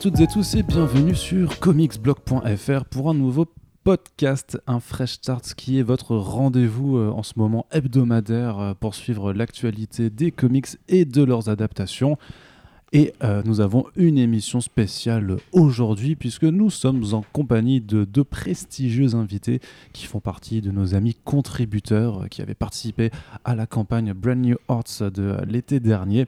toutes et tous et bienvenue sur comicsblog.fr pour un nouveau podcast, un Fresh Start qui est votre rendez-vous euh, en ce moment hebdomadaire euh, pour suivre l'actualité des comics et de leurs adaptations. Et euh, nous avons une émission spéciale aujourd'hui puisque nous sommes en compagnie de deux prestigieux invités qui font partie de nos amis contributeurs qui avaient participé à la campagne Brand New Hearts de l'été dernier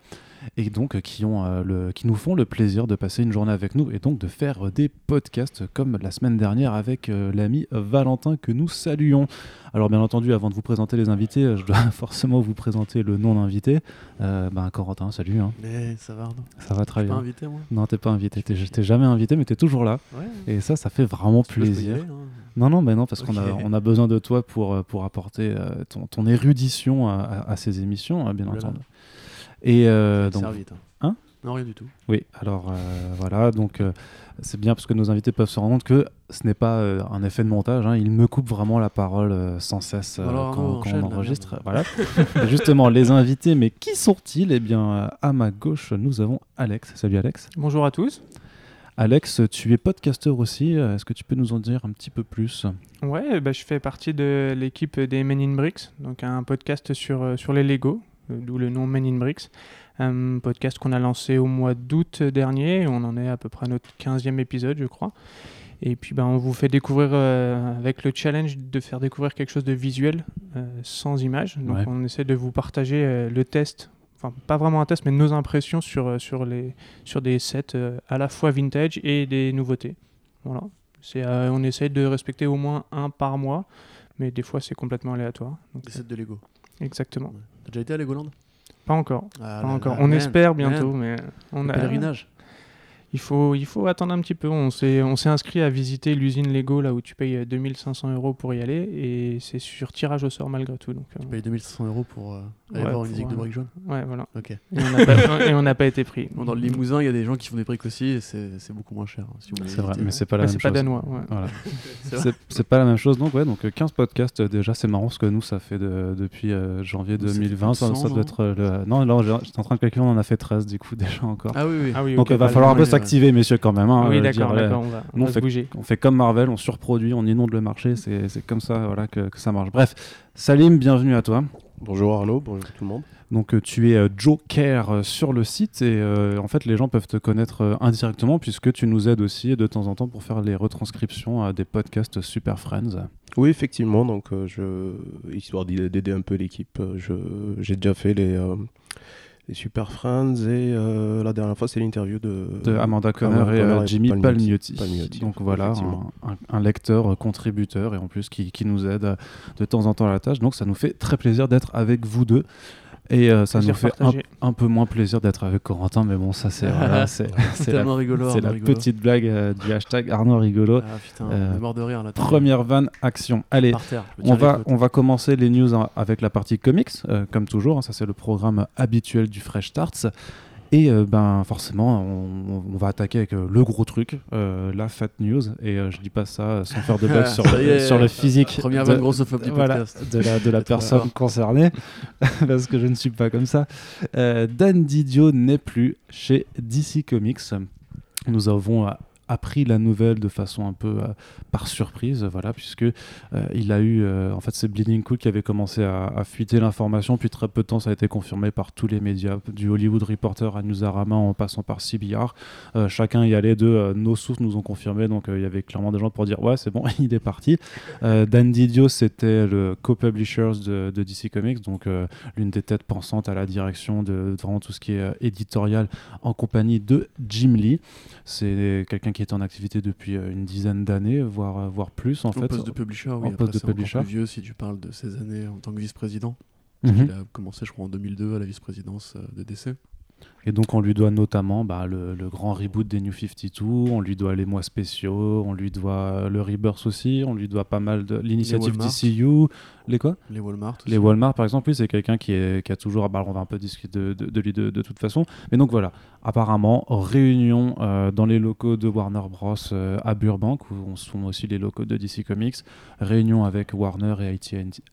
et donc euh, qui, ont, euh, le, qui nous font le plaisir de passer une journée avec nous et donc de faire euh, des podcasts comme la semaine dernière avec l'ami Valentin que nous saluons. Alors bien entendu, avant de vous présenter les invités, je dois forcément vous présenter le nom d'invité. Euh, ben, Corentin, salut. hein. Mais ça va, Arnaud? Ça va très T'es pas bien. invité, moi? Non, t'es pas invité. T'es t'es jamais invité, mais t'es toujours là. Ouais. Et ça, ça fait vraiment Tu peux plaisir. hein. Non, non, mais non, parce qu'on a, on a besoin de toi pour, pour apporter euh, ton, ton érudition à, à- à ces émissions, euh, bien entendu. Et euh, donc, Serre vite, hein. Hein Non, rien du tout. oui, alors euh, voilà, donc euh, c'est bien parce que nos invités peuvent se rendre compte que ce n'est pas euh, un effet de montage, hein, ils me coupent vraiment la parole euh, sans cesse euh, Alors, quand, Arnaud, quand on enregistre. Voilà. Justement, les invités, mais qui sont-ils? Eh bien, à ma gauche, nous avons Alex. Salut Alex. Bonjour à tous. Alex, tu es podcasteur aussi, est-ce que tu peux nous en dire un petit peu plus? Ouais, bah, je fais partie de l'équipe des Men in Bricks, donc un podcast sur, sur les Lego, d'où le nom Men in Bricks. Un podcast qu'on a lancé au mois d'août dernier, on en est à peu près à notre 15e épisode, je crois. Et puis bah, on vous fait découvrir, euh, avec le challenge de faire découvrir quelque chose de visuel, euh, sans image. Donc Ouais. on essaie de vous partager euh, le test, enfin pas vraiment un test, mais nos impressions sur, euh, sur, les, sur des sets euh, à la fois vintage et des nouveautés. Voilà. C'est, euh, on essaye de respecter au moins un par mois, mais des fois c'est complètement aléatoire. Donc, Des sets de Lego. exactement. Ouais. T'as déjà été à Legoland? Pas encore. ah pas là encore. là, on man, espère bientôt, man. mais on Le a. Pèlerinage. Il faut, il faut attendre un petit peu. On s'est, on s'est inscrit à visiter l'usine Lego là où tu payes euh, 2500 euros pour y aller et c'est sur tirage au sort malgré tout. Donc, euh, Tu payes 2500 euros pour euh, aller Ouais, voir une musique de euh, briques jaunes. ouais, voilà. Ok. Et on n'a pas, été pris. Bon, dans le Limousin, il y a des gens qui font des briques aussi et c'est c'est beaucoup moins cher. hein, si vous voulez C'est vrai, mais c'est pas la même c'est pas chose. danois. ouais. Voilà. C'est vrai. C'est c'est pas la même chose, donc ouais, donc euh, 15 podcasts euh, déjà, c'est marrant parce que nous, ça fait de- depuis euh, janvier Nous, ça fait 2020, ça, 100, ça doit non être euh, le... Non, là, j'étais en train de calculer, on en a fait 13 du coup déjà encore. Ah oui, oui. Ah oui, donc ok. il va falloir un peu ouais, s'activer, messieurs, quand même. hein, oui, euh, d'accord. On va, on Nous, on va se fait- bouger. On fait comme Marvel, on surproduit, on inonde le marché, c'est c'est comme ça voilà, que, que ça marche. Bref, Salim, bienvenue à toi. Bonjour Arnaud, bonjour tout le monde. Donc euh, tu es euh, Joker sur le site et euh, en fait les gens peuvent te connaître indirectement puisque tu nous aides aussi de temps en temps pour faire les retranscriptions à des podcasts Super Friends. Oui, effectivement, donc euh, je, histoire d'aider un peu l'équipe, je, j'ai déjà fait les, euh, les Super Friends et euh, la dernière fois c'est l'interview de, de Amanda Conner et euh, et Jimmy Palmiotti. Palmiotti. Palmiotti, Donc voilà, un, lecteur contributeur et en plus qui, qui nous aide de temps en temps à la tâche. Donc ça nous fait très plaisir d'être avec vous deux. Et euh, ça nous fait un, un peu moins plaisir d'être avec Corentin, mais bon, ça c'est voilà, c'est la, rigolo. la rigolo. petite blague euh, du hashtag Arnaud Rigolo. Ah putain, Euh, mort de rire là. Première vanne, action. Allez, terre. on va, on va commencer les news hein, avec la partie comics, euh, comme toujours. hein, ça, c'est le programme habituel du Fresh Starts. Et euh, ben, forcément, on, on va attaquer avec euh, le gros truc, euh, la fat news. Et je dis pas ça sans faire de blague sur, le, est, sur le physique Première de, vanne grossophobe du voilà, podcast. de la, de la personne concernée, parce que je ne suis pas comme ça. Dan Didio n'est plus chez DC Comics. Nous avons appris la nouvelle de façon un peu euh, par surprise, voilà, puisque euh, il a eu, euh, en fait, c'est Bleeding Cool qui avait commencé à, fuiter l'information, puis très peu de temps, ça a été confirmé par tous les médias, du Hollywood Reporter à Newsarama en passant par CBR. Chacun y allait de nos sources nous ont confirmé, donc il y avait clairement des gens pour dire ouais, c'est bon, il est parti. Dan Didio, c'était le co-publisher de, DC Comics, donc l'une des têtes pensantes à la direction de, de vraiment tout ce qui est éditorial en compagnie de Jim Lee. C'est quelqu'un qui est en activité depuis euh, une dizaine d'années, voire, euh, voire plus en Au fait. poste de publisher, oui. En Après, poste de publisher. plus vieux si tu parles de ces années en tant que vice-président. Mhm. Il a commencé, je crois, en 2002 à la vice-présidence euh, de DC. Et donc on lui doit notamment bah, le, le grand reboot des New 52, on lui doit les mois spéciaux, on lui doit le Rebirth aussi, on lui doit pas mal de l'initiative. DCU. Les quoi? Les Walmart. Les aussi. Walmart, par exemple, oui, c'est quelqu'un qui, est, qui a toujours. bah, on va un peu discuter de, de, de lui de, de toute façon. Mais donc voilà, apparemment, réunion euh, dans les locaux de Warner Bros. euh, à Burbank, où on sont aussi les locaux de DC Comics. Réunion avec Warner et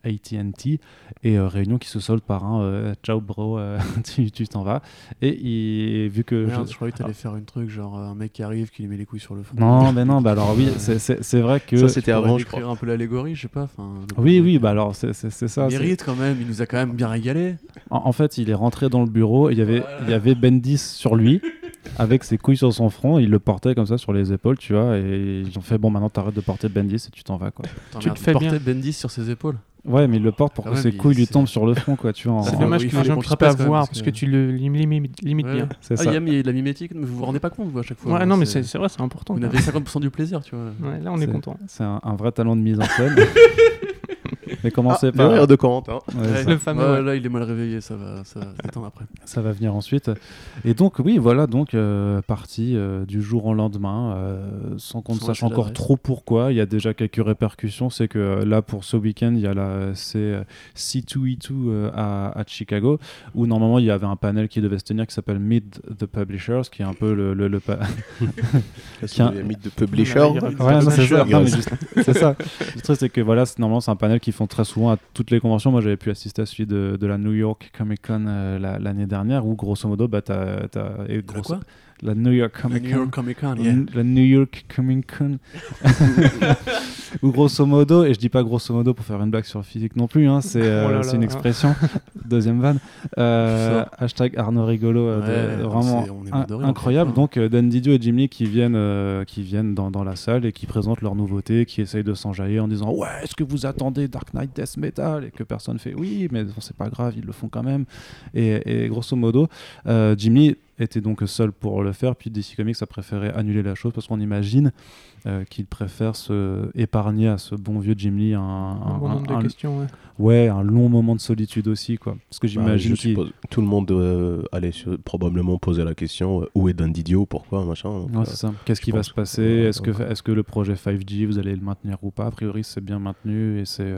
AT&T. Et euh, réunion qui se solde par un ciao bro, tu t'en vas. Et il, vu que. Merde, je- je croyais que t'allais faire une truc genre euh, un mec qui arrive, qui lui met les couilles sur le front. Non, mais non, bah alors oui, c'est- c'est c'est vrai que. Ça, c'était avant, je décrire crois. un peu l'allégorie, je sais pas. Oui, oui, bah alors c'est ça. il mérite quand même, il nous a quand même bien régalé. En, en fait, il est rentré dans le bureau, et il y avait, il y avait Bendis sur lui, avec ses couilles sur son front, il le portait comme ça sur les épaules, tu vois, et ils ont fait bon, maintenant t'arrêtes de porter Bendis et tu t'en vas, quoi. Tu merde, le fais porter bien. Bendis sur ses épaules. Ouais, mais il le porte pour Quand que ses il- couilles lui tombent sur le front, quoi, tu vois. en- C'est Ah, dommage que les gens puissent se pas voir parce que- que tu le lim- limites bien. C'est Ah, ça. Il y a de la mimétique, mais vous vous rendez pas compte, vous, à chaque fois. Ouais, hein, non, mais c'est- vrai, c'est important. Vous avez 50% du plaisir, tu vois. Ouais, là, on est content. C'est un, un vrai talent de mise en scène. mais commencez Ah, par. le rire de Corentin. Ouais, Ouais, ça, Le fameux, ouais. Là, il est mal réveillé, ça va, ça va après. ça va venir ensuite. Et donc, oui, voilà, donc, euh, parti euh, du jour au lendemain, euh, sans qu'on ne sache encore trop pourquoi. Il y a déjà quelques répercussions. C'est que euh, là, pour ce week-end, il y a la c'est euh, C2E2 euh, à, à Chicago, où normalement, il y avait un panel qui devait se tenir qui s'appelle Meet the Publishers, qui est un peu le, le, le pa- C'est un- le mythe de publisher. Ouais, c'est ça. C'est ça. Le truc, c'est que voilà, c'est- normalement, c'est un panel qu'ils font très souvent à toutes les conventions. Moi, j'avais pu assister à celui de, de la New York Comic Con euh, la- l'année dernière, où grosso modo, bah, t'as, La grosso- quoi? La New York La Comic New Con. York Comic Con, yeah. N- La New York Comic Con. Ou grosso modo, et je dis pas grosso modo pour faire une blague sur le physique non plus, hein, c'est euh, Oh là. c'est une expression. Deuxième vanne. Euh, hashtag Arnaud Rigolo, euh, de- vraiment est incroyable. fait, hein. Donc euh, Dan Didio et Jim Lee qui viennent, euh, qui viennent dans, dans la salle et qui présentent leurs nouveautés, qui essayent de s'enjailler en disant Ouais, est-ce que vous attendez Dark Knight Death Metal Et que personne fait Oui, mais bon, c'est pas grave, ils le font quand même. Et, et grosso modo, euh, Jim Lee était donc seul pour le faire, puis DC Comics a préféré annuler la chose parce qu'on imagine euh, qu'il préfère se épargner à ce bon vieux Jim Lee un, Un bon un- nombre un- de questions. ouais. ouais, un long moment de solitude aussi, quoi. Parce que Bah, j'imagine. Tout le monde euh, allait probablement poser la question euh, où est Dan Didio Pourquoi machin donc, Ouais, euh, c'est ça. Qu'est-ce qui va se que- passer? ouais, Est-ce que, est que le projet 5G, vous allez le maintenir ou pas? A priori, c'est bien maintenu et c'est.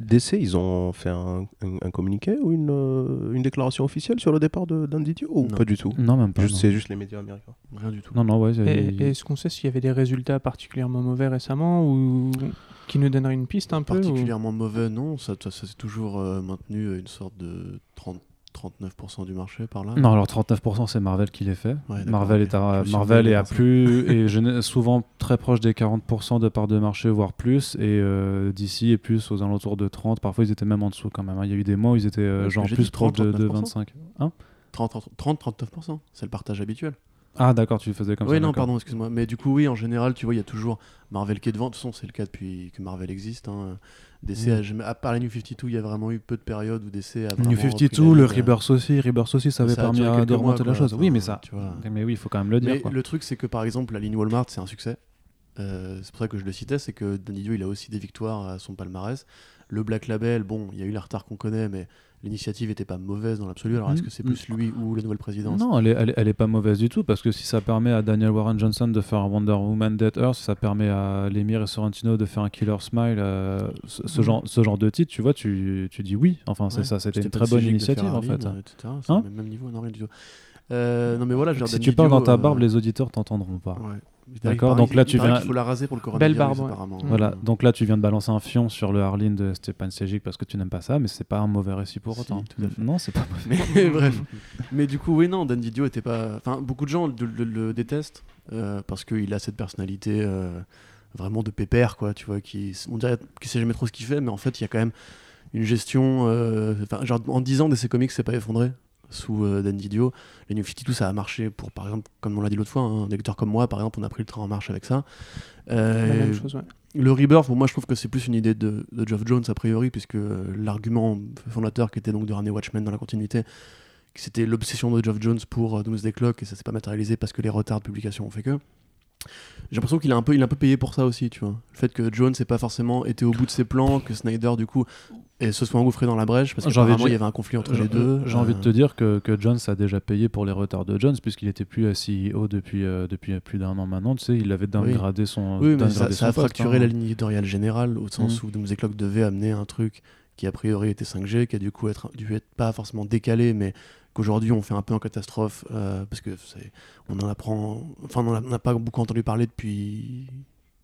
DC, ils ont fait un, un- un communiqué ou une, euh, une déclaration officielle sur le départ de Dan Didio ou Non. pas du tout? Non, même pas. C'est juste les médias américains. Rien du tout. Non, non, ouais. Et, il- et est-ce qu'on sait s'il y avait des résultats particulièrement mauvais récemment ou qui nous donneraient une piste un peu ou- Particulièrement mauvais, non. Ça, ça, ça s'est toujours euh, maintenu à une sorte de 30, 39% du marché par là. Non, alors 39% c'est Marvel qui les fait. Ouais, Marvel est à, Marvel est à plus et souvent très proche des 40% de part de marché voire plus et euh, d'ici est plus aux alentours de 30. Parfois ils étaient même en dessous quand même. hein. Il y a eu des mois où ils étaient euh, genre plus proche de, de 30, 25. Hein 30, 30, 39%. C'est le partage habituel. ah d'accord, tu faisais comme oui, ça. non, d'accord. pardon, excuse-moi. Mais du coup, oui, en général, tu vois, il y a toujours Marvel qui est devant. De toute façon, c'est le cas depuis que Marvel existe. Hein. DC, Mm. jamais- à part la New 52, il y a vraiment eu peu de périodes où DC a New repris 52, la le Rebirth aussi, Rebirth aussi, ça avait Ça permis à- remonter la chose. Oui, mais ça, tu vois. mais oui, il faut quand même le dire. Mais quoi. le truc, c'est que par exemple, la ligne Walmart, c'est un succès. Euh, c'est pour ça que je le citais, c'est que Dan Didio, il a aussi des victoires à son palmarès. Le Black Label, bon, il y a eu les retards qu'on connaît, mais l'initiative n'était pas mauvaise dans l'absolu. Alors, est-ce Mm. que c'est plus lui ou la nouvelle présidence Non, elle est, elle, est- elle est pas mauvaise du tout parce que si ça permet à Daniel Warren Johnson de faire un Wonder Woman Dead Earth, si ça permet à Lemire et Sorrentino de faire un Killer Smile, euh, ce, ce Mhm. genre, ce genre de titre, tu vois, tu, tu dis oui. Enfin, c'est Ouais, ça, c'était une très bonne initiative en fait. euh. C'est Hein le même niveau, non, rien du tout. Euh, non, mais voilà, je Si tu parles dans ta euh, barbe, les auditeurs t'entendront pas. ouais. D'accord, Il donc là, il tu viens- qu'il faut la raser pour le Belle coronavirus, barbe, ouais. apparemment. Voilà, Mm. donc là tu viens de balancer un fion sur le Harleen de Stepan Sejic parce que tu n'aimes pas ça, mais c'est pas un mauvais récit pour Si, autant. tout à fait. Non, c'est pas mauvais. Mais bref. Mais du coup, oui, non, Dan Didio était pas. Enfin, beaucoup de gens le, le- le détestent euh, parce qu'il a cette personnalité euh, vraiment de pépère, quoi. Tu vois, qui on dirait qu'il sait jamais trop ce qu'il fait, mais en fait, il y a quand même une gestion. euh, Enfin, genre en 10 ans, DC Comics s'est pas effondré sous euh, Dan Didio. Les New 52, ça a marché pour, par exemple, comme on l'a dit l'autre fois, hein, des lecteurs comme moi, par exemple, on a pris le train en marche avec ça. Euh, La même chose, ouais. le Rebirth, pour moi, je trouve que c'est plus une idée de, de Geoff Jones, a priori, puisque euh, l'argument fondateur qui était donc de ramener Watchmen dans la continuité, c'était l'obsession de Geoff Jones pour Doomsday Clock, et ça s'est pas matérialisé parce que les retards de publication ont fait que. J'ai l'impression qu'il a un peu, il a un peu payé pour ça aussi, tu vois. Le fait que Jones n'ait pas forcément été au bout de ses plans, que Snyder, du coup, et se soit engouffré dans la brèche, parce qu'apparemment, il y avait un conflit entre les deux. J'ai envie de te Euh, dire que, que Jones a déjà payé pour les retards de Jones puisqu'il était plus CEO depuis, euh, depuis plus d'un an maintenant. Tu sais, il avait downgradé son. Oui, mais ça, a poste, fracturé hein. la ligne éditoriale générale, au sens Mhm. où Doomsday Clock devait amener un truc qui a priori était 5G, qui a du coup être, dû être pas forcément décalé, mais qu'aujourd'hui on fait un peu en catastrophe, euh, parce que c'est, on en apprend, enfin on n'a pas beaucoup entendu parler depuis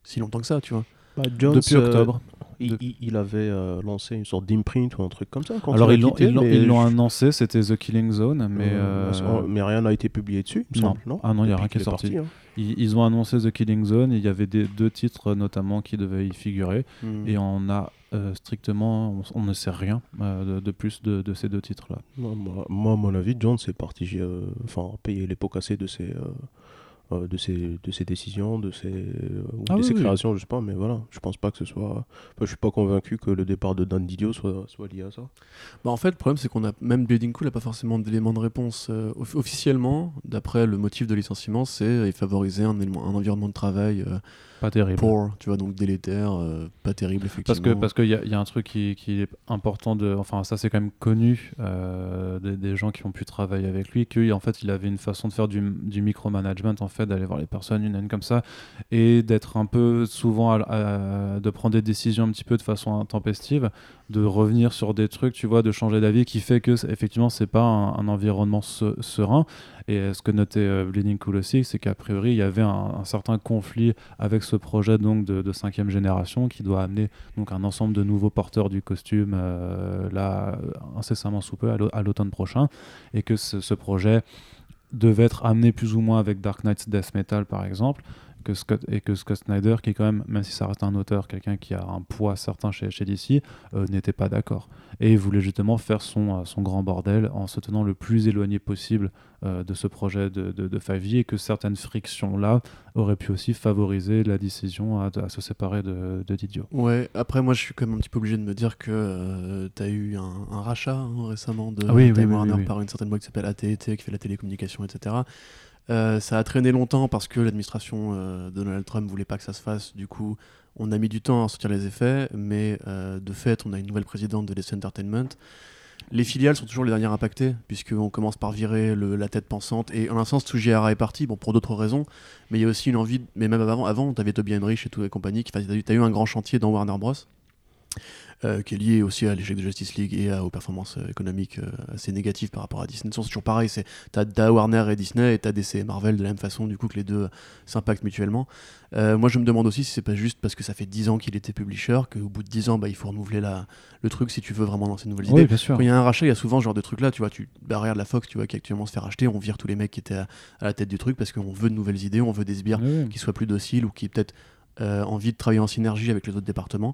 si longtemps que ça, tu vois. Bah, Jones, Depuis euh, octobre. il, De- il- il avait euh, lancé une sorte d'imprint ou un truc comme ça. quand Alors ils l'ont je- annoncé, c'était The Killing Zone, mais Euh, euh, mais rien n'a été publié dessus, il me non. semble, non? Ah non, il y a rien qui est sorti. parti, hein. Ils, ils ont annoncé The Killing Zone. et Il y avait des, deux titres notamment qui devaient y figurer, Hmm. et on a euh, strictement, on, on ne sait rien euh, de, de plus de, de ces deux titres-là. Moi, moi, moi, à mon avis, Jones est parti euh, enfin, payer les pots cassés de ses, euh, de ses, de ses décisions, de ses, euh, ou Ah de oui, ses oui. créations, je sais pas, mais voilà, je pense pas que ce soit. Enfin, je suis pas convaincu que le départ de Dan Didio soit, soit lié à ça. Bah, en fait, le problème, c'est qu'on a même Bleeding Cool n'a pas forcément d'éléments de réponse. Euh, off- officiellement, d'après le motif de licenciement, c'est euh, favoriser un, élément- un environnement de travail euh, Pas terrible. poor, tu vois, donc délétère, euh, pas terrible, effectivement. Parce que parce qu'il y, a- il y a un truc qui, qui est important de enfin ça c'est quand même connu euh, des, des gens qui ont pu travailler avec lui que en fait il avait une façon de faire du, du micromanagement en fait d'aller voir les personnes une à une comme ça et d'être un peu souvent de prendre des décisions un petit peu de façon intempestive de revenir sur des trucs tu vois de changer d'avis qui fait que effectivement c'est pas un, environnement se- serein. Et euh, ce que notait euh, Bleeding Cool aussi c'est qu'a priori il y avait un, certain conflit avec ce projet donc de, cinquième génération qui doit amener donc un ensemble de nouveaux porteurs du costume euh, là incessamment sous peu à l'au- à l'automne prochain. Et que ce projet devait être amené plus ou moins avec Dark Knight's Death Metal par exemple que Scott, et que Scott Snyder qui est quand même même si ça reste un auteur quelqu'un qui a un poids certain chez, chez DC euh, n'était pas d'accord et il voulait justement faire son, euh, son grand bordel en se tenant le plus éloigné possible euh, de ce projet de, de, de 5e et que certaines frictions là auraient pu aussi favoriser la décision à, à se séparer de, de Didio. Ouais, après, moi, je suis quand même un petit peu obligé de me dire que euh, tu as eu un, un rachat hein, récemment de Ah oui, oui, Time oui, Warner oui. par une certaine boîte qui s'appelle AT&T, qui fait la télécommunication, etc. Euh, ça a traîné longtemps parce que l'administration euh, Donald Trump voulait pas que ça se fasse. Du coup, on a mis du temps à sortir les effets, mais euh, de fait, on a une nouvelle présidente de DC Entertainment. Les filiales sont toujours les dernières impactées, puisqu'on commence par virer la tête pensante. Et en un sens, Tsujihara est parti, bon, pour d'autres raisons, mais il y a aussi une envie, mais même avant, avant tu avais Toby Henrich et tout et compagnie, qui tu as eu un grand chantier dans Warner Bros. Euh, qui est lié aussi à l'échec de Justice League et à- aux performances euh, économiques euh, assez négatives par rapport à Disney. C'est toujours pareil, c'est t'as Warner et Disney et t'as DC et Marvel de la même façon, du coup que les deux s'impactent mutuellement. Moi je me demande aussi si c'est pas juste parce que ça fait 10 ans qu'il était publisher, qu'au bout de 10 ans bah, il faut renouveler la, le truc si tu veux vraiment lancer de nouvelles idées. Oui, bien sûr. Quand il y a un rachat, il y a souvent ce genre de truc là, tu vois, tu bah, la Fox, tu vois, qui actuellement se fait racheter, on vire tous les mecs qui étaient à, à la tête du truc parce qu'on veut de nouvelles idées, on veut des sbires Oui, qui soient plus dociles ou qui aient peut-être euh, envie de travailler en synergie avec les autres départements.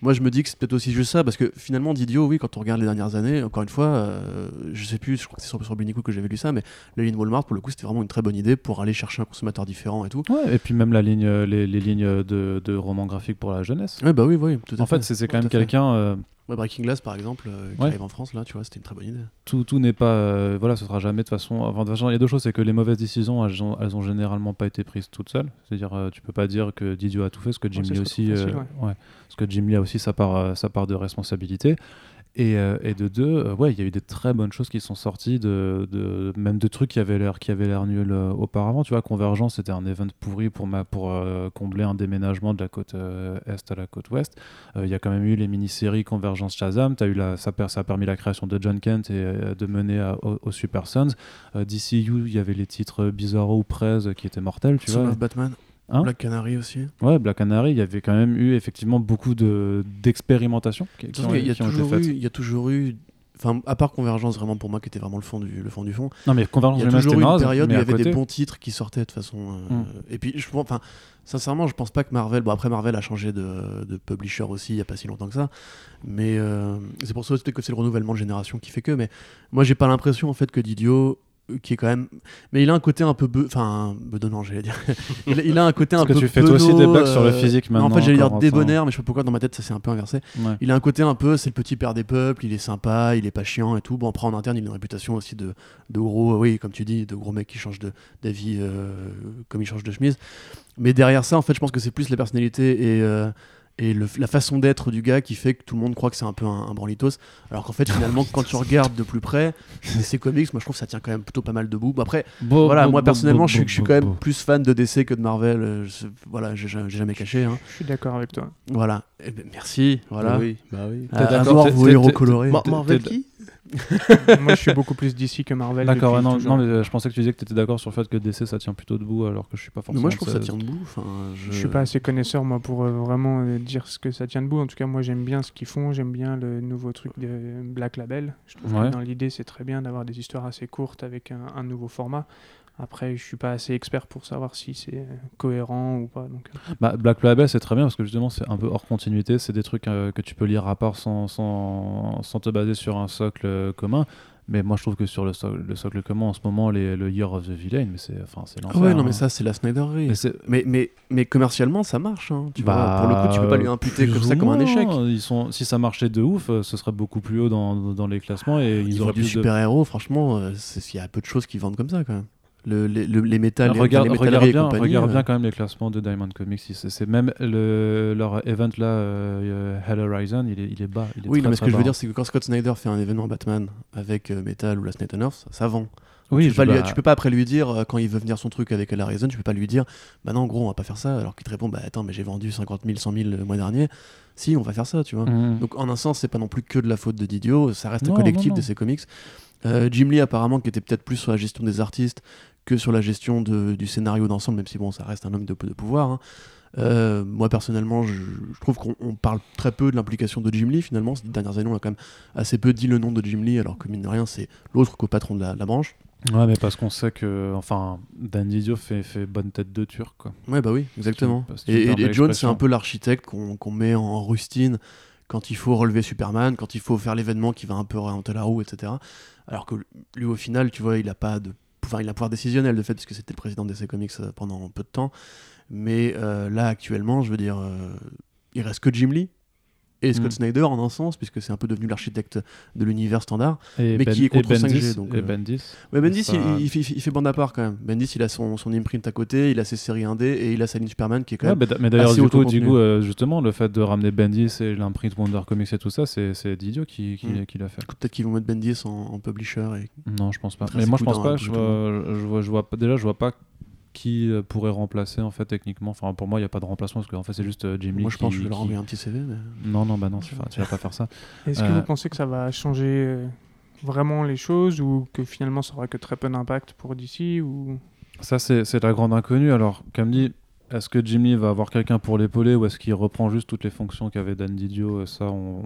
Moi, je me dis que c'est peut-être aussi juste ça, parce que finalement, Didio, oui, quand on regarde les dernières années, encore une fois, euh, je sais plus, je crois que c'est sur, sur Blinico que j'avais lu ça, mais la ligne Walmart, pour le coup, c'était vraiment une très bonne idée pour aller chercher un consommateur différent et tout. Ouais, et puis même la ligne, euh, les, les lignes de, de romans graphiques pour la jeunesse. Ouais, bah oui, oui, tout à En fait, c'est c'est quand même fait. quelqu'un. Ouais, Breaking Glass, par exemple, euh, qui Ouais. arrive en France, là, tu vois, c'était une très bonne idée. tout, tout n'est pas. euh, voilà, ce sera jamais de façon. Enfin, de toute façon, il y a deux choses c'est que les mauvaises décisions, elles ont, elles ont généralement pas été prises toutes seules. C'est-à-dire, euh, tu peux pas dire que Didio a tout fait, parce que Jim Lee ce que aussi. facile, euh, ouais, parce que Jim Lee a aussi sa part, euh, sa part de responsabilité. Et, euh, et de deux, euh, ouais, il y a eu des très bonnes choses qui sont sorties, de, de, même de trucs qui avaient l'air qui avaient l'air nuls euh, auparavant. Tu vois, Convergence, c'était un event pourri pour, ma, pour combler un déménagement de la côte est à la côte ouest. Il y a quand même eu les mini-séries Convergence Shazam. As eu la, ça, a permis la création de John Kent et de mener à- au, au Super Sons. DCU, il y avait les titres Bizarro ou Prez qui étaient mortels. Tu Son vois. Batman, Hein Black Canary aussi. Ouais, Black Canary, il y avait quand même eu effectivement beaucoup de- d'expérimentations De qui ont, il y a qui ont été toujours eu, il y a toujours eu, enfin, à part Convergence, vraiment pour moi, qui était vraiment le fond du, le fond du fond, Non, mais Convergence Il y a toujours eu une période où il y avait côté- des bons titres qui sortaient de façon. euh, Mm. Et puis, je enfin, sincèrement, je pense pas que Marvel. Bon, après, Marvel a changé de, de publisher aussi il y a pas si longtemps que ça. Mais euh, c'est pour ça que c'est le renouvellement de génération qui fait que. Mais moi, j'ai pas l'impression en fait que Didio qui est quand même mais il a un côté un peu be... enfin bedonnant j'allais dire il, a- il a un côté un Parce que peu tu fais toi aussi des blagues sur le euh, physique non, en maintenant, fait j'allais dire débonnaire mais je sais pas pourquoi dans ma tête ça s'est un peu inversé Ouais. il a un côté un peu, c'est le petit père des peuples, il est sympa, il est pas chiant et tout. Bon, après en interne, il a une réputation aussi de, de gros, oui, comme tu dis, de gros mec qui change de- d'avis euh, comme il change de chemise. Mais derrière ça, en fait, je pense que c'est plus la personnalité et, euh, et le- la façon d'être du gars qui fait que tout le monde croit que c'est un peu un, un branlitos. Alors qu'en fait, finalement, quand tu regardes de plus près, ces comics, moi je trouve que ça tient quand même plutôt pas mal debout. Bon, après, voilà, moi personnellement, je suis, je suis quand même plus fan de DC que de Marvel. euh, je- voilà, j'ai j'ai jamais caché. hein. Je suis d'accord avec toi. Voilà. Eh ben, merci. Voilà. Oui, bah oui. À- à mort Marvel qui? Moi, je suis beaucoup plus DC que Marvel. D'accord, non, mais euh, je pensais que tu disais que tu étais d'accord sur le fait que DC ça tient plutôt debout alors que je suis pas Mais forcément. moi, je trouve que ça tient debout. Je... Je suis pas assez connaisseur moi pour euh, vraiment euh, dire ce que ça tient debout. En tout cas, moi j'aime bien ce qu'ils font, j'aime bien le nouveau truc de Black Label. Je trouve Ouais. que dans l'idée c'est très bien d'avoir des histoires assez courtes avec un, un nouveau format. Après, je suis pas assez expert pour savoir si c'est cohérent ou pas. Donc, euh, Bah, Black Label c'est très bien parce que justement c'est un peu hors continuité, c'est des trucs euh, que tu peux lire à part sans, sans, sans te baser sur un socle euh, commun. Mais moi je trouve que sur le, so- le socle commun en ce moment, les, le Year of the Villain, mais c'est enfin, c'est Ah l'enfer. ouais, non, hein. mais ça, c'est la Snyderie. Mais Mais, mais, mais commercialement, ça marche. Hein, tu Bah, vois, pour le coup, tu peux pas lui imputer comme ça comme un échec. Ils sont, si ça marchait de ouf, ce serait beaucoup plus haut dans, dans les classements et ils Ils auraient du de... super-héros, franchement, il y a peu de choses qui vendent comme ça quand même. Le, les, le- les métal, regarde, les regarde bien, regarde euh, bien quand même les classements de Diamond Comics. C'est même le, leur event là, euh, Hell Horizon, il est, il est bas. Il est Oui, très, non, mais ce que je veux dire, c'est que quand Scott Snyder fait un événement Batman avec euh, Metal ou la Snake Earth, ça, vend. Oui, tu, peux pas lui- bah, tu peux pas après lui dire, euh, quand il veut venir son truc avec Hell Horizon, tu peux pas lui dire, bah non, gros, on va pas faire ça, alors qu'il te répond, bah attends, mais j'ai vendu 50 000, 100 000 le mois dernier. Si, on va faire ça, tu vois. Mhm. Donc en un sens, c'est pas non plus que de la faute de Didio, ça reste Non, collectif non, non. de ces comics. Euh, Jim Lee apparemment qui était peut-être plus sur la gestion des artistes que sur la gestion de- du scénario d'ensemble, même si bon, ça reste un homme de, de pouvoir. hein. Euh, moi personnellement, je, je trouve qu'on on parle très peu de l'implication de Jim Lee finalement. Ces dernières années, on a quand même assez peu dit le nom de Jim Lee, alors que mine de rien, c'est l'autre co-patron de la, la branche. Ouais, mais parce qu'on sait que, enfin, Dan Didio fait, fait bonne tête de turc, quoi. Ouais, bah oui, exactement. Si Et, et- Jones, c'est un peu l'architecte qu'on qu'on met en rustine quand il faut relever Superman, quand il faut faire l'événement qui va un peu orienter la roue, etc. Alors que lui, au final, tu vois, il a pas de. Enfin, il a pouvoir décisionnel de fait, parce que c'était le président d'essai Comics euh, pendant peu de temps. Mais euh, là, actuellement, je veux dire, euh, il reste que Jim Lee et Scott Mm. Snyder en un sens, puisque c'est un peu devenu l'architecte de l'univers standard. Et Mais qui est et contre 5G, Bendis, donc, et euh, Bendis. Bendis, il, il fait, il fait bande à part quand même. Bendis, il a son, son imprint à côté, il a ses séries 1D et il a sa ligne Superman qui est quand Ouais, même. mais d'ailleurs, du coup, du coup euh, justement, le fait de ramener Bendis et l'imprint Wonder Comics et tout ça, c'est Didio qui, qui, Mm. qui l'a fait. Peut-être qu'ils vont mettre Bendis en, en publisher. Et... Non, je pense pas. Mais moi, je pense pas. Je vois, je vois, je vois. Déjà, je vois pas qui euh, pourrait remplacer en fait techniquement. Enfin, pour moi, il y a pas de remplacement parce qu'en fait, c'est juste euh, Jim Lee. Moi, je pense qui- que je vais leur envoyer un petit CV. Mais... Non, non, bah non, tu vas, tu vas pas faire ça. Est-ce que Euh, vous pensez que ça va changer euh, vraiment les choses ou que finalement ça aura que très peu d'impact pour DC ou Ça, c'est c'est la grande inconnue. Alors, comme dit, est-ce que Jim Lee va avoir quelqu'un pour l'épauler ou est-ce qu'il reprend juste toutes les fonctions qu'avait Dan Didio Ça, on,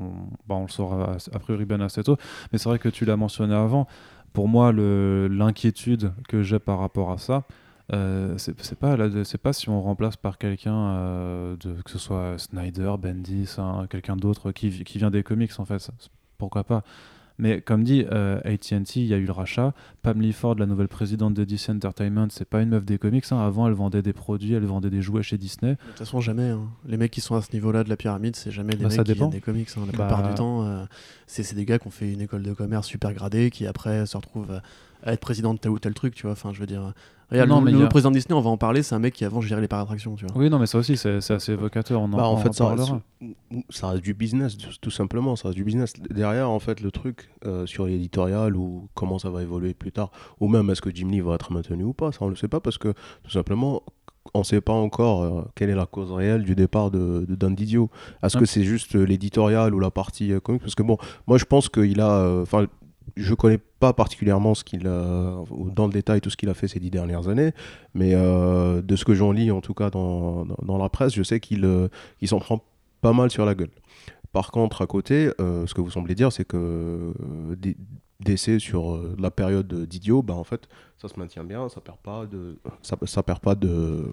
bah, on le saura a, priori bien assez tôt. Mais c'est vrai que tu l'as mentionné avant. Pour moi, l'inquiétude que j'ai par rapport à ça, euh, c'est pas, c'est pas si on remplace par quelqu'un, euh, que ce soit Snyder, Bendis, hein, quelqu'un d'autre qui, qui vient des comics en fait. pourquoi pas mais comme dit, euh, AT&T, il y a eu le rachat. Pam Ford, la nouvelle présidente de DC Entertainment, c'est pas une meuf des comics. hein. Avant, elle vendait des produits, elle vendait des jouets chez Disney. De toute façon, jamais. hein. Les mecs qui sont à ce niveau-là de la pyramide, c'est jamais des Bah, mecs ça qui viennent des comics. hein. La Bah- plupart du temps, euh, c'est des gars qui ont fait une école de commerce super gradée, qui après se retrouvent à- à être président de tel ou tel truc, tu vois. Enfin, je veux dire. Regarde, Non, le, mais le président de Disney, on va en parler, c'est un mec qui avant gérait les parcs d'attractions, tu vois. Oui, non, mais ça aussi, c'est c'est assez évocateur. On en, Bah, en on fait, ça, reste du business, tout- simplement. Ça reste du business. Derrière, en fait, le truc euh, sur l'éditorial ou comment ça va évoluer plus tard, ou même est-ce que Jim Lee va être maintenu ou pas, ça on le sait pas parce que tout simplement, on ne sait pas encore euh, quelle est la cause réelle du départ de, de Dan Didio. Est-ce que c'est juste euh, l'éditorial ou la partie euh, comique? Parce que bon, moi je pense qu'il a. euh, Enfin, je connais pas particulièrement ce qu'il a, ou dans le détail tout ce qu'il a fait ces dix dernières années, mais euh, de ce que j'en lis en tout cas dans, dans, la presse, je sais qu'il euh, s'en prend pas mal sur la gueule. Par contre, à côté, euh, ce que vous semblez dire, c'est que euh, des décès sur euh, la période d'idiot, bah, en fait, ça se maintient bien, ça perd pas de, ça, perd pas de,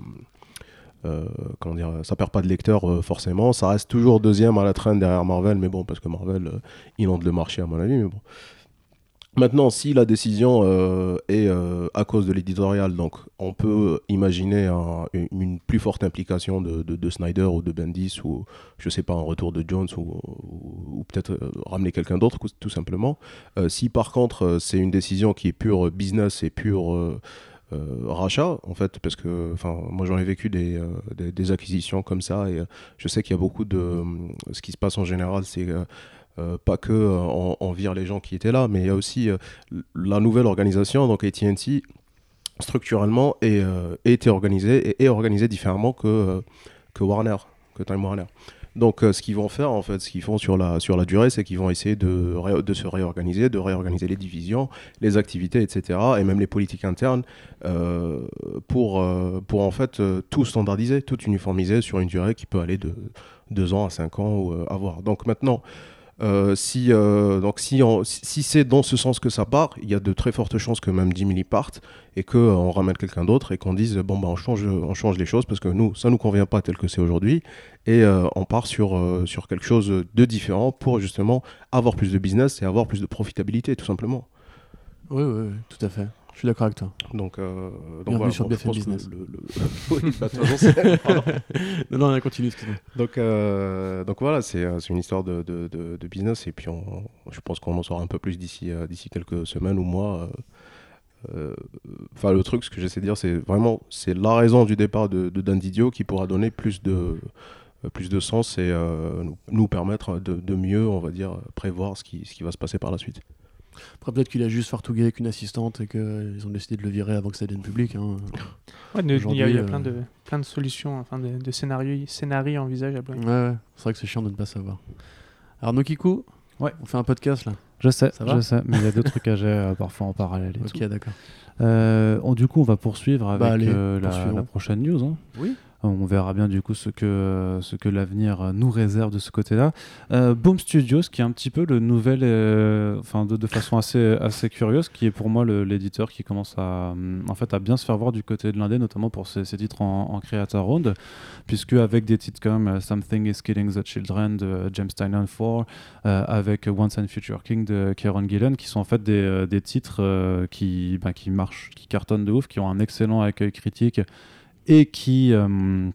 euh, comment dire, ça perd pas de lecteurs euh, forcément. Ça reste toujours deuxième à la traîne derrière Marvel, mais bon, parce que Marvel euh, inonde le marché à mon avis, mais bon. Maintenant, si la décision euh, est euh, à cause de l'éditorial, donc on peut imaginer un- une, plus forte implication de, de- de Snyder ou de Bendis ou je sais pas un retour de Jones ou, peut-être euh, ramener quelqu'un d'autre tout simplement. Si par contre c'est une décision qui est pure business et pure rachat en fait parce que enfin moi j'en ai vécu des, acquisitions comme ça et je sais qu'il y a beaucoup de ce qui se passe en général c'est euh, euh, pas que euh, on, on vire les gens qui étaient là, mais il y a aussi euh, la nouvelle organisation, donc AT&T, structurellement, est, euh, été organisée et est organisée différemment que, euh, que Warner, que Time Warner. Donc, euh, ce qu'ils vont faire, en fait, ce qu'ils font sur la, sur la durée, c'est qu'ils vont essayer de, de se réorganiser, de réorganiser les divisions, les activités, etc., et même les politiques internes, euh, pour, euh, pour en fait euh, tout standardiser, tout uniformiser sur une durée qui peut aller de 2 ans à 5 ans ou euh, à voir. Donc, maintenant, euh, si, euh, donc si, si c'est dans ce sens que ça part, il y a de très fortes chances que même 10 000 y partent et qu'on ramène quelqu'un d'autre et qu'on dise bon bah on change, on change les choses parce que nous ça nous convient pas tel que c'est aujourd'hui et euh, on part sur, euh, sur quelque chose de différent pour justement avoir plus de business et avoir plus de profitabilité tout simplement. Oui, oui, tout à fait. Je suis d'accord avec toi. Donc, euh, donc voilà, sur BFM Business. le- le- bah, non, non, on continue. Donc, euh, donc voilà, c'est euh, une histoire de, de, de- de business et puis on, je pense qu'on en saura un peu plus d'ici euh, d'ici quelques semaines ou mois. euh, euh, Enfin, le truc, ce que j'essaie de dire, c'est vraiment c'est la raison du départ de, Dan Didio qui pourra donner plus de euh, plus de sens et euh, nous, nous permettre de, de mieux, on va dire, prévoir ce qui, ce qui va se passer par la suite. Après, peut-être qu'il a juste fartouillé avec une assistante et qu'ils ont décidé de le virer avant que ça devienne public. hein. Ouais, il y a, il y a Aujourd'hui, euh, plein, de, plein de solutions, enfin de, de scénarios, scénarios envisageables. Ouais, ouais. C'est vrai que c'est chiant de ne pas savoir. Alors, Nokiku, Ouais. on fait un podcast là. Je sais, Ça va je sais, mais il y a deux trucs à gérer euh, parfois en parallèle. Et Ok, d'accord. Euh, du coup, on va poursuivre avec Bah, allez, euh, la, la prochaine news. hein. Oui. On verra bien du coup ce que, ce que l'avenir nous réserve de ce côté-là. Euh, Boom Studios, qui est un petit peu le nouvel, euh, enfin de, de façon assez, assez curieuse, qui est pour moi l'éditeur qui commence à, en fait, à bien se faire voir du côté de l'indé, notamment pour ses, titres en, Creator Round, puisque avec des titres comme euh, Something is Killing the Children de James Tynion 4, euh, avec Once and Future King de Kieron Gillen, qui sont en fait des, des titres qui, bah, qui marchent, qui cartonnent de ouf, qui ont un excellent accueil critique et qui, euh,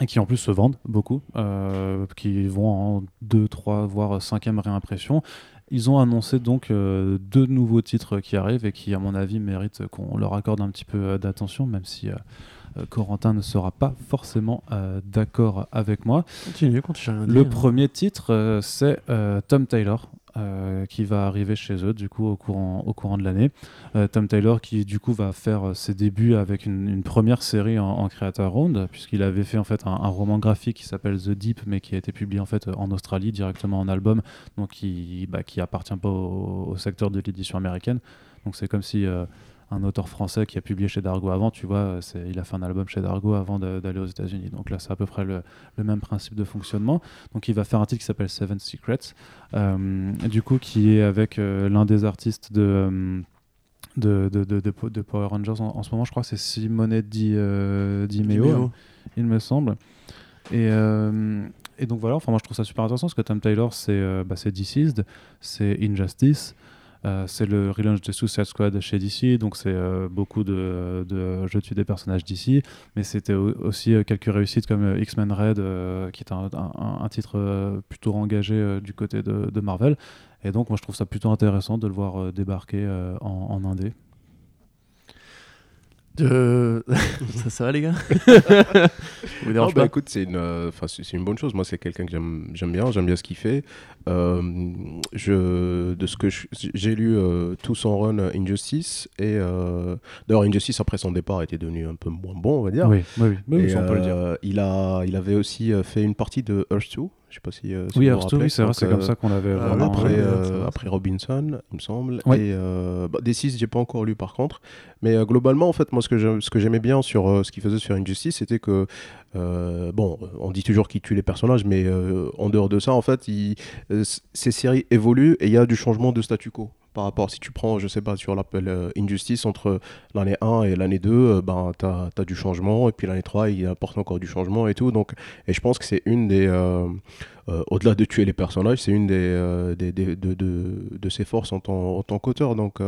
et qui en plus se vendent beaucoup, euh, qui vont en 2, 3, voire 5e réimpression. Ils ont annoncé donc euh, deux nouveaux titres qui arrivent et qui, à mon avis, méritent qu'on leur accorde un petit peu d'attention, même si euh, Corentin ne sera pas forcément d'accord avec moi. Continue, continue. Le premier titre, c'est Tom Taylor. Euh, qui va arriver chez eux du coup au courant, au courant de l'année. Euh, Tom Taylor qui du coup va faire euh, ses débuts avec une, première série en, Creator Round puisqu'il avait fait en fait un, roman graphique qui s'appelle The Deep mais qui a été publié en fait en Australie directement en album donc qui, bah, qui appartient pas au, au secteur de l'édition américaine. Donc c'est comme si un auteur français qui a publié chez Dargo avant, tu vois, c'est- il a fait un album chez Dargo avant d'aller aux États-Unis. Donc là, c'est à peu près le, le même principe de fonctionnement. Donc il va faire un titre qui s'appelle Seven Secrets, euh, du coup qui est avec euh, l'un des artistes de, euh, de, de, de, de Po- de Power Rangers en, en ce moment, je crois que c'est Simone Di, euh, Di Meo, il me semble. Et, euh, et donc voilà, enfin moi je trouve ça super intéressant parce que Tom Taylor c'est euh, bah, c'est Deceased, c'est Injustice, euh, c'est le relaunch de Suicide Squad chez DC, donc c'est euh, beaucoup de, de je des personnages d'ici, mais c'était au- aussi euh, quelques réussites comme X-Men Red, qui est un, titre plutôt engagé du côté de, Marvel. Et donc moi je trouve ça plutôt intéressant de le voir débarquer en, en indé. De- ça, ça va les gars? Vous Non, dérange bah, pas? écoute, c'est une, euh, c'est une bonne chose. Moi, c'est quelqu'un que j'aime j'aime bien, j'aime bien ce qu'il fait. Euh, je, de ce que j'ai lu, euh, tout son run euh, Injustice. Et euh, d'ailleurs, Injustice, après son départ, était devenu un peu moins bon, on va dire. Oui, oui, oui, oui, Et, ça, on peut le dire. euh, Il, a, il avait aussi euh, fait une partie de Earth 2. Je sais pas si. euh, si Oui, vous vous Earth 2, rappelez. oui, c'est vrai, c'est comme euh, ça qu'on avait vraiment... après, ouais, euh, ça après Robinson, il me semble. Ouais. Et bah, D6, j'ai pas encore lu par contre. Mais globalement, en fait, moi, ce que j'aimais bien sur ce qu'il faisait sur Injustice, c'était que, euh, bon, on dit toujours qu'il tue les personnages, mais euh, en dehors de ça, en fait, il- euh, ces séries évoluent et il y a du changement de statu quo. Par rapport, si tu prends, je sais pas, sur l'appel Injustice, entre l'année 1 et l'année 2, euh, ben, tu as, du changement. Et puis l'année 3, il apporte encore du changement et tout. Donc, et je pense que c'est une des. euh, euh, Au-delà de tuer les personnages, c'est une des, des, de, de, de ses forces en tant, qu'auteur. Donc,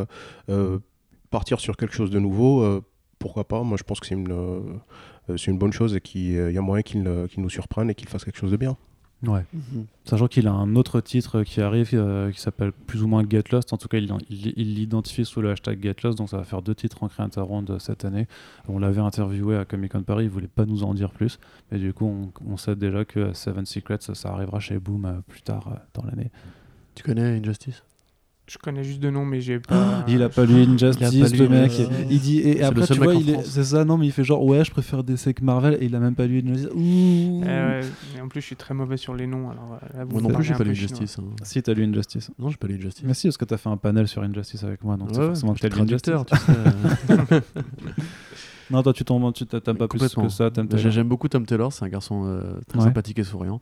partir sur quelque chose de nouveau, pourquoi pas Moi, je pense que c'est une, une bonne chose et qu'il y a moyen qu'il qu'il nous surprenne et qu'il fasse quelque chose de bien. Ouais. Mhm. Sachant qu'il a un autre titre qui arrive euh, qui s'appelle plus ou moins Get Lost. En tout cas, il l'identifie sous le hashtag Get Lost. Donc, ça va faire deux titres en Creator Round cette année. On l'avait interviewé à Comic Con Paris. Il voulait pas nous en dire plus. Mais du coup, on, on sait déjà que Seven Secrets, ça arrivera chez Boom euh, plus tard euh, dans l'année. Tu connais Injustice? Je connais juste de nom, mais j'ai pas. Il a pas lu Injustice, le lu, mec. euh, Il dit et après tu vois, c'est ça. Non, mais il fait genre ouais, je préfère DC que Marvel et il a même pas lu Injustice. Ouh. Eh ouais, et en plus, je suis très mauvais sur les noms. Alors, euh, là, vous Moi non plus, j'ai pas lu chinois. Justice. hein. Si t'as lu Injustice. Non, j'ai pas lu Justice. Mais si, parce que t'as fait un panel sur Injustice avec moi, donc c'est forcément que t'as lu Injustice. traducteur, tu sais. Non, toi tu t'aimes pas plus que ça. J'aime beaucoup Tom Taylor, c'est un garçon euh, très sympathique et souriant.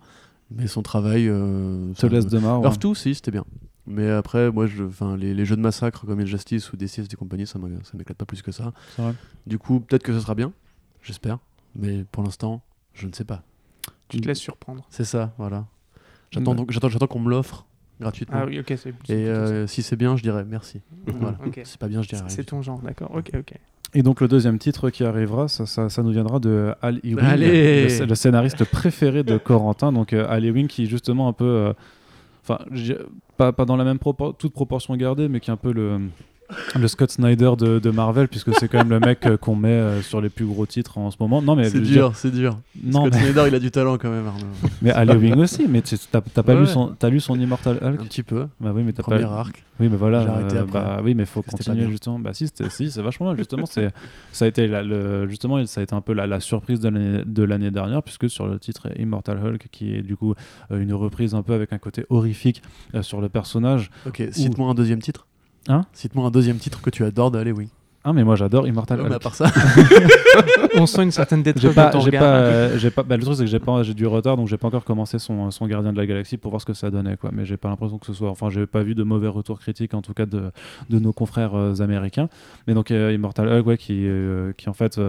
Mais son travail. Euh, Te ça laisse de marre. ouais. Earth 2, si, c'était bien. Mais après, moi, je, enfin, les, les jeux de massacre comme Injustice ou DCS et compagnie, ça ça m'éclate pas plus que ça. Vrai. Du coup, peut-être que ce sera bien, j'espère. Mais pour l'instant, je ne sais pas. Tu te laisses surprendre. C'est ça, voilà. J'attends Bah. j'attends qu'on me l'offre gratuitement. Ah oui, ok, c'est. c'est Et euh, si c'est bien, je dirais merci. ça. voilà. Ok. Si c'est pas bien, je dirais. C'est ton genre, d'accord. Ok, ok. Et donc le deuxième titre qui arrivera, ça, ça, ça nous viendra de Al Ewing, Allez le, le scénariste préféré de Corentin. Donc euh, Al Ewing qui justement un peu, euh, enfin pas, pas dans la même propor- toute proportion gardée, mais qui est un peu le le Scott Snyder de, de Marvel puisque c'est quand même le mec euh, qu'on met euh, sur les plus gros titres en ce moment. Non mais C'est dire- dur, c'est dur. non Scott mais, Snyder, il a du talent quand même, Arnaud. mais Al Ewing aussi. Mais t'as pas Ouais, lu son, t'as lu son Immortal Hulk Un petit peu. Bah oui mais t'as Premier pas. arc. Oui, mais voilà. J'ai arrêté euh, après. bah oui, mais faut continuer justement. Bah si, si, c'est vachement mal justement. C'est, ça a été la- le, justement, ça a été un peu la, la surprise de l'année, de l'année dernière, puisque sur le titre Immortal Hulk, qui est du coup une reprise un peu avec un côté horrifique euh, sur le personnage. Ok, cite-moi un deuxième titre. Hein Cite-moi un deuxième titre que tu adores d'Allez, oui. Ah, mais moi j'adore Immortal Ouais, mais à Hulk. part ça. On sent une certaine J'ai détresse pas, dans ton j'ai regard. pas, euh, j'ai pas. bah, le truc c'est que j'ai pas, j'ai du retard, donc j'ai pas encore commencé son, son Gardien de la Galaxie pour voir ce que ça donnait, quoi. Mais j'ai pas l'impression que ce soit, enfin, j'ai pas vu de mauvais retours critiques, en tout cas de, de nos confrères euh, américains. Mais donc euh, Immortal Hulk, ouais, qui, euh, qui en fait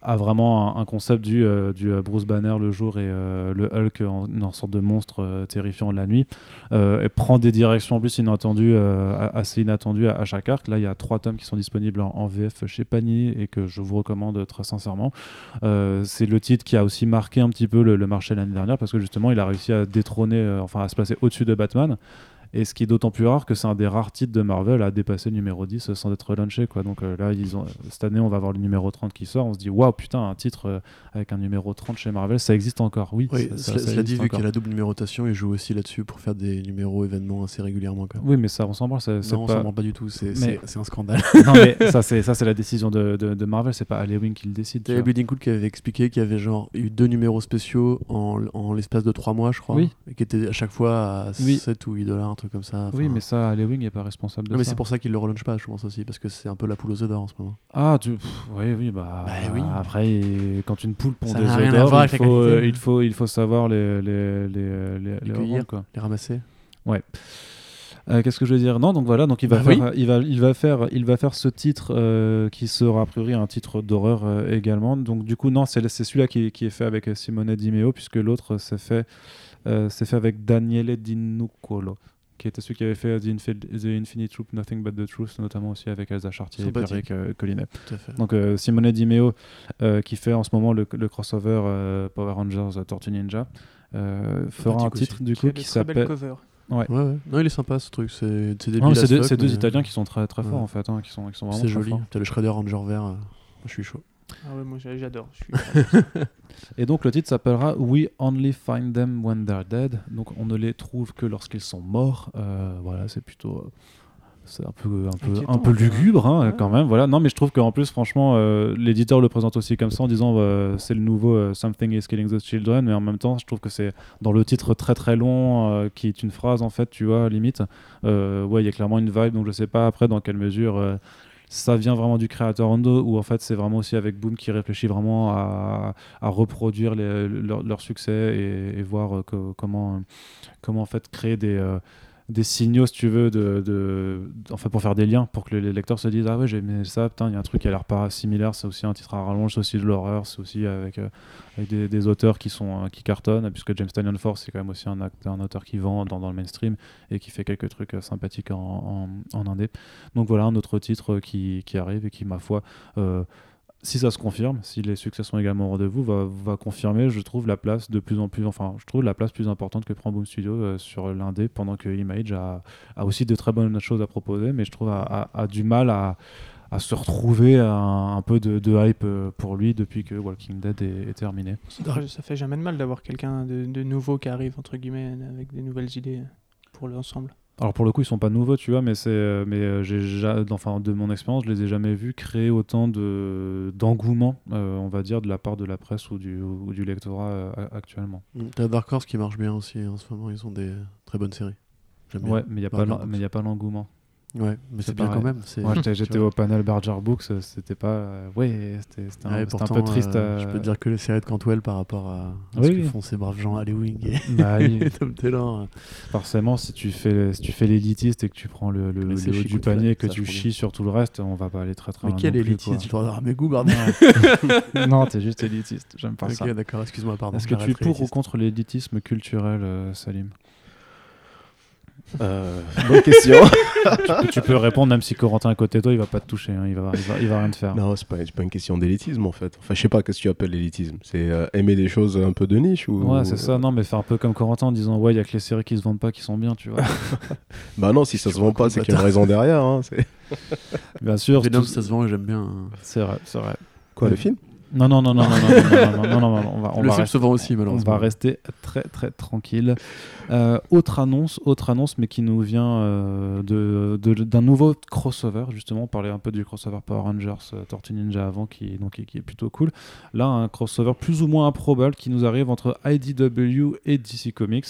a vraiment un, concept du, euh, du euh, Bruce Banner le jour et euh, le Hulk en, en sorte de monstre terrifiant la nuit, et prend des directions en plus inattendues, assez inattendues à, chaque arc. Là, il y a trois tomes qui sont disponibles en, VF chez Panini et que je vous recommande très sincèrement. C'est le titre qui a aussi marqué un petit peu le, le marché l'année dernière parce que justement il a réussi à détrôner, enfin à se placer au-dessus de Batman. Et ce qui est d'autant plus rare que c'est un des rares titres de Marvel à dépasser le numéro 10 sans être launché. Quoi. Donc euh, là, ils ont, cette année, on va avoir le numéro 30 qui sort. On se dit, waouh, putain, un titre euh, avec un numéro 30 chez Marvel, ça existe encore. Oui, Oui, ça- ça- dit, vu qu'il y a la double numérotation, il joue aussi là-dessus pour faire des numéros événements assez régulièrement. Même. Oui, mais ça, on s'en branle. non, pas... ça ment pas du tout, c'est, Mais- un scandale. non, mais ça, c'est, la décision de, de, de Marvel. C'est pas Halloween qui le décide. Il y a vois. Bleeding Cool qui avait expliqué qu'il y avait genre eu deux numéros spéciaux en, en l'espace de trois mois, je crois. Oui. Et qui étaient à chaque fois à Oui. 7 ou 8 dollars, truc comme ça. Oui, mais ça, Halloween n'est pas responsable de Non, mais ça. c'est pour ça qu'il le relaunch pas, je pense aussi, parce que c'est un peu la poule aux œufs d'or en ce moment. Ah, tu... pff, oui, oui, bah, Bah oui. après, quand une poule pond des œufs d'or, il euh, il, faut, il faut savoir les, les, les, les, les cueillir. quoi. Les ramasser. Euh, Qu'est-ce que je veux dire? Non, donc voilà, donc il va, Bah faire, il, va, il, va faire, il va faire ce titre euh, qui sera a priori un titre d'horreur euh, également. Donc du coup, non, c'est celui-là qui, qui est fait avec Simone Di Meo, puisque l'autre c'est fait, c'est fait avec Daniele Di Nucolo, qui était celui qui avait fait The, Infi- The Infinite Troop, Nothing But the Truth, notamment aussi avec Elsa Chartier et. Pierrick euh, Collinet. Tout à fait. Donc euh, Simone Di Meo euh, qui fait en ce moment le, le crossover euh, Power Rangers euh, Tortue Ninja euh, fera un titre du Qui coup qui s'appelle cover. Ouais, ouais. Non, il est sympa ce truc. C'est, Non, mais deux, deux Italiens qui sont très très forts Ouais. en fait, hein, qui sont qui sont vraiment C'est joli. T'as le Shredder Ranger vert. euh, Je suis chaud. Ah ouais, moi j'a- j'adore. Suis- Et donc le titre s'appellera We Only Find Them When They're Dead. Donc on ne les trouve que lorsqu'ils sont morts. Euh, voilà, c'est plutôt euh, c'est un peu un peu un peu lugubre hein, Ouais. quand même. Voilà. Non, mais je trouve qu'en plus franchement euh, l'éditeur le présente aussi comme ça en disant euh, c'est le nouveau Something is Killing the Children, mais en même temps je trouve que c'est dans le titre très très long qui est une phrase en fait, tu vois, limite. Ouais, il y a clairement une vibe. Donc je sais pas après dans quelle mesure. Ça vient vraiment du créateur Hondo ou en fait c'est vraiment aussi avec Boom qui réfléchit vraiment à, reproduire leur, succès et, voir euh, comment, comment en fait créer des, euh, des signaux si tu veux de, de, en fait, pour faire des liens pour que les lecteurs se disent ah ouais j'ai aimé ça putain il y a un truc qui a l'air pas similaire c'est aussi un titre à rallonge c'est aussi de l'horreur c'est aussi avec, euh, des, auteurs qui sont euh, qui cartonnent puisque James Tynion Force c'est quand même aussi un, un auteur qui vend dans, dans le mainstream et qui fait quelques trucs euh, sympathiques en, en, en indé. Donc voilà un autre titre qui, qui arrive et qui ma foi si ça se confirme, si les succès sont également au rendez-vous, va, confirmer, je trouve, la place de plus en plus, enfin, je trouve la place plus importante que prend Boom Studio euh, sur l'indé, pendant que Image a, aussi de très bonnes choses à proposer, mais je trouve a, du mal à, se retrouver un, peu de, hype euh, pour lui depuis que Walking Dead est, terminé. Ça fait jamais de mal d'avoir quelqu'un de nouveau qui arrive, entre guillemets, avec des nouvelles idées pour l'ensemble. Alors pour le coup, ils sont pas nouveaux, tu vois, mais c'est, euh, mais euh, j'ai, ja- enfin de mon expérience, je les ai jamais vus créer autant de d'engouement, euh, on va dire, de la part de la presse ou du, ou du lectorat euh, actuellement. Mm. T'as Dark Horse qui marche bien aussi en ce moment, ils ont des très bonnes séries. Ouais, mais il y a pas, Barger l'en- Books. mais il y a pas l'engouement. Ouais, mais C'est bien pareil. quand même. Moi, j'étais, au panel Barger Books, c'était pas, ouais, c'était, c'était un, Ouais, un peu triste. euh, Je euh, peux te dire que les séries de Cantwell par rapport à, à Oui, ce que oui. font ces braves gens, Wing et, bah, et Tom Taylor. euh. forcément, si tu fais, si tu fais l'élitiste et que tu prends le, le, Mais haut du panier et que ça, tu je chies sur tout le reste, on va pas aller très très Mais loin. quel non plus, élitiste Tu avoir mes goûts, bordel. non, t'es juste élitiste, j'aime pas ça. Ok, d'accord, excuse-moi, pardon. Est-ce que tu es pour ou contre l'élitisme culturel, euh, Salim? Euh, bonne question. tu, peux, tu peux répondre, même si Corentin est à côté de toi, il va pas te toucher, hein, il, va, il, va, il va rien te faire. non, c'est pas, c'est pas une question d'élitisme en fait. Enfin, je sais pas qu'est-ce que tu appelles l'élitisme? C'est euh, aimer des choses un peu de niche ou? Ouais, c'est ça, non, mais faire un peu comme Corentin en disant Ouais, il y a que les séries qui se vendent pas qui sont bien, tu vois. Bah non, si ça se vend pas, c'est qu'il y a une raison derrière. hein, Bien sûr, Venom, tout- ça se vend et j'aime bien. hein. c'est vrai, c'est vrai. Quoi, le film? Non, non, non, non, non, non, non, non, non, non, non, non, on va, on Le va rester- aussi, On malheureusement. va rester très très tranquille. Euh, autre annonce, autre annonce, mais qui nous vient euh, de- de- d'un nouveau crossover. Justement, on parlait un peu du crossover Power Rangers, euh, Tortue Ninja avant, qui, donc, qui, qui est plutôt cool. Là, un crossover plus ou moins improbable qui nous arrive entre IDW et DC Comics.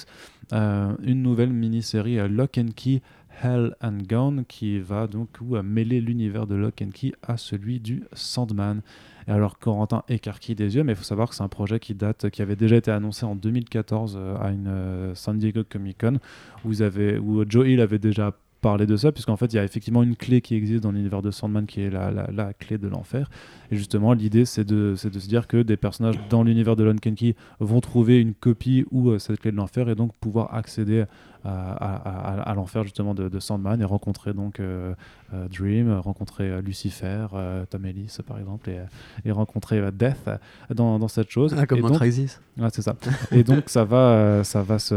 Euh, une nouvelle mini-série euh, Lock and Key. Hell and Gone qui va donc ou, euh, mêler l'univers de Lock and Key à celui du Sandman. Et alors Corentin écarquille des yeux, mais il faut savoir que c'est un projet qui date, qui avait déjà été annoncé en 2014 euh, à une euh, San Diego Comic Con, où, Joe Hill avait déjà parlé de ça, puisqu'en fait il y a effectivement une clé qui existe dans l'univers de Sandman qui est la, clé de l'enfer. Et justement l'idée c'est de, se dire que des personnages dans l'univers de Lock and Key vont trouver une copie ou euh, cette clé de l'enfer et donc pouvoir accéder à, à- à- à l'enfer justement de, de Sandman et rencontrer donc euh, euh, Dream, rencontrer euh, Lucifer, Tom Ellis par exemple, et, et rencontrer Death dans, dans cette chose. Ah, comme et dans donc, Crisis. C'est ça. Et donc ça va, ça va se,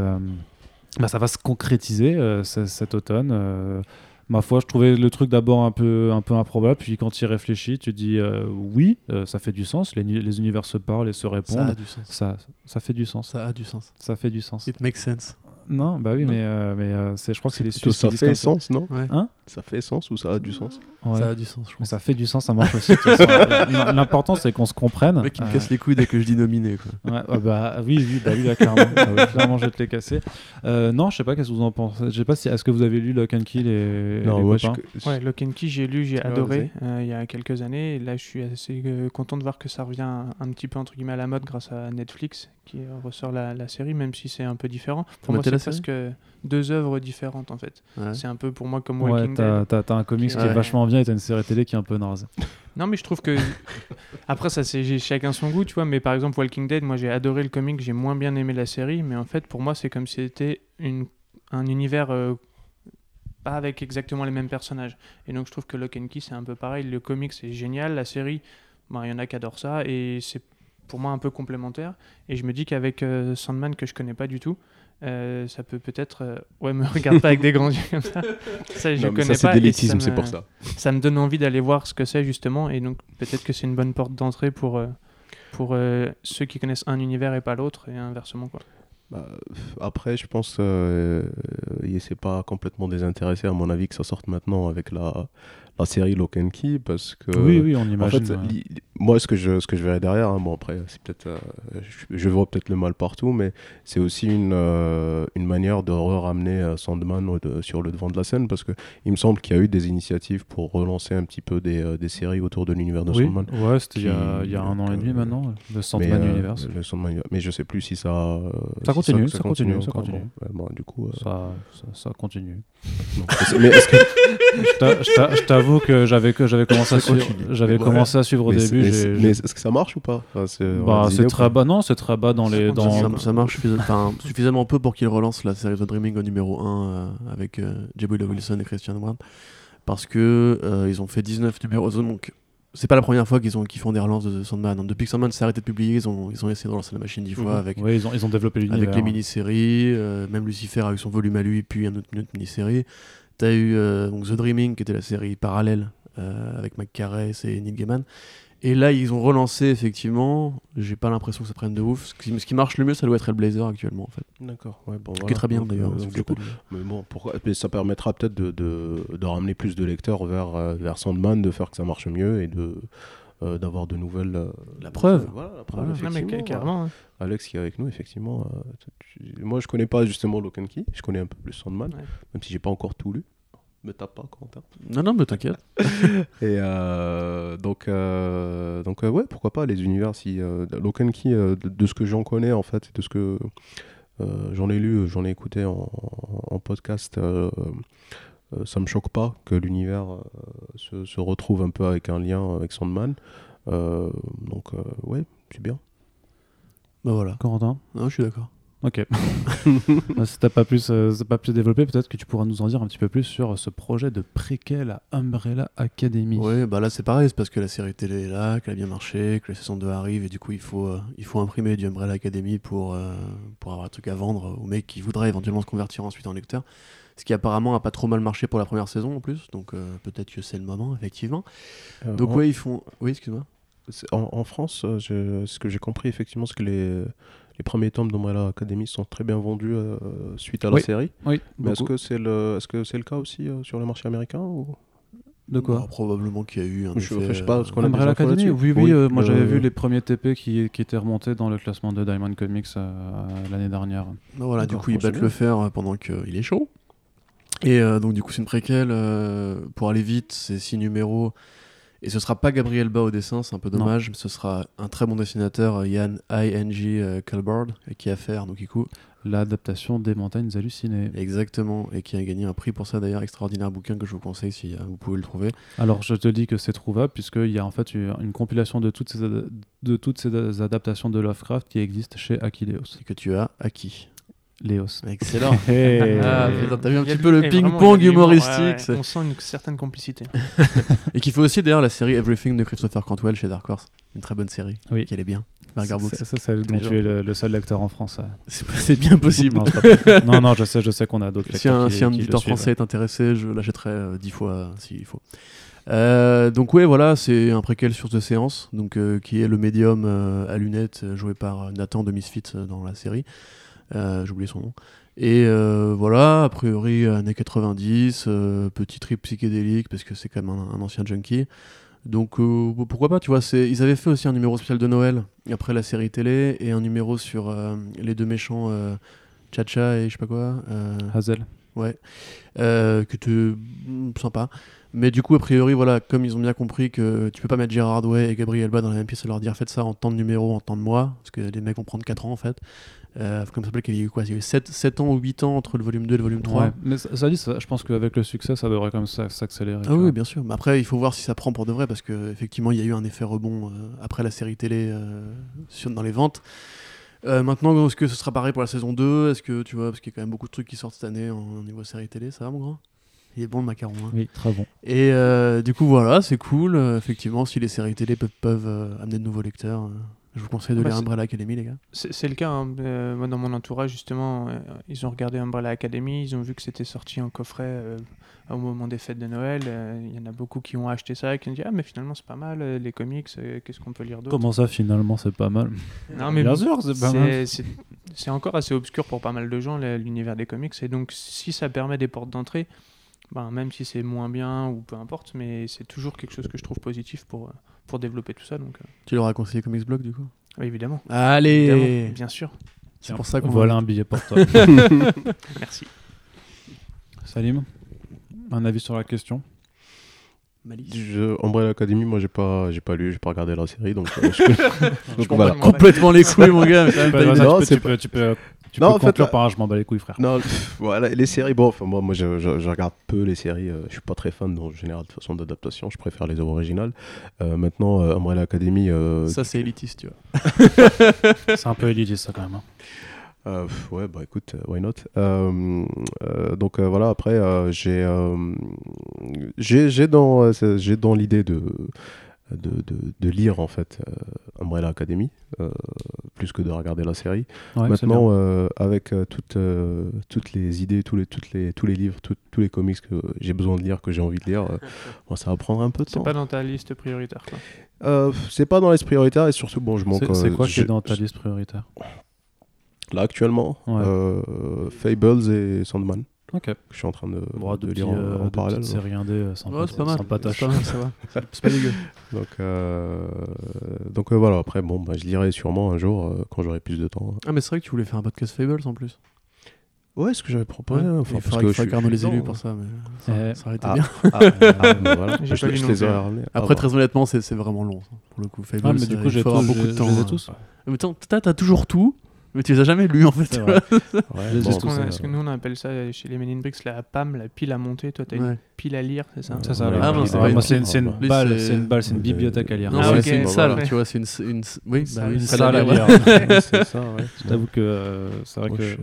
bah, ça va se concrétiser ce- cet automne. ma foi, je trouvais le truc d'abord un peu, un peu improbable, puis quand tu y réfléchis, tu dis euh, oui, euh, ça fait du sens. Les, les univers se parlent et se Ça a répondent. du sens. Ça, ça fait du sens. Ça a du sens. Ça fait du sens. It makes sense. Non, bah oui, Non. mais, euh, mais euh, c'est, je crois que c'est les Suisses qui ça fait sens, non? Ouais. Hein? Ça fait sens ou ça a du sens? Ouais. Ça a du sens, je pense. ça fait du sens, ça marche aussi. L- L'important, c'est qu'on se comprenne. Le mec qui me Euh, casse les couilles dès que je dis nominé. Quoi. Ouais, ah bah oui, oui, bah oui, là, clairement. Ah oui, clairement, je vais te les casser. Euh, non, je sais pas, qu'est-ce que vous en pensez? Je sais pas si, est-ce que vous avez lu Lock and Kill et, Non, les moi, je- copains Ouais, Lock and Key, j'ai lu, j'ai Ouais, adoré euh, il y a quelques années. Et là, je suis assez euh, content de voir que ça revient un, un petit peu entre guillemets à la mode grâce à Netflix qui euh, ressort la, la série, même si c'est un peu différent. Pour moi, maté c'est série? presque deux œuvres différentes en fait. Ouais. C'est un peu pour moi comme Ouais, Walking t'as, Dead. t'as- t'as un comics qui est vachement bien et t'as une série télé qui est un peu naze. Non, mais je trouve que. Après, ça, c'est j'ai chacun son goût, tu vois. Mais par exemple, Walking Dead, moi, j'ai adoré le comic, j'ai moins bien aimé la série. Mais en fait, pour moi, c'est comme si c'était une... un univers. euh, Pas avec exactement les mêmes personnages. Et donc, je trouve que Lock and Key, c'est un peu pareil. Le comic, c'est génial. La série, bah, il y en a qui adorent ça. Et c'est pour moi un peu complémentaire. Et je me dis qu'avec euh, Sandman, que je connais pas du tout, euh, ça peut peut-être. euh, Ouais, me regarde pas avec des grands yeux comme ça. Ça, je Non, connais ça, c'est pas. ça c'est pour ça. ça me donne envie d'aller voir ce que c'est justement et donc peut-être que c'est une bonne porte d'entrée pour euh, pour euh, ceux qui connaissent un univers et pas l'autre et inversement quoi. Bah, après, je pense euh, c'est pas complètement désintéressé à mon avis que ça sorte maintenant avec la, la série Lock and Key parce que oui, oui, on en imagine. fait, ouais. li- moi ce que je ce que je verrais derrière, hein, bon après c'est peut-être euh, je, je vois peut-être le mal partout, mais c'est aussi une euh, une manière de ramener euh, Sandman au de- sur le devant de la scène parce que il me semble qu'il y a eu des initiatives pour relancer un petit peu des, des séries autour de l'univers de oui, Sandman. ouais, c'était il y, a, y un an et demi maintenant, le Sandman Universe. le Sandman Universe. mais je sais plus si ça. Ça si continue, ça continue, ça continue. Bon, ouais, bon, du coup. Ça, ça, continue. mais que Je t'avoue que j'avais que j'avais commencé à suivre, continue. j'avais Ouais. commencé à suivre au mais début. mais, mais est-ce que ça marche ou pas Enfin, c'est on bah, très bas, non, c'est très bas dans les Ça dans. ça, compte, ça marche suffisamment peu pour qu'il relance la série The Dreaming au numéro 1 euh, avec euh, J. Willow Wilson et Christian Ward parce que euh, ils ont fait 19 numéros donc c'est pas la première fois qu'ils ont qu'ils font des relances de Sandman Donc, depuis que Sandman s'est arrêté de publier ils ont, ils ont essayé de relancer la machine 10 fois Mhm. avec, Ouais, ils ont ils ont développé l'univers. avec les mini-séries euh, même Lucifer a eu son volume à lui puis un autre, une autre mini-série t'as eu euh, donc The Dreaming qui était la série parallèle euh, avec Mac Carey et Neil Gaiman Et là, ils ont relancé, effectivement. J'ai pas l'impression que ça prenne de ouf. Ce qui, ce qui marche le mieux, ça doit être Hellblazer actuellement, en fait. D'accord, ouais, bon, Ce qui est très bien d'ailleurs. euh, mais bon, pourquoi mais ça permettra peut-être de, de, de ramener plus de lecteurs vers, vers Sandman, de faire que ça marche mieux et de euh, d'avoir de nouvelles. euh, La preuve. Voilà, la preuve. Non, mais ca- carrément. hein. Alex qui est avec nous, effectivement. euh, moi, je connais pas justement Lock and Key, je connais un peu plus Sandman, Ouais. même si j'ai pas encore tout lu. Me tape pas, Quentin. Non, non, mais t'inquiète. Et euh, donc, euh, donc euh, ouais, pourquoi pas les univers. Si euh, and Key, euh, de, de ce que j'en connais en fait, et de ce que euh, j'en ai lu, j'en ai écouté en, en podcast, ça me choque pas que l'univers euh, se, se retrouve un peu avec un lien avec Sandman. Euh, donc euh, ouais, c'est bien. Bah voilà. Corentin Non, je suis d'accord. Ok. Euh, si t'as pas plus, euh, pas plus développé, peut-être que tu pourras nous en dire un petit peu plus sur ce projet de préquel à Umbrella Academy. Oui, bah là c'est pareil, c'est parce que la série télé est là, qu'elle a bien marché, que la saison 2 arrive et du coup il faut, euh, il faut imprimer du Umbrella Academy pour, euh, pour avoir un truc à vendre aux mecs qui voudraient éventuellement se convertir ensuite en lecteur. Ce qui apparemment a pas trop mal marché pour la première saison en plus, donc euh, peut-être que c'est le moment effectivement. Euh, Donc ouais, ils font. Oui, excuse-moi. En- en France, euh, je- ce que j'ai compris effectivement, c'est que les, les premiers tomes d'Umbrella Academy sont très bien vendus euh, suite à la Oui. série. Oui, Mais est-ce que c'est le, est-ce que c'est le cas aussi euh, sur le marché américain ou... De quoi? Bah, Probablement qu'il y a eu un. Je- effet, je sais pas, parce qu'on Umbrella Academy? Oui, oui, Oui, euh, moi j'avais vu les premiers TP qui, qui étaient remontés dans le classement de Diamond Comics euh, l'année dernière. Bah voilà, du coup, ils battent le fer pendant qu'il est chaud. Et euh, donc, du coup, c'est une préquelle. euh, pour aller vite, c'est six numéros. Et ce sera pas Gabriel Ba au dessin, c'est un peu dommage, mais ce sera un très bon dessinateur, euh, Yann I.N.G. euh, Culbard, euh, qui a fait coup, L'adaptation des montagnes hallucinées. exactement, et qui a gagné un prix pour ça d'ailleurs, extraordinaire bouquin que je vous conseille si euh, vous pouvez le trouver. Alors je te dis que c'est trouvable puisqu'il y a en fait une compilation de toutes ces, de toutes ces adaptations de Lovecraft qui existent chez Akileos. Et que tu as acquis. Léos. Excellent. Hey. Ah, Et- putain, t'as vu un petit peu le vraiment, ping-pong humoristique, ouais, ouais. c'est- On sent une certaine complicité. Et qu'il faut aussi d'ailleurs la série Everything de Christopher Cantwell chez Dark Horse. Une très bonne série. Oui. Qui elle est bien. Burger. C'est c'est celle dont tu es le, le seul lecteur en France. C'est bien possible. Non, pas- non, non, je sais, je sais qu'on a d'autres Si lecteurs un, qui, si un qui éditeur français est intéressé, je l'achèterai euh, dix fois euh, s'il faut. Euh, donc ouais, voilà, c'est un préquel sur The Séance, donc euh, qui est le médium euh, à lunettes joué par Nathan de Misfits euh, dans la série. Euh, J'ai oublié son nom. Et euh, voilà, a priori années 90, euh, petit trip psychédélique parce que c'est quand même un, un ancien junkie. Donc pourquoi pas, tu vois, ils avaient fait aussi un numéro spécial de Noël après la série télé et un numéro sur les deux méchants Chacha et je sais pas quoi. Hazel. Ouais. Que tu sympa. Mais du coup, a priori, voilà, comme ils ont bien compris que tu peux pas mettre Gérard Way et Gabriel Ba dans la même pièce et leur dire faites ça en temps de numéro, en temps de mois, parce que les mecs vont prendre 4 ans en fait. Euh, comme ça s'appelle qu'il y a eu quoi Il y a eu 7, 7 ans ou 8 ans entre le volume 2 et le volume 3. Ouais. Mais ça, ça dit, ça- je pense qu'avec le succès, ça devrait quand même s'a- s'accélérer. Ah oui, vois. bien sûr. Mais après, il faut voir si ça prend pour de vrai, parce qu'effectivement, il y a eu un effet rebond euh, après la série télé euh, sur, dans les ventes. Euh, maintenant, est-ce que ce sera pareil pour la saison 2 Est-ce que tu vois, parce qu'il y a quand même beaucoup de trucs qui sortent cette année en, en niveau série télé, ça va mon grand? Il est bon le macaron. hein. Oui, très bon. Et euh, du coup, voilà, c'est cool. Euh, effectivement, si les séries télé peuvent, peuvent euh, amener de nouveaux lecteurs, euh, je vous conseille de Bah, lire Umbrella Academy, les gars. C'est le cas. hein. Euh, moi, dans mon entourage, justement, euh, ils ont regardé Umbrella Academy, ils ont vu que c'était sorti en coffret euh, au moment des fêtes de Noël. Euh, Il y en a beaucoup qui ont acheté ça et qui ont dit Ah, mais finalement, c'est pas mal, les comics, euh, qu'est-ce qu'on peut lire d'autre? Comment ça, finalement, c'est pas mal? Non, mais Bien sûr, c'est pas mal. c'est- encore assez obscur pour pas mal de gens, l'univers des comics. Et donc, si ça permet des portes d'entrée, ben, même si c'est moins bien ou peu importe, mais c'est toujours quelque chose que je trouve positif pour, euh, pour développer tout ça. Donc, euh, Tu leur as conseillé Comics Blog, du coup? Oui, évidemment. Allez évidemment, bien sûr. C'est pour ça qu'on Voilà un billet pour toi. Merci. Salim, un avis sur la question? Malice. Je, Umbrella Academy, moi j'ai pas, j'ai pas lu, j'ai pas regardé la série, donc, euh, je comprends voilà. Complètement les couilles, mon gars. mais Non, peux, peux, tu peux, tu Non, peux en fait, conclure là- par un je m'en bats les couilles, frère. Non, voilà, les séries, bon, enfin, moi, moi je, je- je regarde peu les séries, euh, je suis pas très fan en général de façon d'adaptation, je préfère les œuvres originales. Euh, maintenant, euh, Umbrella Academy, euh, Ça, c'est élitiste, tu vois. C'est un peu élitiste, ça, quand même. hein. Euh, ouais, bah écoute, euh, why not? Euh, euh, Donc euh, voilà, après, euh, j'ai euh, j'ai dans, euh, j'ai dans l'idée de, de, de- de lire en fait euh, Umbrella Academy euh, plus que de regarder la série. Ouais, c'est Maintenant, euh, avec euh, toutes, euh, toutes les idées, tous les, toutes les, tous les livres, tout- tous les comics que j'ai besoin de lire, que j'ai envie de lire, euh, bon, ça va prendre un peu de C'est temps. pas dans ta liste prioritaire. Quoi. Euh, c'est pas dans les prioritaires et surtout, bon, je manque. C'est- c'est euh, quoi qui est dans ta liste prioritaire? Là, actuellement, Ouais. euh, Fables et Sandman, Ok. que je suis en train de, Bon, de de lire en, euh, en de parallèle. indé euh, Ouais, c'est pas mal. sympatoche. C'est pas mal, ça va. C'est- pas dégueu. Donc, euh, donc euh, voilà, après, bon, bah, je lirai sûrement un jour euh, quand j'aurai plus de temps. Ah, mais c'est vrai que tu voulais faire un podcast Fables en plus. Ouais, ce que j'avais proposé. Ouais, hein, il enfin, parce faudrait que je je les élus pour ça, mais ça, ça aurait été Ah. bien. Ah, ah, voilà. J'ai je, pas lu je non les plus, aurais hein. ramenés. Après, très honnêtement, c'est c'est vraiment long, pour le coup. Fables, Ah, mais du coup, il j'ai beaucoup de temps. je les ai hein. tous. Mais t'as toujours tout, mais tu les as jamais lus en fait. Ouais, bon, Qu'on euh, ce que nous on appelle ça chez les Men in Bricks la PAM, la pile à monter. Toi, t'as Ouais. une pile à lire, c'est ça C'est ça. Ouais, Ah, c'est moi, une c'est une, c'est une Lui, balle, c'est- c'est une balle, c'est une Euh, bibliothèque à lire. Non, Ah, c'est ok, c'est une ça, salle, ouais. tu vois, c'est une, une- Oui, Ça, bah oui, une salle salle à lire. lire. Ouais, c'est ça, ouais. Je t'avoue que euh, c'est vrai Moi, que je-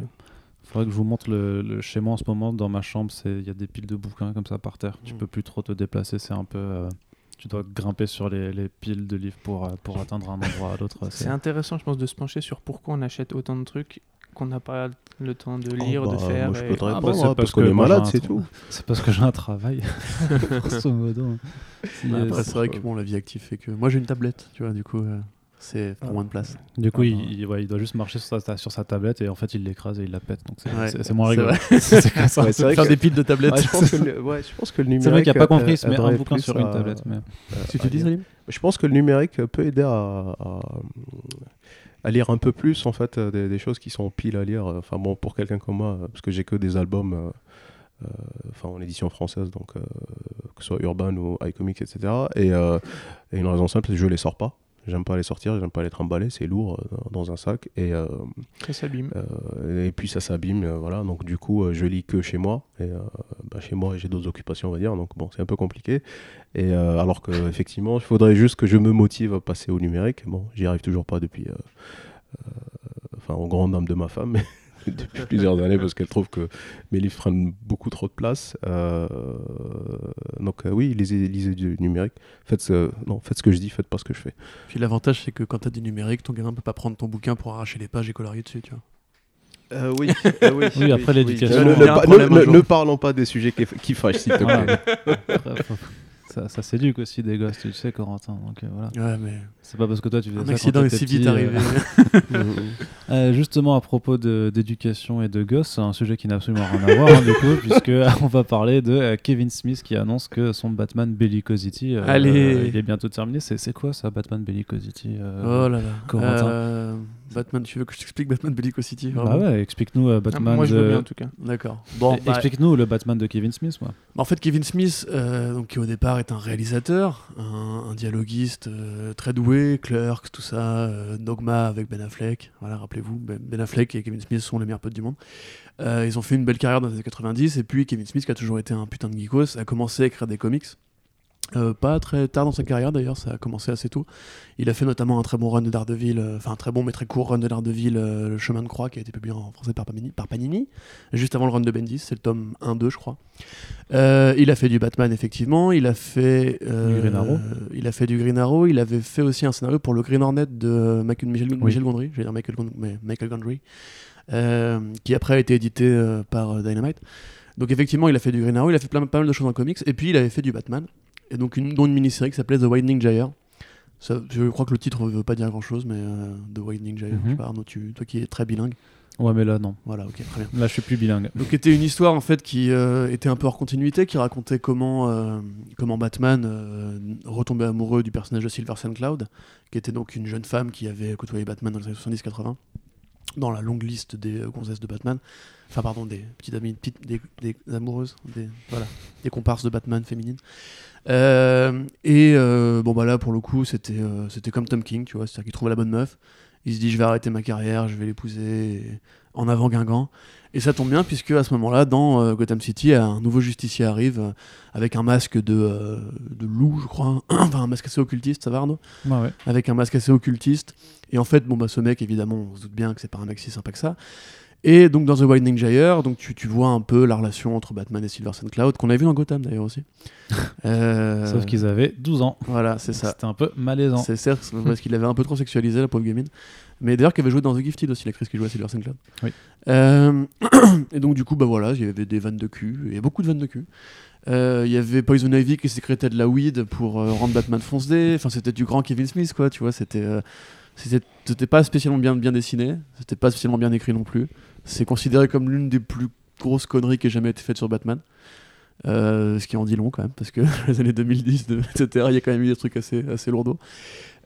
faudrait que je vous montre le, le chez moi en ce moment dans ma chambre. C'est il y a des piles de bouquins comme ça par terre. Tu Mm. peux plus trop te déplacer. C'est un peu euh, tu dois grimper sur les, les piles de livres pour euh, pour atteindre un endroit à l'autre. C'est intéressant, je pense, de se pencher sur pourquoi on achète autant de trucs qu'on n'a pas le temps de Oh, lire, de bah, faire. Moi, je peux te Ah, bah, répondre, c'est hein, parce parce qu'on que est malade, j'ai un c'est tout. C'est parce que j'ai un travail. Grosso modo. Si, Bah, Après, c'est vrai que bon, la vie active fait que. Moi, j'ai une tablette, tu vois, du coup, euh, c'est Ah. pour moins de place. Du coup, Ah, il, non. il- ouais, il doit juste marcher sur sa, sur sa tablette et en fait, il l'écrase et il la pète. Donc c'est Ouais, c'est- c'est moins rigolo. vrai. c'est ça. Ouais, Faire que- des piles de tablettes. Ouais, je pense que le, ouais, je pense que le numérique. C'est vrai qu'il n'a pas compris, il se euh, met un aiderait bouquin plus sur une tablette. Mais... À tu dis. Salim Je pense que le numérique peut aider à, à, à lire un peu plus en fait euh, des, des choses qui sont piles à lire. Enfin bon, pour quelqu'un comme moi, euh, parce que j'ai que des albums, euh, euh, enfin en édition française, donc euh, que ce soit Urban ou iComics, etc. Et, euh, et une raison simple, c'est que je les sors pas. J'aime pas les sortir, j'aime pas les trimballer, c'est lourd euh, dans un sac. Et, euh, Ça s'abîme. euh, et puis ça s'abîme, voilà. Donc du coup, je lis que chez moi. Et euh, bah, chez moi, j'ai d'autres occupations, on va dire. Donc bon, c'est un peu compliqué. Et alors que effectivement, il faudrait juste que je me motive à passer au numérique. Bon, j'y arrive toujours pas depuis, euh, enfin, aux grandes dames de ma femme, mais depuis plusieurs années parce qu'elle trouve que mes livres prennent beaucoup trop de place. Euh, donc euh, oui, lisez, lisez du numérique. Faites ce, non, faites ce que je dis, faites pas ce que je fais. Puis l'avantage, c'est que quand t'as du numérique, ton gamin peut pas prendre ton bouquin pour arracher les pages et colorier dessus, tu vois. oui, oui, Oui, après l'éducation. Ne, parlons pas des sujets qui, qui fâchent, s'il te plaît. Voilà. Après, faut- ça, ça s'éduque aussi des gosses, tu le sais, Corentin. Donc euh, voilà. Ouais, mais C'est pas parce que toi tu faisais un ça accident quand est si vite petit, euh, arrivé. Euh, justement, à propos d'éducation et de gosses, c'est un sujet qui n'a absolument rien à voir, hein, du coup, puisque on va parler de euh, Kevin Smith qui annonce que son Batman Bellicosity, euh, Allez. euh, il est bientôt terminé. C'est quoi ça, Batman Bellicosity euh, Oh là là. Corentin. Euh, Batman, tu veux que je t'explique Batman Bellicosity Bah ouais, explique-nous euh, Ah, Batman. moi, je veux de- bien en tout cas. D'accord. Bon, Eh, bah, Explique-nous le Batman de Kevin Smith, moi. En fait, Kevin Smith, euh, donc, qui au départ est un réalisateur, un, un dialoguiste euh, très doué, Clerks, tout ça, euh, Dogma avec Ben Affleck. Voilà, rappelez-vous, Ben, Ben Affleck et Kevin Smith sont les meilleurs potes du monde. Euh, ils ont fait une belle carrière dans les années 90, et puis Kevin Smith, qui a toujours été un putain de geekos, a commencé à écrire des comics. Euh, pas très tard dans sa carrière d'ailleurs, ça a commencé assez tôt. Il a fait notamment un très bon run de Daredevil, euh, enfin un très bon mais très court run de Daredevil, euh, Le Chemin de Croix, qui a été publié en français par Panini, par Panini juste avant le run de Bendis, c'est le tome 1-2 je crois. Il a fait du Batman effectivement, il a fait Du Green Arrow. il a fait du Green Arrow, il avait fait aussi un scénario pour le Green Hornet de Michael, Michel, Oui. Michel Gondry, dire Michael, Gond- mais Michael Gondry, qui après a été édité par Dynamite. Donc effectivement, il a fait du Green Arrow, il a fait plein, pas mal de choses en comics, et puis il avait fait du Batman, et donc une, dont une mini-série qui s'appelait The Widening Gyre. Ça, je crois que le titre ne veut pas dire grand-chose, mais euh, The Widening Gyre, je sais pas Arnaud, tu, toi qui es très bilingue. Ouais, mais là, non. Voilà, ok, très bien. Là, je suis plus bilingue. Donc était une histoire en fait qui euh, était un peu hors continuité, qui racontait comment, euh, comment Batman retombait amoureux du personnage de Silver Cloud, qui était donc une jeune femme qui avait côtoyé Batman dans les années 70-80, dans la longue liste des gonzesses de Batman, enfin pardon, des petites amies, petites, des, des amoureuses, des, voilà, des comparses de Batman féminines. Euh, et euh, bon bah là pour le coup c'était euh, c'était comme Tom King, tu vois, c'est-à-dire qu'il trouvait la bonne meuf, il se dit je vais arrêter ma carrière, je vais l'épouser, en avant Guingamp. Et ça tombe bien puisque à ce moment-là, dans Gotham City, un nouveau justicier arrive avec un masque de, de loup, je crois, enfin un masque assez occultiste, ça va Arnaud? Ouais, ouais. Avec un masque assez occultiste. Et en fait, bon bah ce mec, évidemment, on se doute bien que c'est pas un mec si sympa que ça. Et donc dans The Winding Gyre, donc tu, tu vois un peu la relation entre Batman et Silver Sun Cloud, qu'on a vu dans Gotham d'ailleurs aussi. Euh, Sauf qu'ils avaient 12 ans. Voilà, c'est ça. C'était un peu malaisant. C'est certes parce qu'il avait un peu trop sexualisé la pauvre gamine. Mais d'ailleurs, qui avait joué dans The Gifted aussi, l'actrice qui jouait à Silver Sun Cloud. Oui. Euh, et donc, du coup, bah voilà, il y avait des vannes de cul, il y a beaucoup de vannes de cul. Euh, Il y avait Poison Ivy qui sécrétait de la weed pour rendre Batman foncé. Enfin, c'était du grand Kevin Smith, quoi, tu vois. C'était c'était c'était pas spécialement bien, bien dessiné, c'était pas spécialement bien écrit non plus. C'est considéré comme l'une des plus grosses conneries qui ait jamais été faite sur Batman. Euh, ce qui en dit long quand même, parce que les années 2010, de- etc., il y a quand même eu des trucs assez, assez lourdeaux.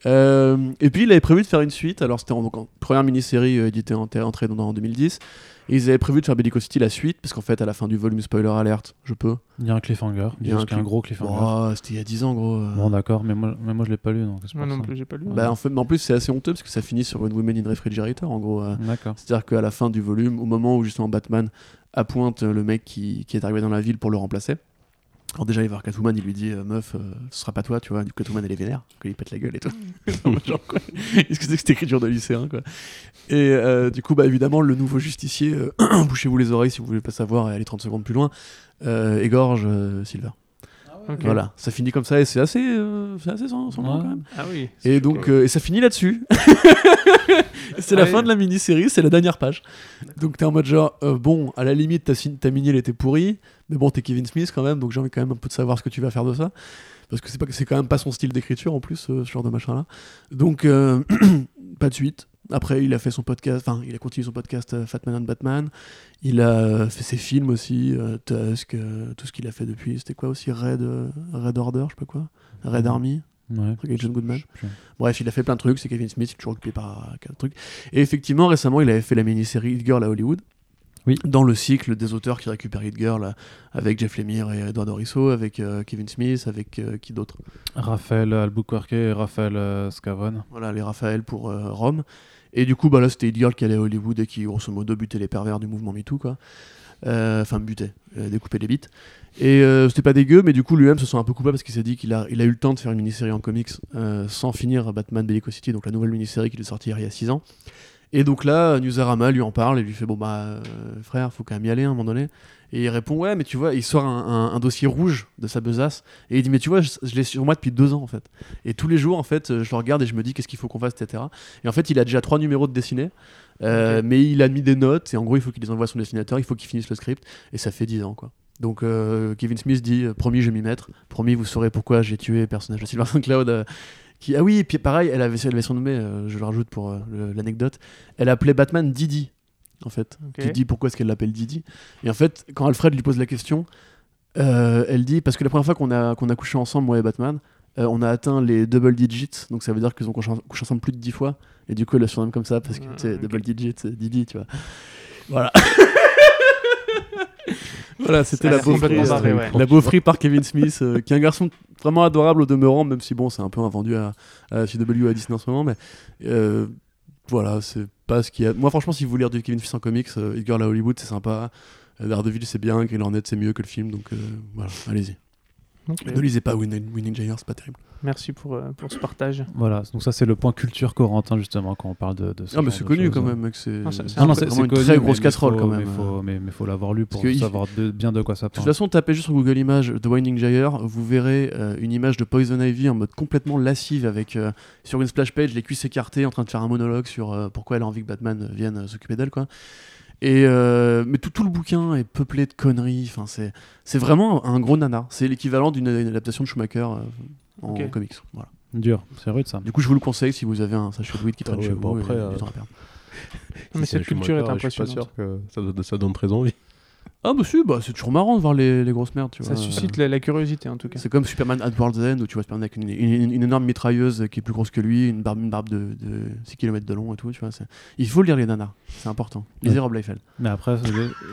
Euh, et puis il avait prévu de faire une suite, alors c'était en, en première mini-série euh, éditée en, dans, en 2010, et ils avaient prévu de faire Bellico City la suite, parce qu'en fait à la fin du volume spoiler alert, je peux. Il y a un cliffhanger. Il y a un gros cliffhanger. Oh, c'était il y a 10 ans gros. Bon, d'accord, mais moi, mais moi je l'ai pas lu. Donc Moi non ça. plus, j'ai pas lu. Bah, en, fait, mais en plus c'est assez honteux, parce que ça finit sur une Women in Refrigerator en gros. euh. D'accord. C'est-à-dire qu'à la fin du volume, au moment où justement Batman appointe le mec qui, qui est arrivé dans la ville pour le remplacer, alors déjà il va voir Catwoman, il lui dit euh, meuf, euh, ce sera pas toi, tu vois. Du coup Catwoman elle est vénère, qu'il lui pète la gueule et tout. Mode genre, quoi. Que c'est que cette écriture de lycéen quoi Et euh, du coup bah évidemment le nouveau justicier, bouchez-vous les oreilles si vous voulez pas savoir et aller 30 secondes plus loin, égorge Silver. Voilà, ça finit comme ça et c'est assez, euh, c'est assez sans, sans Ouais. quand même. Ah oui. Et donc, euh, et ça finit là-dessus. c'est la fin de la mini-série, c'est la dernière page. Donc t'es en mode genre, euh, bon, à la limite, ta, ta mini, elle était pourrie, mais bon, t'es Kevin Smith quand même, donc j'ai envie quand même un peu de savoir ce que tu vas faire de ça. Parce que c'est pas c'est quand même pas son style d'écriture en plus, euh, ce genre de machin-là. Donc, euh, pas de suite. Après, il a fait son podcast, enfin, il a continué son podcast euh, Fat Man and Batman. Il a fait ses films aussi, euh, Tusk, euh, tout ce qu'il a fait depuis. C'était quoi aussi? Red, euh, Red Order, je sais pas quoi Red Army Ouais. un truc avec John Goodman. Bref, il a fait plein de trucs, c'est Kevin Smith, il est toujours occupé par quatre trucs. Et effectivement, récemment, il avait fait la mini-série Girl à Hollywood. Oui. Dans le cycle des auteurs qui récupèrent Hit Girl, avec Jeff Lemire et Eduardo Risso, avec euh, Kevin Smith, avec euh, qui d'autre? Raphaël Albuquerque et Raphaël euh, Scavone. Voilà, les Raphaël pour Rome. Et du coup, bah là, c'était Hit Girl qui allait à Hollywood et qui, grosso modo, butait les pervers du mouvement MeToo, quoi. Enfin, butait, découpait les bites. Et euh, c'était pas dégueu, mais du coup, lui-même se sent un peu coupable parce qu'il s'est dit qu'il a, il a eu le temps de faire une mini-série en comics euh, sans finir Batman Bellico City, donc la nouvelle mini-série qui est sortie il y a 6 ans. Et donc là, Newsarama lui en parle et lui fait Bon, bah, euh, frère, faut quand même y aller à un moment donné. Et il répond Ouais, mais tu vois, il sort un, un- un dossier rouge de sa besace et il dit Mais tu vois, je, je l'ai sur moi depuis deux ans en fait. Et tous les jours, en fait, je le regarde et je me dis Qu'est-ce qu'il faut qu'on fasse, etc. Et en fait, il a déjà trois numéros de dessinés. Euh. Mais il a mis des notes et en gros, il faut qu'il les envoie à son dessinateur, il faut qu'il finisse le script et ça fait 10 ans quoi. Donc euh, Kevin Smith dit Promis, je vais m'y mettre. Promis, vous saurez pourquoi j'ai tué le personnage de Silver Sun Cloud. Qui... Ah oui, et puis pareil, elle avait, elle avait surnommé, euh, je le rajoute pour euh, l'anecdote, elle appelait Batman Didi en fait. Ok. Qui dit pourquoi est-ce qu'elle l'appelle Didi? Et en fait, quand Alfred lui pose la question, euh, elle dit parce que la première fois qu'on a, qu'on a couché ensemble, moi et Batman, euh, on a atteint les double digits, donc ça veut dire qu'ils ont couché, couché ensemble plus de 10 fois. Et du coup, elle la surnomme comme ça parce que Ah, tu sais, ok. double digits, c'est Didi, tu vois. Voilà. voilà, c'était la beaufrie, euh, barré, ouais. la beaufrie par Kevin Smith, euh, qui est un garçon vraiment adorable au demeurant, même si bon, c'est un peu un vendu à, à CW à Disney en ce moment, mais euh, voilà, c'est pas ce qu'il y a. Moi, franchement, si vous voulez lire du Kevin Smith en comics, euh, Girl à Hollywood, c'est sympa. Euh, Daredevil, c'est bien. Green Hornet, c'est mieux que le film, donc euh, voilà, allez-y. Ne lisez pas Winning, Winning Gyre, c'est pas terrible. Merci pour, euh, pour ce partage. Voilà, donc ça c'est le point culture Corentin justement quand on parle de, de ce Ah, mais c'est connu quand même. C'est vraiment une connu, très grosse casserole faut- quand même. Mais faut, mais, mais faut l'avoir lu pour il- savoir de- bien de quoi ça De toute parle. façon, tapez juste sur Google Images The Winding Gyre, vous verrez euh, une image de Poison Ivy en mode complètement lascive avec euh, sur une splash page les cuisses écartées en train de faire un monologue sur euh, pourquoi elle a envie que Batman vienne euh, s'occuper d'elle quoi. Et euh, mais tout, tout le bouquin est peuplé de conneries. Enfin, c'est c'est vraiment un gros nanar. C'est l'équivalent d'une une adaptation de Schumacher euh, en comics. Voilà. Dur, c'est rude ça. Du coup, je vous le conseille si vous avez un sachet de weed qui traîne Ah ouais, chez bon, vous. après, et euh, du temps à perdre. Non, mais cette culture est Schumacher, Je suis pas impressionnante. sûr que ça donne très envie. Ah bah si, bah, c'est toujours marrant de voir les, les grosses merdes. Tu Ça vois. suscite la, la curiosité en tout cas. C'est comme Superman at World's End où tu vois Superman avec une, une- une énorme mitrailleuse qui est plus grosse que lui, une barbe, une barbe de, de 6 km de long et tout. Tu vois, c'est- il faut lire les nanas, c'est important. Lisez Ouais. Rob Liefeld. Mais après,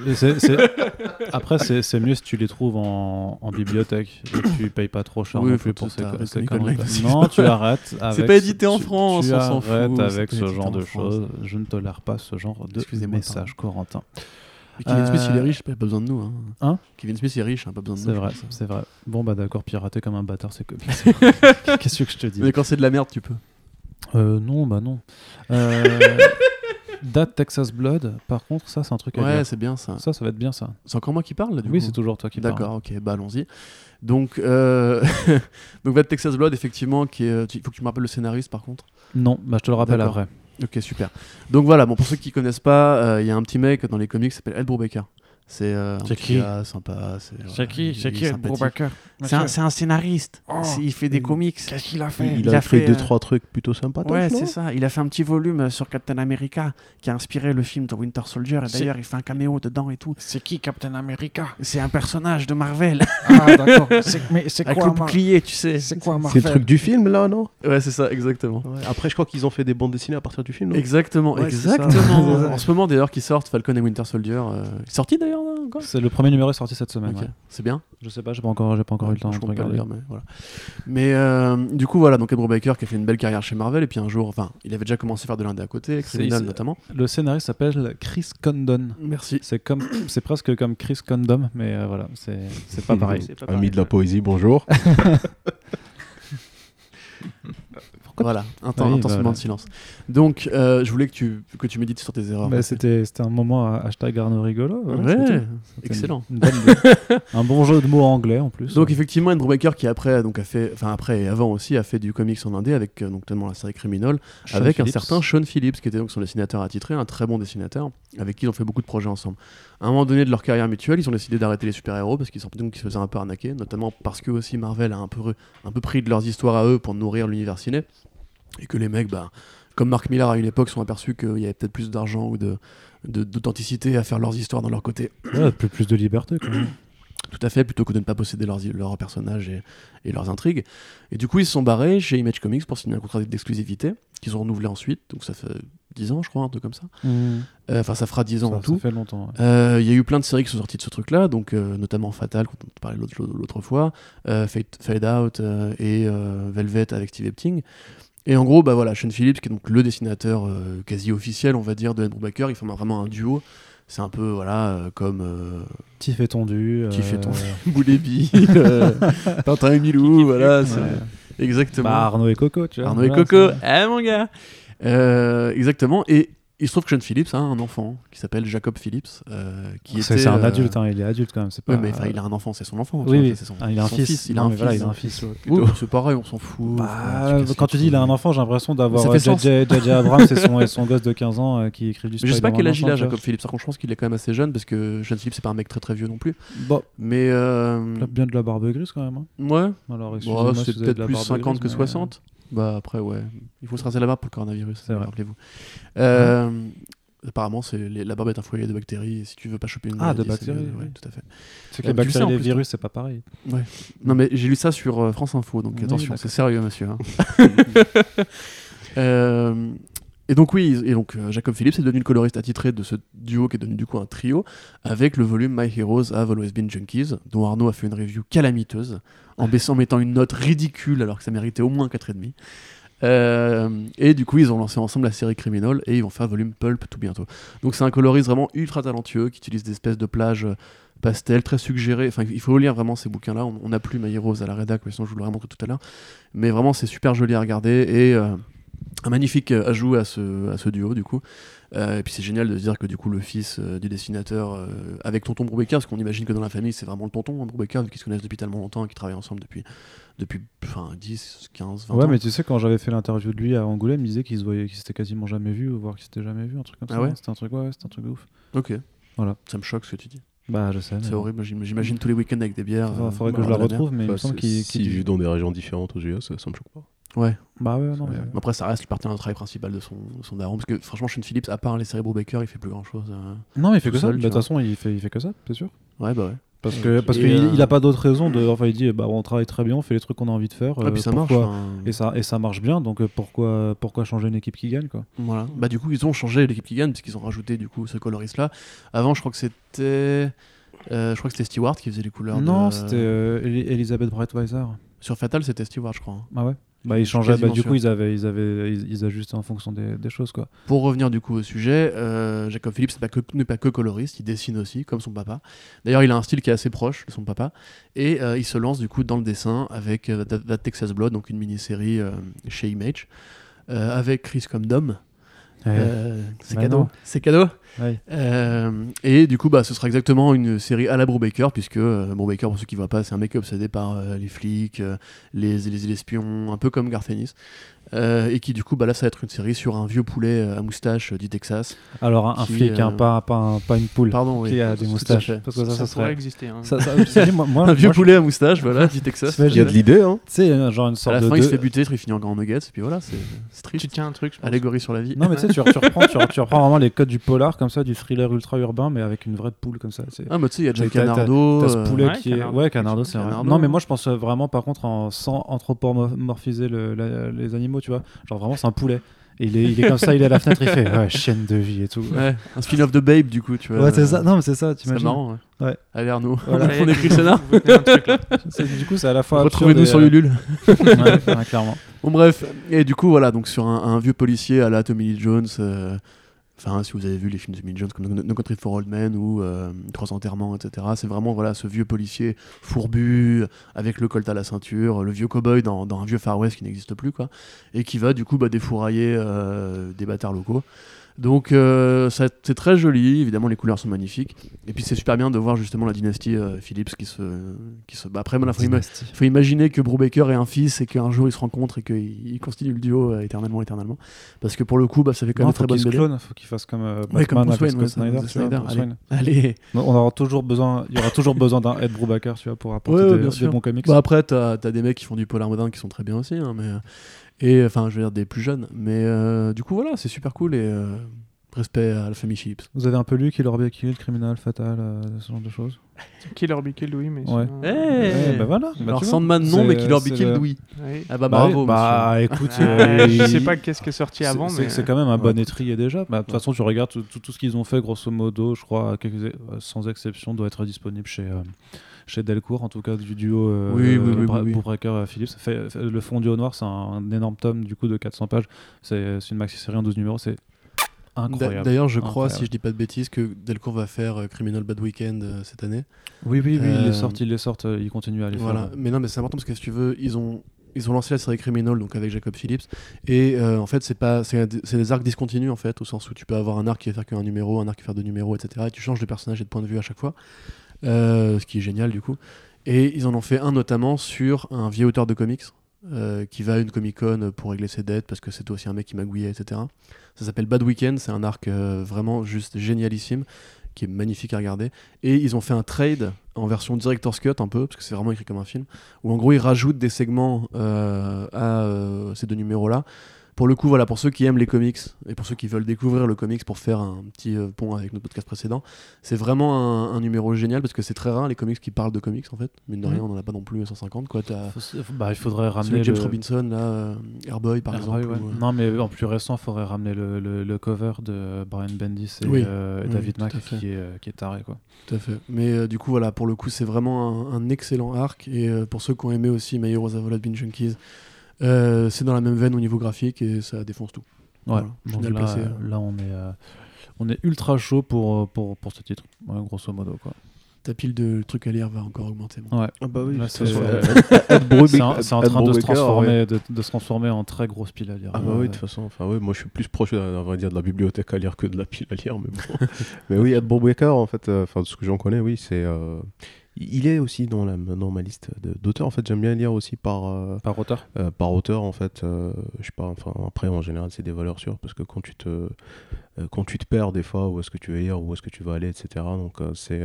c'est- c'est- c'est- après c'est c'est mieux si tu les trouves en, en bibliothèque et que tu payes pas trop cher Oui, non faut pour ces, ces. Non, tu arrêtes. avec pas ce- édité en France, tu on s'en arrêtes fout, c'est avec pas ce genre en de choses. Je ne tolère pas ce genre de message, Corentin. Mais Kevin Smith, il est Euh, riche, pas besoin de nous. Hein. Hein Kevin Smith, il est riche, hein, pas besoin de nous. C'est vrai, c'est vrai. Bon, bah d'accord, pirater comme un bâtard, c'est comique. Qu'est-ce que je te dis Mais quand c'est de la merde, tu peux. Euh, non, bah non. Euh, Date Texas Blood, par contre, ça, c'est un truc à Ouais, c'est bien ça. Ça, ça va être bien, ça. C'est encore moi qui parle là, du oui, c'est toujours toi qui parles. D'accord, ok, bah allons-y. Donc, euh... donc Bad Texas Blood, effectivement, qui est... il faut que tu me rappelles le scénariste par contre? Non, bah, je te le rappelle après. Ok, super. Donc voilà, bon, pour ceux qui connaissent pas, euh, il y a un petit mec dans les comics qui s'appelle Ed Brubaker. C'est euh, un C'est gars sympa. C'est C'est qui C'est C'est un, c'est scénariste. Oh. C'est- il fait des comics. Qu'est-ce qu'il a Il, il a, a fait fait, deux, euh, trois trucs plutôt sympas. Ouais, c'est ça. Il a fait un petit volume euh, sur Captain America qui a inspiré le film de Winter Soldier. Et C'est- d'ailleurs, il fait un caméo dedans et tout. C'est qui Captain America? C'est un personnage de Marvel. Ah, d'accord. C'est- Mais c'est Avec quoi le bouclier, tu sais. C'est quoi C'est Marvel? le truc du film là, non? Ouais, c'est ça, exactement. Ouais. Après, je crois qu'ils ont fait des bandes dessinées à partir du film. Exactement, c'est exactement. C'est en ce moment, d'ailleurs, qui sortent Falcon et Winter Soldier. euh, Sorti d'ailleurs, encore C'est le premier numéro est sorti cette semaine. Ouais. C'est bien. Je sais pas, j'ai pas encore, j'ai pas encore eu le temps Je de regarder. lire, mais voilà. Mais euh, du coup, voilà, donc Ed Brubaker qui a fait une belle carrière chez Marvel, et puis un jour, enfin, il avait déjà commencé à faire de l'indé à côté, Criminal notamment. Le scénariste s'appelle Chris Condon. Merci. C'est comme, c'est presque comme Chris Condom, mais euh, voilà, c'est c'est pas pareil. Ami de la poésie, bonjour. Voilà, un temps, Oui, un temps bah, voilà. de silence. Donc, euh, je voulais que tu, que tu médites sur tes erreurs. Fait. c'était c'était un moment à hashtag Arnaud rigolo. voilà, Ouais, excellent. une- une bonne- un bon jeu de mots anglais en plus. Donc effectivement, Ed Brubaker qui après donc a fait, enfin après et avant aussi a fait du comics en indé avec euh, donc notamment la série Criminal, Sean avec Phillips. un certain Sean Phillips qui était donc son dessinateur attitré, un très bon dessinateur, avec qui ils ont fait beaucoup de projets ensemble. À un moment donné de leur carrière mutuelle, ils ont décidé d'arrêter les super-héros parce qu'ils sont qu'ils se faisaient un peu arnaquer, notamment parce que aussi Marvel a un peu, un peu pris de leurs histoires à eux pour nourrir l'univers ciné, et que les mecs, bah, comme Mark Millar à une époque, sont aperçus qu'il y avait peut-être plus d'argent ou de de- d'authenticité à faire leurs histoires dans leur côté Ouais, plus, plus de liberté. Quoi. tout à fait, plutôt que de ne pas posséder leurs, leurs personnages et, et leurs intrigues. Et du coup, ils se sont barrés chez Image Comics pour signer un contrat d'exclusivité, qu'ils ont renouvelé ensuite, donc ça fait 10 ans, je crois, un truc comme ça. Euh, Enfin, ça fera 10 ans ça, en ça tout. fait longtemps. ouais. Euh, Il y a eu plein de séries qui sont sorties de ce truc-là, donc euh, notamment Fatal, dont on parlait l'autre, l'autre fois, euh, Fade, Fade Out euh, et euh, Velvet avec Steve Epting. Et en gros, bah voilà, Sean Phillips, qui est donc le dessinateur euh, quasi officiel, on va dire, de Ed Brubaker, ils forment vraiment un duo. C'est un peu, voilà, euh, comme euh, Tiff est tendu. Tiff. Boulet Bill, euh, Tintin et Milou, voilà, exactement. Bah, Arnaud et Coco, tu vois. Arnaud et Coco, eh mon gars Euh, Exactement, et il se trouve que Sean Phillips a un enfant qui s'appelle Jacob Phillips, euh, qui C'est un euh, adulte, hein, il est adulte quand même. C'est pas... Mais enfin, il a un enfant, c'est son enfant. Oui, oui. son- Ah, il a un fils. Il a Non, un voilà, fils. il a un fils. ouais, Oui, plutôt. c'est pareil, on s'en fout. Bah, quand tu dis il a un enfant, j'ai l'impression d'avoir euh. JJ JJ Abrams et son, et son gosse de 15 ans euh, qui écrit du je sais pas quel âge il a. Jacob Phillips. Par contre, je pense qu'il est quand même assez jeune parce que Sean Phillips, c'est pas un mec très très vieux non plus. Bon, Mais euh, il a bien de la barbe grise quand même. hein. ouais, Alors, excusez-moi c'est peut-être plus barbe 50 grise, que mais, euh, 60. Bah après, ouais. Il faut se raser la barbe pour le coronavirus, rappelez-vous. Euh, Apparemment, c'est la barbe est un foyer de bactéries. Et si tu veux pas choper une Ah, de maladie, bactéries, ouais, oui. tout à fait. C'est que Euh, les sais, bactéries et les virus, c'est pas pareil. Non, mais j'ai lu ça sur euh, France Info, donc Oui, attention, c'est sérieux, monsieur. hein. Euh, et donc, oui, et donc, euh, Jacob Phillips est devenu le coloriste attitré de ce duo qui est devenu du coup un trio, avec le volume My Heroes Have Always Been Junkies, dont Arnaud a fait une review calamiteuse, en, baissant, en mettant une note ridicule alors que ça méritait au moins 4,5. Euh, et du coup, ils ont lancé ensemble la série Criminal et ils vont faire volume Pulp tout bientôt. Donc, c'est un coloriste vraiment ultra talentueux qui utilise des espèces de plages euh, pastel très suggérées. Enfin, il faut lire vraiment ces bouquins-là. On on n'a plus My Heroes à la rédac, mais sinon je vous l'aurais montré tout à l'heure. Mais vraiment, c'est super joli à regarder et euh, un magnifique euh, ajout à ce, à ce duo, du coup. Euh, et puis c'est génial de se dire que du coup le fils euh, du dessinateur euh, avec tonton Brubaker, parce qu'on imagine que dans la famille c'est vraiment le tonton hein, Brubaker, vu qu'ils se connaissent depuis tellement longtemps et qu'ils travaillent ensemble depuis, depuis enfin, 10, 15, 20 Ouais, ans. mais tu sais, quand j'avais fait l'interview de lui à Angoulême, il disait qu'ils se voyaient, qu'ils s'étaient quasiment jamais vus, voire qu'ils s'étaient jamais vus, un truc comme Ah ça. ouais C'était un truc, ouais, ouais, c'était un truc de ouf. Ok. Voilà. Ça me choque ce que tu dis. Bah, je sais. C'est horrible, j'im- j'imagine tous les week-ends avec des bières. Euh, faudrait que je la retrouve, mais il me Bah, semble qu'il. si vu dans des régions différentes aux US, ça, ça me choque pas. Ouais. Bah ouais, non, mais. Après, ça reste le partenaire de travail principal de son, de son daron. Parce que franchement, Sean Phillips, à part les séries Brubaker, il fait plus grand chose. Non, il fait que ça. seul, Bah, De toute façon, il fait, il fait que ça, c'est sûr. Ouais, bah ouais. Parce que parce qu'il euh, il a pas d'autre raison de. Enfin, il dit, bah, on travaille très bien, on fait les trucs qu'on a envie de faire. Ouais, euh, puis ça marche. enfin, Et ça, et ça marche bien, donc euh, pourquoi, pourquoi changer une équipe qui gagne quoi Voilà. Bah, du coup, ils ont changé l'équipe qui gagne, puisqu'ils ont rajouté du coup ce coloriste-là. Avant, je crois que c'était. euh, je crois que c'était Stewart qui faisait les couleurs. Non, de- c'était euh, Eli- Elisabeth Breitweiser. Sur Fatal, c'était Stewart, je crois. hein. Ah ouais Bah, ils changeaient, bah, du sûr. coup, ils, avaient, ils, avaient, ils, ils ajustaient en fonction des, des choses quoi. Pour revenir du coup au sujet, euh, Jacob Phillips n'est pas, que- coloriste, il dessine aussi, comme son papa. D'ailleurs, il a un style qui est assez proche de son papa. Et euh, il se lance du coup dans le dessin avec euh, That Texas Blood, donc une mini-série euh, chez Image, avec Chris Comdom. Euh, c'est Bah cadeau. C'est cadeau. Ouais. Euh, et du coup, bah, ce sera exactement une série à la Brubaker, puisque euh, Brubaker, pour ceux qui ne voient pas, c'est un mec obsédé par euh, les flics, les, les, les espions, un peu comme Garth Ennis. Euh, et qui, du coup, bah, là, ça va être une série sur un vieux poulet euh, à moustache euh, du Texas. Alors, un, un Qui, flic, hein, euh, pas, pas, un- pas une poule. Pardon, oui. Qui a des à moustaches. Parce que ça, Ça, ça pourrait exister. hein. Ça, je moi, moi, Un vieux moi, je- poulet à moustache, voilà, du Texas. Il y a de l'idée, hein Tu euh, genre une À sorte la de. fin, il se fait buter, il finit en grand nuggets, et puis voilà, c'est c'est Tu triste. tiens un truc, je pense. Allégorie sur la vie. Non, mais tu sais, tu, tu reprends, tu, tu reprends vraiment les codes du polar, comme ça, du thriller ultra urbain, mais avec une vraie poule, comme ça. C'est. Ah, mais tu sais, il y a t'as- Canardo. T'as ce euh, poulet qui est. Ouais, Canardo, c'est vrai. Non, mais moi je pense euh, vraiment, par contre, sans anthropomorphiser le- la- les animaux, tu vois. Genre vraiment, c'est un poulet. Et il est, il est comme ça, il est à la fenêtre, il fait ouais, chaîne de vie et tout. Ouais, un spin-off de Babe, du coup, tu vois. Ouais, c'est ça. Non, mais c'est ça, C'est t'imagines. marrant, ouais. Ouais. Allez, Arnaud, Voilà. Ça on écrit. C'est- Du coup, c'est à la fois. Retrouvez-nous sur Ulule. euh, ouais, ouais, clairement. Bon, bref. Et du coup, voilà, donc sur un, un vieux policier à la Tommy Lee Jones. euh, Enfin, si vous avez vu les films de Lee Jones comme No No Country for Old Men ou euh, Trois enterrements, etc., c'est vraiment voilà ce vieux policier fourbu avec le colt à la ceinture, le vieux cowboy dans, dans un vieux Far West qui n'existe plus, quoi, et qui va du coup bah, défourailler euh, des bâtards locaux. Donc euh, ça- c'est très joli, évidemment les couleurs sont magnifiques, et puis c'est super bien de voir justement la dynastie euh, Phillips qui se, qui se. Bah, après, il faut, ima- faut imaginer que Brubaker ait un fils et qu'un jour ils se rencontrent et qu'ils ils continuent le duo euh, éternellement, éternellement, parce que pour le coup, bah, ça fait quand même très bonne clone, faut qu'il fasse comme euh, Ouais, comme Batman Bruce avec Wayne, Scott ouais, Snyder. Vois, allez. On aura toujours besoin, il y aura toujours besoin d'un Ed Brubaker, tu vois, pour apporter Ouais, des, des bons comics. Bah après, t'as as des mecs qui font du polar moderne qui sont très bien aussi, hein, mais et enfin, je veux dire des plus jeunes. Mais euh, du coup, voilà, c'est super cool et euh, respect à la famille Phillips. Vous avez un peu lu Killer Be Killed, Criminal Fatal, euh, ce genre de choses? Killer Be Killed, oui, mais. Ouais. sinon- Eh Ouais, bah voilà. bah Alors. Sandman non, mais Killer Be Killed le- oui. Ah bah Bah, bravo. bah écoute, Euh, euh, je sais pas qu'est-ce qui est sorti avant, c'est- mais. C'est quand même un Ouais. bon étrier déjà. Bah, De toute façon, tu regardes tout, tout- tout ce qu'ils ont fait, grosso modo, je crois, quelques- sans exception, doit être disponible chez, euh, chez Delcourt, en tout cas du duo euh, Oui, oui, oui, Bra-. Bullbreaker euh. Fait- fait- le Fondu au Noir, c'est un, un énorme tome du coup de 400 pages. C'est une maxi-série en 12 numéros, c'est incroyable. D'ailleurs, je crois, Incroyable. si je dis pas de bêtises, que Delcourt va faire euh, Criminal Bad Weekend euh, cette année. Oui, oui, oui, ils les sortent, ils les sortent, ils continuent à les Voilà. faire. Mais non, mais c'est important parce que si tu veux, ils ont ils ont lancé la série Criminal donc avec Jacob Phillips et euh, en fait c'est pas c'est des arcs discontinus en fait au sens où tu peux avoir un arc qui va faire qu'un numéro un arc qui va faire deux numéros etc et tu changes de personnage et de point de vue à chaque fois ce qui est génial du coup. Et ils en ont fait un notamment sur un vieil auteur de comics euh, qui va à une Comic Con pour régler ses dettes parce que c'était aussi un mec qui magouillait etc ça s'appelle Bad Weekend c'est un arc euh, vraiment juste génialissime qui est magnifique à regarder. Et ils ont fait un trade en version director's cut un peu parce que c'est vraiment écrit comme un film où en gros ils rajoutent des segments euh, à euh, ces deux numéros là pour le coup voilà pour ceux qui aiment les comics et pour ceux qui veulent découvrir le comics pour faire un petit euh, pont avec notre podcast précédent c'est vraiment un, un numéro génial parce que c'est très rare les comics qui parlent de comics en fait mine de Mhm. rien on en a pas non plus 150 quoi t'as Faut- bah, il faudrait ramener James le- Robinson là euh, Airboy par exemple ouais. ou, euh, Non, mais en plus récent, il faudrait ramener le, le- le cover de Brian Bendis et, Oui. euh, et Oui, David tout Mack qui est, euh, qui est taré. Quoi. Tout à fait. Mais euh, du coup, voilà, pour le coup, c'est vraiment un, un excellent arc. Et euh, pour ceux qui ont aimé aussi My Heroes Have Been Junkies, euh, c'est dans la même veine au niveau graphique et ça défonce tout. Ouais, Voilà, de là, euh. là, on, est, euh, on est ultra chaud pour, pour, pour ce titre, Ouais, grosso modo. Quoi. Ta pile de trucs à lire va encore augmenter. Ouais. Ah bah oui, de c'est- euh, en, train de se, transformer, ouais. de, de se transformer en très grosse pile à lire. Ah bah Ouais. oui, de toute façon, enfin oui, moi je suis plus proche, va dire, de la bibliothèque à lire que de la pile à lire, mais bon. mais oui, Ed Brubaker, en fait, euh, enfin de ce que j'en connais, oui, c'est, euh, il est aussi dans la dans ma liste d'auteurs. En fait, j'aime bien lire aussi par euh, Par auteur? euh, par auteur, en fait. euh, je sais pas, enfin après en général c'est des valeurs sûres parce que quand tu te quand tu te perds des fois, où est-ce que tu vas lire, où est-ce que tu vas aller, etc. Donc c'est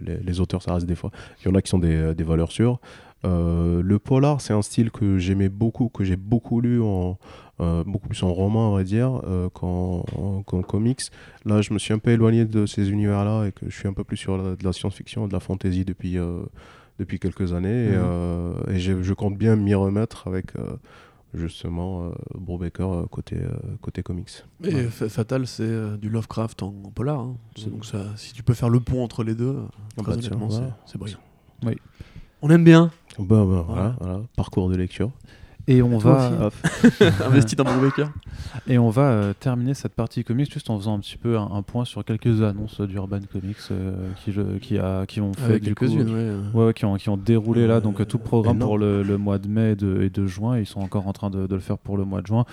les, les auteurs, ça reste des fois. Il y en a qui sont des, des valeurs sûres. Euh, le polar, c'est un style que j'aimais beaucoup, que j'ai beaucoup lu en euh, beaucoup plus en roman, on va dire, euh, qu'en en- qu'en comics. Là, je me suis un peu éloigné de ces univers-là et que je suis un peu plus sur la- de la science-fiction, de la fantasy depuis euh, depuis quelques années. Et, Mhm. euh, et je compte bien m'y remettre avec euh, justement euh, Brubaker euh, côté euh, côté comics. Et Ouais. Fa- Fatal, c'est euh, du Lovecraft en, en polar. hein. Mhm. Donc ça, si tu peux faire le pont entre les deux, Ah très bah c'est brillant. Oui. On aime bien. Bah, bah, Voilà. voilà, voilà, parcours de lecture. Et on va. Investi dans Brubaker. et on va euh, terminer cette partie comics juste en faisant un petit peu un, un point sur quelques annonces d'Urban Comics euh, qui, je- qui, a, qui ont fait Avec du coup, quelques-unes, ouais. Ouais, ouais, qui, ont, qui ont déroulé là, donc Euh, tout le programme pour le, le mois de mai et de, et de juin. Ils sont encore en train de, de le faire pour le mois de juin.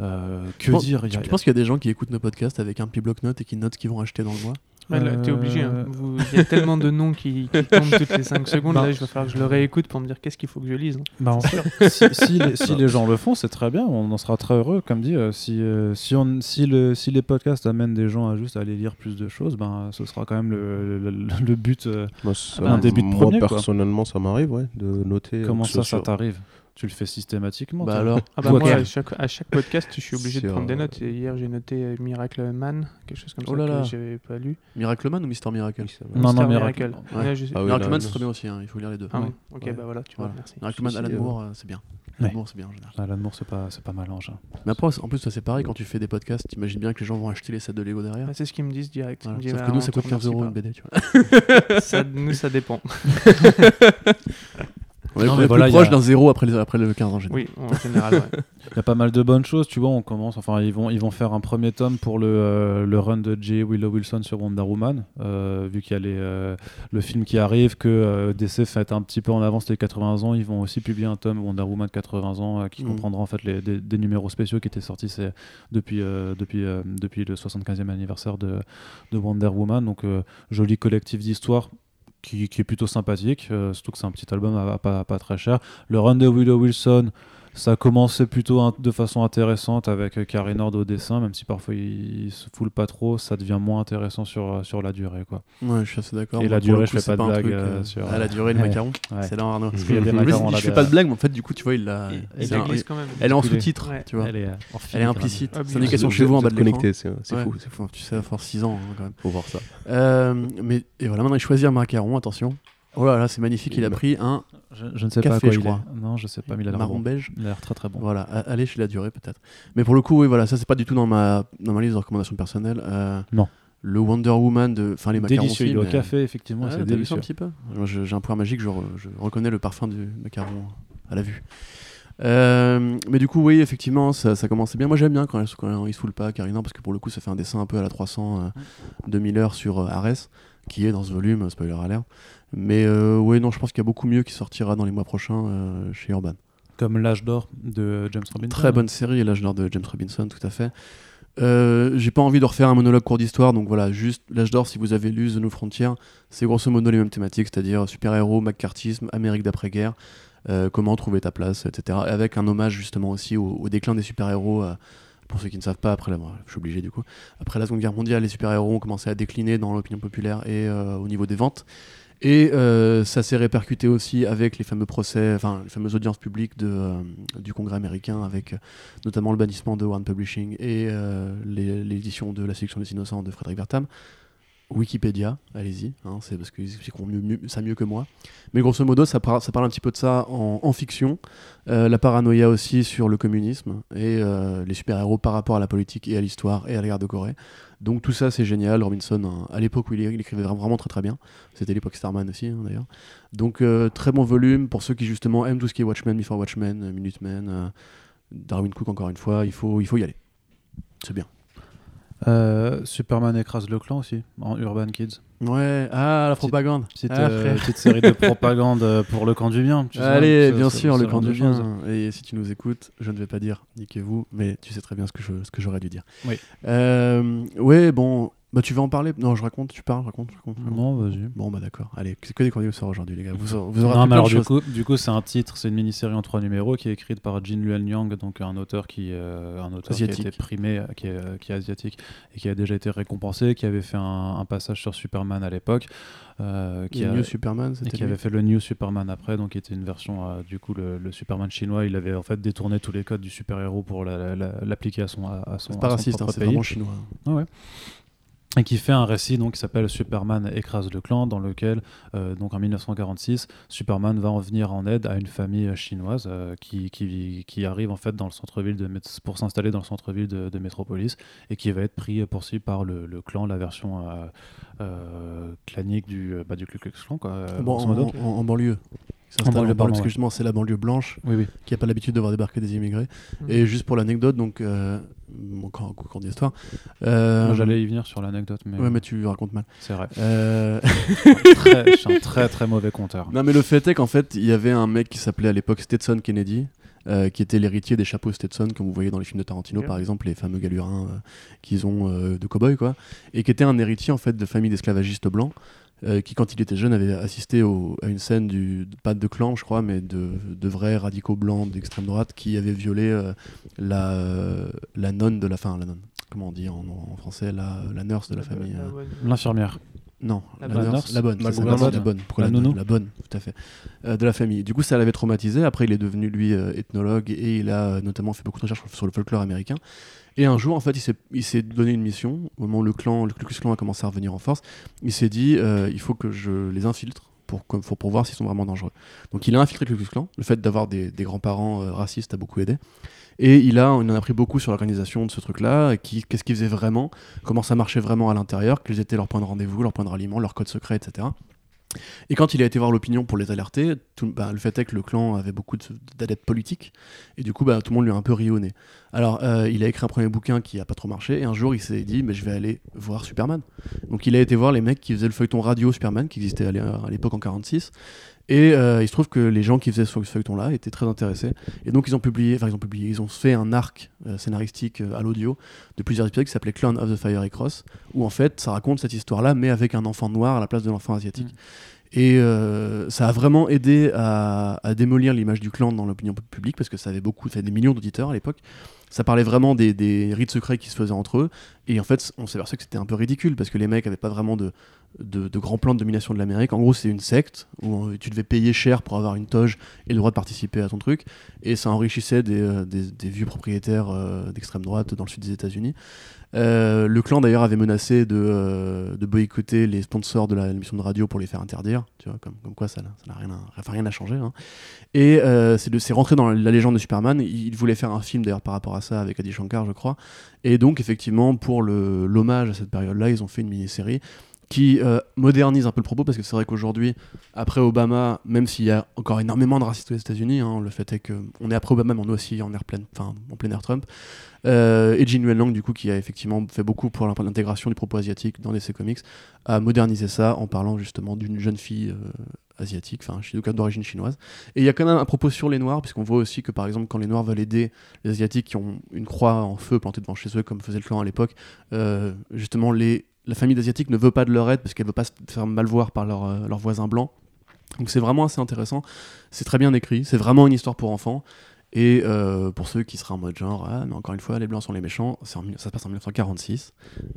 Euh, que dire a- tu penses qu'il y a des gens qui écoutent nos podcasts avec un petit bloc-notes et qui notent ce qu'ils vont acheter dans le mois Ouais, T'es obligé. hein. Euh, Vous- Il y a tellement de noms qui, qui tombent toutes les 5 secondes. Bah. Là, je vais falloir que je le réécoute pour me dire qu'est-ce qu'il faut que je lise. hein. Bah, en fait, si, si les, si les gens le font, c'est très bien, on en sera très heureux. Comme dit, euh, si, euh, si, on, si, le, si les podcasts amènent des gens à juste aller lire plus de choses, ben, ce sera quand même le, le, le- le but. Moi, ça- un début de moi, quoi. personnellement, ça m'arrive, ouais, de noter. comment ça, ça t'arrive? Tu le fais systématiquement Bah toi alors Ah bah moi, à chaque, à chaque podcast, je suis obligé de Sur, prendre des euh, notes. Et hier, j'ai noté euh, Miracle Man, quelque chose comme Oh ça là là. que j'avais pas lu. Miracle Man ou Mister Miracle. Non, non, Mister Miracle. Miracle. Ouais. Ouais, je- Ah oui, Miracle là, Man, là, c'est très bien aussi, hein, il faut lire les deux. Ah Ouais. ok, Ouais. bah voilà, tu vois, Voilà. merci. Miracle Man, Alan Moore, euh, c'est bien. Ouais. Alan Moore, c'est bien en général. Ah, L'amour, c'est pas, c'est pas malange. hein. Mais après, en plus, ça c'est pareil, quand tu fais des podcasts, t'imagines bien que les gens vont acheter les sets de Lego derrière. Ah, c'est ce qu'ils me disent direct. Ils Voilà. me disent, Sauf bah, que nous, ça te coûte 15 remercie euros une BD, tu vois. Nous, ça dépend. On est, Non, on mais est voilà, plus il y a- proche d'un zéro après, les- après le 15 en général. Oui, en général, ouais. Il y a pas mal de bonnes choses, tu vois. On commence, enfin, ils vont, ils vont faire un premier tome pour le, euh, le run de J. Willow Wilson sur Wonder Woman, euh, vu qu'il y a les, euh, le film qui arrive, que euh, DC fait un petit peu en avance les 80 ans. Ils vont aussi publier un tome Wonder Woman 80 ans euh, qui Mhm. comprendra en fait les, des, des numéros spéciaux qui étaient sortis c'est, depuis, euh, depuis, euh, depuis le 75e anniversaire de, de Wonder Woman. Donc, euh, joli collectif d'histoires. Qui, est plutôt sympathique, euh, surtout que c'est un petit album à, pas, pas très cher. Le run de Wilson, ça a commencé plutôt de façon intéressante avec Carrie Nord au dessin, même si parfois il, il se foule pas trop, ça devient moins intéressant sur, euh, sur la durée. Quoi. Ouais, je suis assez d'accord. Et la durée, coup, je fais pas de blague, euh, sur- Ah, la durée, le Ouais. macaron. Ouais. C'est là, Arnaud. Parce qu'il y a des macarons je fais là pas de blague, mais en fait, du coup, tu vois, il l'a. Elle est en Il sous-titre, Ouais. tu vois. Elle est, euh, Elle est implicite. Ah, Vous chez vous en bas de l'écran. connectés, c'est fou. c'est fou. Tu sais, à force 6 ans, hein, quand même. Faut voir ça. Euh, mais et voilà, maintenant, il choisit un macaron, attention. Oh là là, c'est magnifique. Il a pris un je, je ne sais Café, pas quoi je il crois. est. Non, je sais pas, mais il a l'air marron bon. beige. Il a l'air très très bon. Voilà, allez chez la durée peut-être. Mais pour le coup, oui, voilà, ça c'est pas du tout dans ma, dans ma liste de recommandations personnelles. Euh, Non. Le Wonder Woman de. Enfin, les macarons. Délicieux, il est au café, effectivement, Ouais, c'est délicieux. un petit peu? J'ai un pouvoir magique, je, re- je reconnais le parfum du macaron à la vue. Euh, mais du coup, oui, effectivement, ça, ça commençait bien. Moi, j'aime bien quand, elle- quand il se fout pas, Carina, parce que pour le coup, ça fait un dessin un peu à la 300 euh, de Miller sur euh, Ares, qui est dans ce volume, euh, spoiler alert. Mais euh, oui, non, je pense qu'il y a beaucoup mieux qui sortira dans les mois prochains euh, chez Urban. Comme L'âge d'or de James Robinson. Très bonne série, L'âge d'or de James Robinson, tout à fait. Euh, j'ai pas envie de refaire un monologue court d'histoire, donc voilà, juste L'âge d'or, si vous avez lu The New Frontier, c'est grosso modo les mêmes thématiques, c'est-à-dire super-héros, McCarthyisme, Amérique d'après-guerre, euh, comment trouver ta place, etc. Avec un hommage justement aussi au, au déclin des super-héros. pour ceux qui ne savent pas, après la, je suis obligé du coup, après la Seconde Guerre mondiale, les super-héros ont commencé à décliner dans l'opinion populaire et euh, au niveau des ventes. Et euh, ça s'est répercuté aussi avec les fameux procès, enfin les fameuses audiences publiques euh, du Congrès américain, avec euh, notamment le bannissement de Warren Publishing et l'édition de La sélection des innocents de Frédéric Bertham. Wikipédia, allez-y, hein, c'est parce qu'ils expliqueront mieux, mieux- ça mieux que moi. Mais grosso modo, ça, par- ça parle un petit peu de ça en, fiction. Euh, la paranoïa aussi sur le communisme et euh, les super-héros par rapport à la politique et à l'histoire et à la guerre de Corée. Donc tout ça, c'est génial. Robinson, hein, à l'époque où il, écrivait vraiment, très très bien. C'était l'époque Starman aussi, hein, d'ailleurs. Donc euh, très bon volume pour ceux qui justement aiment tout ce qui est Watchmen, Before Watchmen, Minutemen, Darwin Cook encore une fois. Il faut, il faut y aller. C'est bien. Euh, Superman écrase le clan aussi, en Urban Kids. Ouais, ah la propagande. Petite, Ah, euh, petite série de propagande euh, pour le camp du bien. tu Allez, ce- bien sûr, le camp du bien. Et si tu nous écoutes, je ne vais pas dire niquez-vous, mais tu sais très bien ce que je, ce que j'aurais dû dire. Oui. Euh, ouais, bon, bah tu vas en parler? Non, je raconte, tu parles, raconte, je raconte. je raconte. Non, vas-y. Bon, bah d'accord. Allez, c'est que des sort aujourd'hui, les gars. Vous, vous aurez Non, mais alors du coup, du coup, c'est un titre, c'est une mini-série en trois numéros qui est écrite par Jin Luen Yang, donc un auteur qui, euh, un auteur qui a Asiatique. été primé, qui est, euh, qui est asiatique et qui a déjà été récompensé, qui avait fait un, un passage sur Superman à l'époque, euh, qui a New Superman, et qui avait fait le New Superman après, donc qui était une version, euh, du coup, le, le Superman chinois, il avait en fait détourné tous les codes du super-héros pour la- la- l'appliquer à son, à, à son, C'est pas raciste, hein, c'est vraiment chinois. Et qui fait un récit donc qui s'appelle Superman écrase le clan dans lequel euh, donc en 1946 Superman va en venir en aide à une famille euh, chinoise euh, qui, qui, qui arrive en fait dans le centre-ville de pour s'installer dans le centre-ville de, de Metropolis et qui va être pris poursuivi par le, le clan la version euh, clanique du bah, du Ku Klux Klan quoi Bon, grosso en, modo. en- en banlieue. En banlieue, parce que justement, c'est la banlieue blanche oui oui qui n'a pas l'habitude de voir débarquer des immigrés. Mhm. Et juste pour l'anecdote, donc, euh, encore un cours d'histoire. euh, j'allais y venir sur l'anecdote mais, Ouais, mais tu racontes mal. c'est vrai Euh, Très- je suis un très très mauvais conteur Non, mais le fait est qu'en fait, il y avait un mec qui s'appelait à l'époque Stetson Kennedy euh, qui était l'héritier des chapeaux Stetson, comme vous voyez dans les films de Tarantino, par exemple, les fameux galurins euh, qu'ils ont euh, de cow-boy, quoi, et qui était un héritier en fait de famille d'esclavagistes blancs. Euh, qui quand il était jeune avait assisté au- à une scène du pas de clan je crois mais de, de vrais radicaux blancs d'extrême droite qui avaient violé euh, la, euh, la nonne de la fin la nonne comment on dit en, en français la, la nurse de la famille euh, L'infirmière. non, La la, bonne. nurse, nurse la bonne, La ça, bonne, pourquoi La la, nounou. la bonne, tout à fait, euh, de la famille. Du coup, ça l'avait traumatisé. Après, il est devenu lui euh, ethnologue et il a euh, notamment fait beaucoup de recherches sur le folklore américain. Et un jour, en fait, il s'est- donné une mission. Au moment où le clan, le Klux Klan a commencé à revenir en force, il s'est dit, euh, il faut que je les infiltre. Pour, voir s'ils sont vraiment dangereux. Donc il a infiltré le Klux Klan. Le fait d'avoir des, grands-parents euh, racistes a beaucoup aidé. Et il, a, on en a appris beaucoup sur l'organisation de ce truc-là, qu'est-ce qu'ils faisaient vraiment, comment ça marchait vraiment à l'intérieur, quels étaient leurs points de rendez-vous, leurs points de ralliement, leurs codes secrets, etc. Et quand il a été voir l'opinion pour les alerter, bah, le fait est que le clan avait beaucoup de- d'adeptes politiques, et du coup, bah, tout le monde lui a un peu ri au nez. Alors, euh, il a écrit un premier bouquin qui a pas trop marché, et un jour, il s'est dit, mais je vais aller voir Superman. Donc, il a été voir les mecs qui faisaient le feuilleton radio Superman, qui existait à l'époque en 46, et euh, il se trouve que les gens qui faisaient ce feuilleton-là étaient très intéressés, et donc ils ont publié, enfin ils ont publié, ils ont fait un arc euh, scénaristique euh, à l'audio de plusieurs épisodes qui s'appelait Clan of the Fiery Cross, où en fait, ça raconte cette histoire-là, mais avec un enfant noir à la place de l'enfant asiatique. Et euh, ça a vraiment aidé à, à démolir l'image du clan dans l'opinion publique parce que ça avait beaucoup, ça avait des millions d'auditeurs à l'époque. Ça parlait vraiment des, rites secrets qui se faisaient entre eux. Et en fait, on s'est aperçu que c'était un peu ridicule parce que les mecs avaient pas vraiment de, grands plans de domination de l'Amérique. En gros, c'est une secte où euh, tu devais payer cher pour avoir une toge et le droit de participer à ton truc. Et ça enrichissait des, euh, vieux propriétaires euh, d'extrême droite dans le sud des États-Unis. Le clan d'ailleurs avait menacé de, boycotter les sponsors de l'émission de radio pour les faire interdire, tu vois, comme, quoi ça n'a rien, à- rien à changer. hein. Et c'est rentré dans la légende de Superman. Il, il voulait faire un film d'ailleurs par rapport à ça avec Adi Shankar, je crois. Et donc effectivement, pour l'hommage à cette période-là, ils ont fait une mini-série qui euh, modernise un peu le propos parce que c'est vrai qu'aujourd'hui, après Obama, même s'il y a encore énormément de racistes aux États-Unis, hein, le fait est qu'on est après Obama, mais on est aussi en, air en plein air Trump. Euh, et Jin Lang, du coup, qui a effectivement fait beaucoup pour l'intégration du propos asiatique dans DC Comics, a modernisé ça en parlant justement d'une jeune fille euh, asiatique, enfin d'origine chinoise. Et il y a quand même un propos sur les Noirs, puisqu'on voit aussi que par exemple, quand les Noirs veulent aider les Asiatiques qui ont une croix en feu plantée devant chez eux, comme faisait le clan à l'époque, euh, justement, la famille d'Asiatiques ne veut pas de leur aide parce qu'elle veut pas se faire mal voir par leurs euh, voisins blancs. Donc c'est vraiment assez intéressant, c'est très bien écrit, c'est vraiment une histoire pour enfants. Et euh, pour ceux qui seraient en mode genre, ah, mais encore une fois, les blancs sont les méchants, en ça se passe en 1946.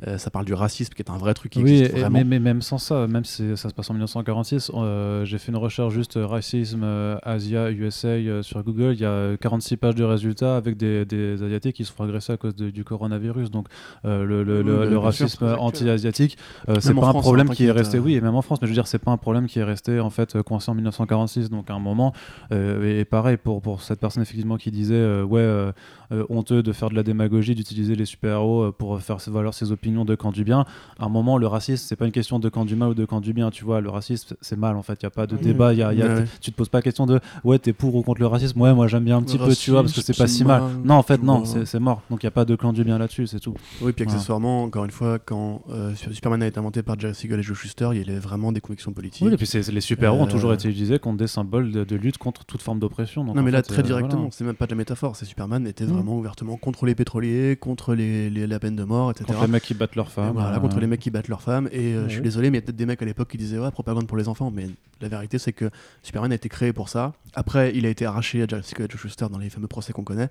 Euh, ça parle du racisme qui est un vrai truc qui Oui, existe et- vraiment. mais, mais même sans ça, même si ça se passe en 1946, euh, j'ai fait une recherche juste euh, racisme euh, Asia, USA euh, sur Google. Il y a euh, 46 pages de résultats avec des, des Asiatiques qui se font agresser à cause de- du coronavirus. Donc euh, le, le- Oui, le- le bien racisme anti-asiatique, euh, c'est pas un France, problème hein, qui est resté. euh. Oui, et même en France, mais je veux dire, c'est pas un problème qui est resté en fait coincé en 1946. Donc à un moment, euh, et, et pareil pour, pour cette personne effectivement qui disait euh, ouais. Euh, honteux de faire de la démagogie, d'utiliser les super-héros euh, pour faire valoir ses opinions de camp du bien. À un moment, le racisme, c'est pas une question de camp du mal ou de camp du bien, tu vois. Le racisme, c'est mal en fait. Il y a pas de débat. Y a, y a- Ouais. Tu te poses pas la question de ouais, t'es pour ou contre le racisme. Ouais, moi j'aime bien un petit peu, tu vois, parce que c'est pas si mal. mal, Non, en fait, non, c'est mort. Donc il y a pas de camp du bien là-dessus, c'est tout. Oui, puis accessoirement, encore une fois, quand euh, Superman a été inventé par Jerry Siegel et Joe Shuster, il y avait vraiment des convictions politiques. Oui, et puis les super-héros ont toujours été utilisés contre des symboles de, de lutte contre toute forme d'oppression. Non, mais là, fait, très euh, directement, voilà. c'est même pas de la métaphore. C'est Superman était. Vraiment ouvertement contre les pétroliers, contre les, les- la peine de mort, etc. Contre les mecs qui battent leurs femmes. voilà, euh, contre les mecs qui battent leurs femmes. Et euh, je suis désolé, mais il y a peut-être des mecs à l'époque qui disaient ouais, propagande pour les enfants. Mais la vérité, c'est que Superman a été créé pour ça. Après, il a été arraché à Joe Shuster dans les fameux procès qu'on connaît.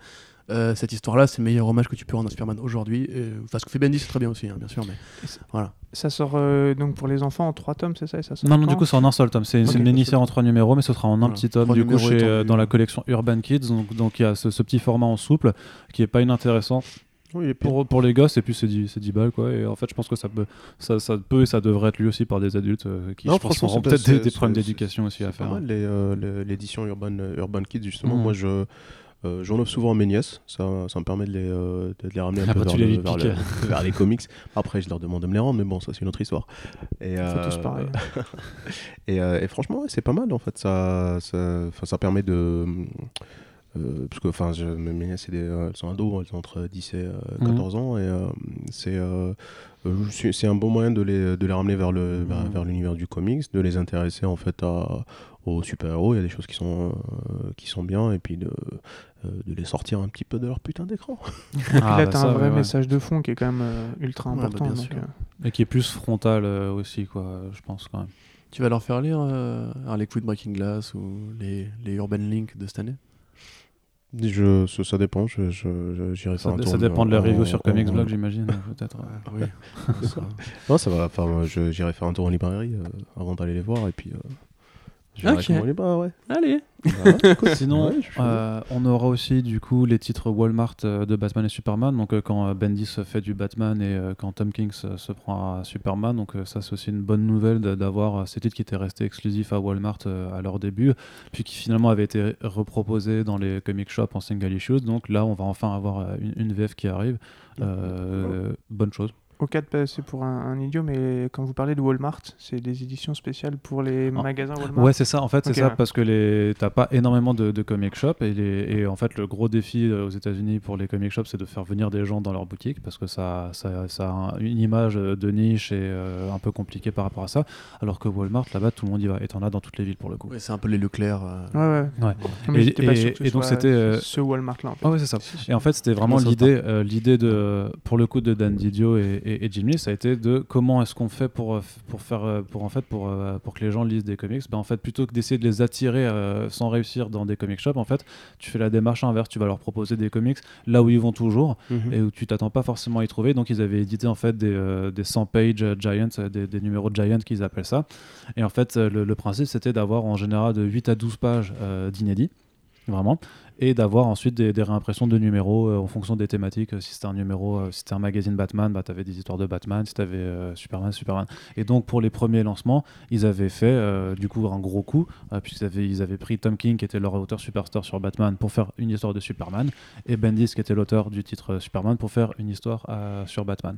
Euh, cette histoire-là, c'est le meilleur hommage que tu peux rendre à Superman aujourd'hui. Enfin, ce que fait Bendis, c'est très bien aussi, hein, bien sûr. Mais voilà. Ça sort euh, donc pour les enfants en trois tomes, c'est ça et ça sort Non, non, du coup, c'est en un seul tome. C'est une mini-série que- en trois numéros, mais ce sera en un Voilà. petit tome, Trois du coup, chez, euh, dans la collection Urban Kids. Donc, donc il y a ce, ce petit format en souple qui est pas inintéressant Oui, pour, pour les gosses, et puis c'est 10, c'est 10 balles, quoi. Et en fait, je pense que ça peut, ça, ça peut et ça devrait être lu aussi par des adultes euh, qui, Non, je pense, auront peut-être des, des problèmes d'éducation aussi à faire. euh, le- l'édition Urban, Urban Kids, justement. Mhm. Moi, je. Euh, J'en offre souvent à mes nièces, ça, ça me permet de les, euh, de les ramener un Après, peu tu vers, les le- lui vers, piques. le- vers les comics. Après, je leur demande de me les rendre, mais bon, ça c'est une autre histoire. Et, Faut euh, tous pareil. et, euh, et franchement, c'est pas mal en fait. Ça, ça, permet de. euh, parce que enfin, mes nièces, des, elles sont ados, elles ont entre 10 et euh, Mhm. 14 ans, et c'est c'est un bon moyen de les, de les ramener vers vers l'univers du comics, de les intéresser en fait à, aux super-héros, il y a des choses qui sont, euh, qui sont bien, et puis de, euh, de les sortir un petit peu de leur putain d'écran. Et Ah, là, bah t'as un vrai ouais, message de fond qui est quand même euh, ultra Ouais, bah, important. bien donc, sûr. euh, Et qui est plus frontal euh, aussi, quoi, je pense quand même. Tu vas leur faire lire euh, Harley Quinn Breaking Glass ou les, les Urban Link de cette année? Je, ça, ça dépend, je, je- je- j'irai Ça, faire un tour. ça dépend de la review sur Comics en- Blog, j'imagine, peut-être. Oui. Ça- Non, ça va, enfin, j'irai faire un tour en librairie euh, avant d'aller les voir, et puis. euh, les ouais. Allez Voilà, écoute, Sinon, ouais, euh, on aura aussi du coup les titres Walmart euh, de Batman et Superman. Donc euh, quand euh, Bendis fait du Batman et quand Tom King se, se prend à Superman. Donc ça c'est aussi une bonne nouvelle d'avoir ces titres qui étaient restés exclusifs à Walmart à leur début, puis qui finalement avaient été reproposés dans les comic shops en single issues. Donc là on va enfin avoir une, une VF qui arrive. Euh, bonne chose. Au cas de passer pour un, un idiot, mais quand vous parlez de Walmart, c'est des éditions spéciales pour les Ah. magasins Walmart. Ouais, c'est ça. En fait, c'est ça ouais. parce que les t'as pas énormément de, de comic shops et, les- et en fait le gros défi euh, aux États-Unis pour les comic shops, c'est de faire venir des gens dans leur boutique parce que ça, ça, ça a un- une image euh, de niche et euh, un peu compliquée par rapport à ça. Alors que Walmart, là-bas, tout le monde y va et t'en as dans toutes les villes pour le coup. Ouais, C'est un peu les Leclerc. euh, Ouais, ouais. Et- j'étais pas et- sûr que ce et donc c'était, euh, ce Walmart-là. en fait. Ah ouais, c'est ça. Et en fait, c'était vraiment l'idée, euh, l'idée de, pour le coup de Dan Didio et, et, et Jim Lee, ça a été de comment est-ce qu'on fait pour, euh, pour faire, euh, pour en fait, pour, euh, pour que les gens lisent des comics. Ben, en fait, plutôt que d'essayer de les attirer euh, sans réussir dans des comic shops, en fait, tu fais la démarche inverse. Tu vas leur proposer des comics là où ils vont toujours Mhm. et où tu t'attends pas forcément à y trouver. Donc, ils avaient édité en fait des, euh, des 100 page euh, Giants, des, des numéros Giant qu'ils appellent ça. Et en fait, le, le principe, c'était d'avoir en général de 8 à 12 pages d'inédits, vraiment, et d'avoir ensuite des, réimpressions de numéros euh, en fonction des thématiques. Euh, Si c'était un numéro, euh, si c'était un magazine Batman, bah, tu avais des histoires de Batman. Si tu avais Superman, Superman. Et donc, pour les premiers lancements, ils avaient fait du coup un gros coup, puisqu'ils avaient, ils avaient pris Tom King, qui était leur auteur superstar sur Batman, pour faire une histoire de Superman, et Bendis, qui était l'auteur du titre Superman, pour faire une histoire sur Batman.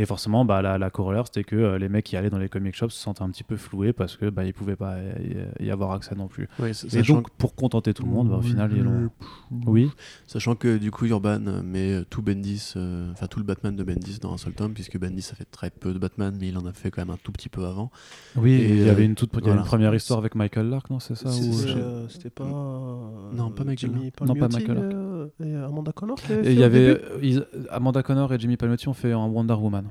Et forcément, bah, la, la corollaire, c'était que euh, les mecs qui allaient dans les comic shops se sentaient un petit peu floués parce que bah, ils pouvaient pas y, y avoir accès non plus. Ouais, Et sachant, donc, pour contenter tout le monde, bah, au final, ils l'ont. Oui. sachant que du coup Urban met euh, tout Bendis, euh, enfin tout le Batman de Bendis dans un seul tome, puisque Bendis a fait très peu de Batman, mais il en a fait quand même un tout petit peu avant. Oui, Et, il y avait une toute voilà. une première histoire avec Michael Lark, non C'est ça Euh, C'était pas. Non, pas Michael Jimmy Non, pas Michael euh, et Amanda Connor Il y avait Amanda Connor et Jimmy Palmiotti ont fait un Wonder Woman.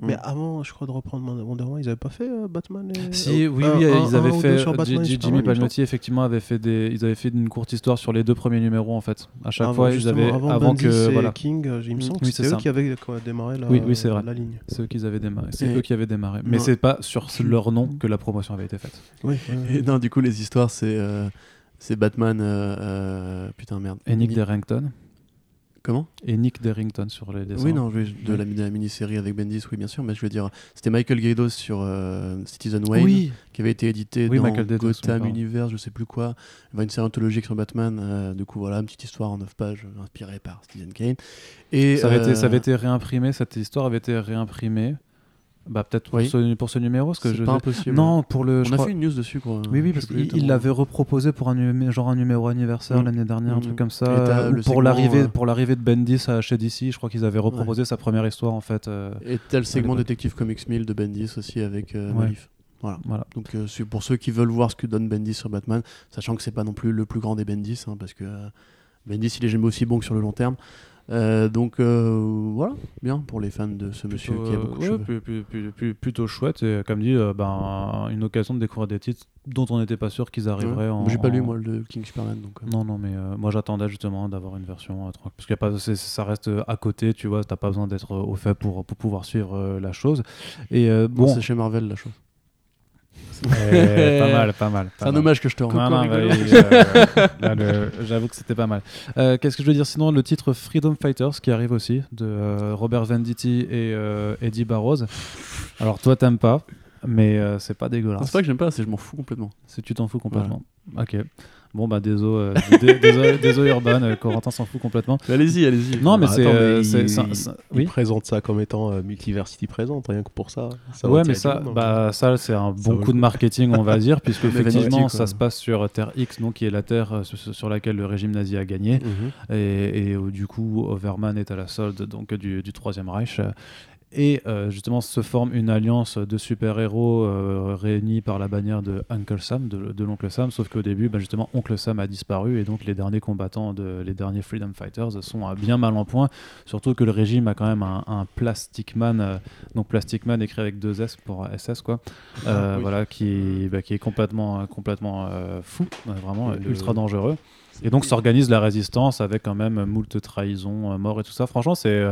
Mais avant, je crois, de reprendre Wonder Woman, ils avaient pas fait euh, Batman et. Si, euh, oui, oui, un- ils avaient fait. Superman, Jimmy. Palmiotti, effectivement, avait fait des. Ils avaient fait une courte histoire sur les deux premiers numéros, en fait. À chaque Avant, fois, ils avaient. avant, que. et Voilà. King, euh, il me semble Oui, que c'est eux qui avaient démarré la, Oui, oui, c'est vrai. la ligne. C'est eux qui avaient démarré. C'est Et- eux qui avaient démarré. Mais Non. c'est pas sur leur nom que la promotion avait été faite. Oui, Et non, du coup les histoires c'est euh, c'est Batman, euh, euh, putain merde. Et Nick Ni- Derrington. Comment Et Nick Derrington sur les dessins. Oui, non, je vais- de la, de la mini-série avec Bendis, oui, bien sûr, mais je veux dire, c'était Michael Gaydos sur euh, Citizen Wayne, Oui, qui avait été édité Oui, dans Michael Gotham. Universe, je sais plus quoi, Enfin, une série anthologique sur Batman, euh, du coup, voilà, une petite histoire en 9 pages, euh, inspirée par Citizen Kane. Et, ça avait, été, ça avait euh, été réimprimé, cette histoire avait été réimprimée. Bah, peut-être pour, Oui. ce, pour ce numéro, ce que je pas impossible. Non, pour le. je on a crois- fait une news dessus, quoi. Oui, oui, parce qu'il l'avait reproposé pour un, numé- genre un numéro anniversaire Mm. l'année dernière, un Mm. truc comme Et ça. euh, pour l'arrivée euh, pour l'arrivée de Bendis à chez DC, je crois qu'ils avaient reproposé sa première histoire en fait. euh, Et le segment l'époque. Détective Comics 1000 de Bendis aussi avec euh, Ouais. Malif. Voilà. voilà. Donc euh, pour ceux qui veulent voir ce que donne Bendis sur Batman, sachant que c'est pas non plus le plus grand des Bendis, hein, parce que euh, Bendis il est jamais aussi bon que sur le long terme. Euh, donc euh, voilà, bien pour les fans de ce monsieur qui a euh, beaucoup de ouais, cheveux. plus- plus- plus- plus- plutôt chouette et comme dit, euh, ben, une occasion de découvrir des titres dont on n'était pas sûr qu'ils arriveraient Ouais. en. J'ai pas lu moi le King Superman donc. Non, non, mais moi j'attendais justement d'avoir une version. Parce que pas, ça reste à côté, tu vois, t'as pas besoin d'être au fait pour, pour pouvoir suivre la chose. Et bon, c'est chez Marvel la chose. Eh, pas mal, pas mal. C'est un mal. hommage que je te rends. Euh, J'avoue que c'était pas mal. Euh, Qu'est-ce que je veux dire sinon Le titre Freedom Fighters qui arrive aussi de euh, Robert Venditti et euh, Eddie Barrows. Alors toi t'aimes pas, mais euh, c'est pas dégueulasse. C'est pas que j'aime pas, c'est que je m'en fous complètement. C'est tu t'en fous complètement. Ok. Bon bah désolé, euh, dé- désolé, désolé Urban, euh, Corentin s'en fout complètement. Mais Allez-y, allez-y. Non mais Bah, c'est, euh, il- ça- ça- Il oui. présente ça comme étant euh, Multiversity présente, rien que pour ça. ça ouais, mais ça, monde, bah, ça c'est un Ça bon coup de marketing, on va dire, puisque effectivement ça se passe sur Terre X, donc qui est la Terre euh, sur, sur laquelle le régime nazi a gagné. Mhm. et, et où, du coup Overman est à la solde donc du, du troisième Reich Et euh, justement, se forme une alliance de super-héros euh, réunis par la bannière de Uncle Sam, de, de l'oncle Sam. Sauf qu'au début, bah, justement, Oncle Sam a disparu et donc les derniers combattants, de, les derniers Freedom Fighters sont à bien mal en point. Surtout que le régime a quand même un, un Plastic Man, euh, donc Plastic Man écrit avec deux S pour SS, quoi. Euh, oui. Voilà, qui, bah, qui est complètement, complètement fou, vraiment Le- ultra dangereux. Et donc s'organise la résistance avec quand même moult trahisons, morts et tout ça. Franchement, c'est.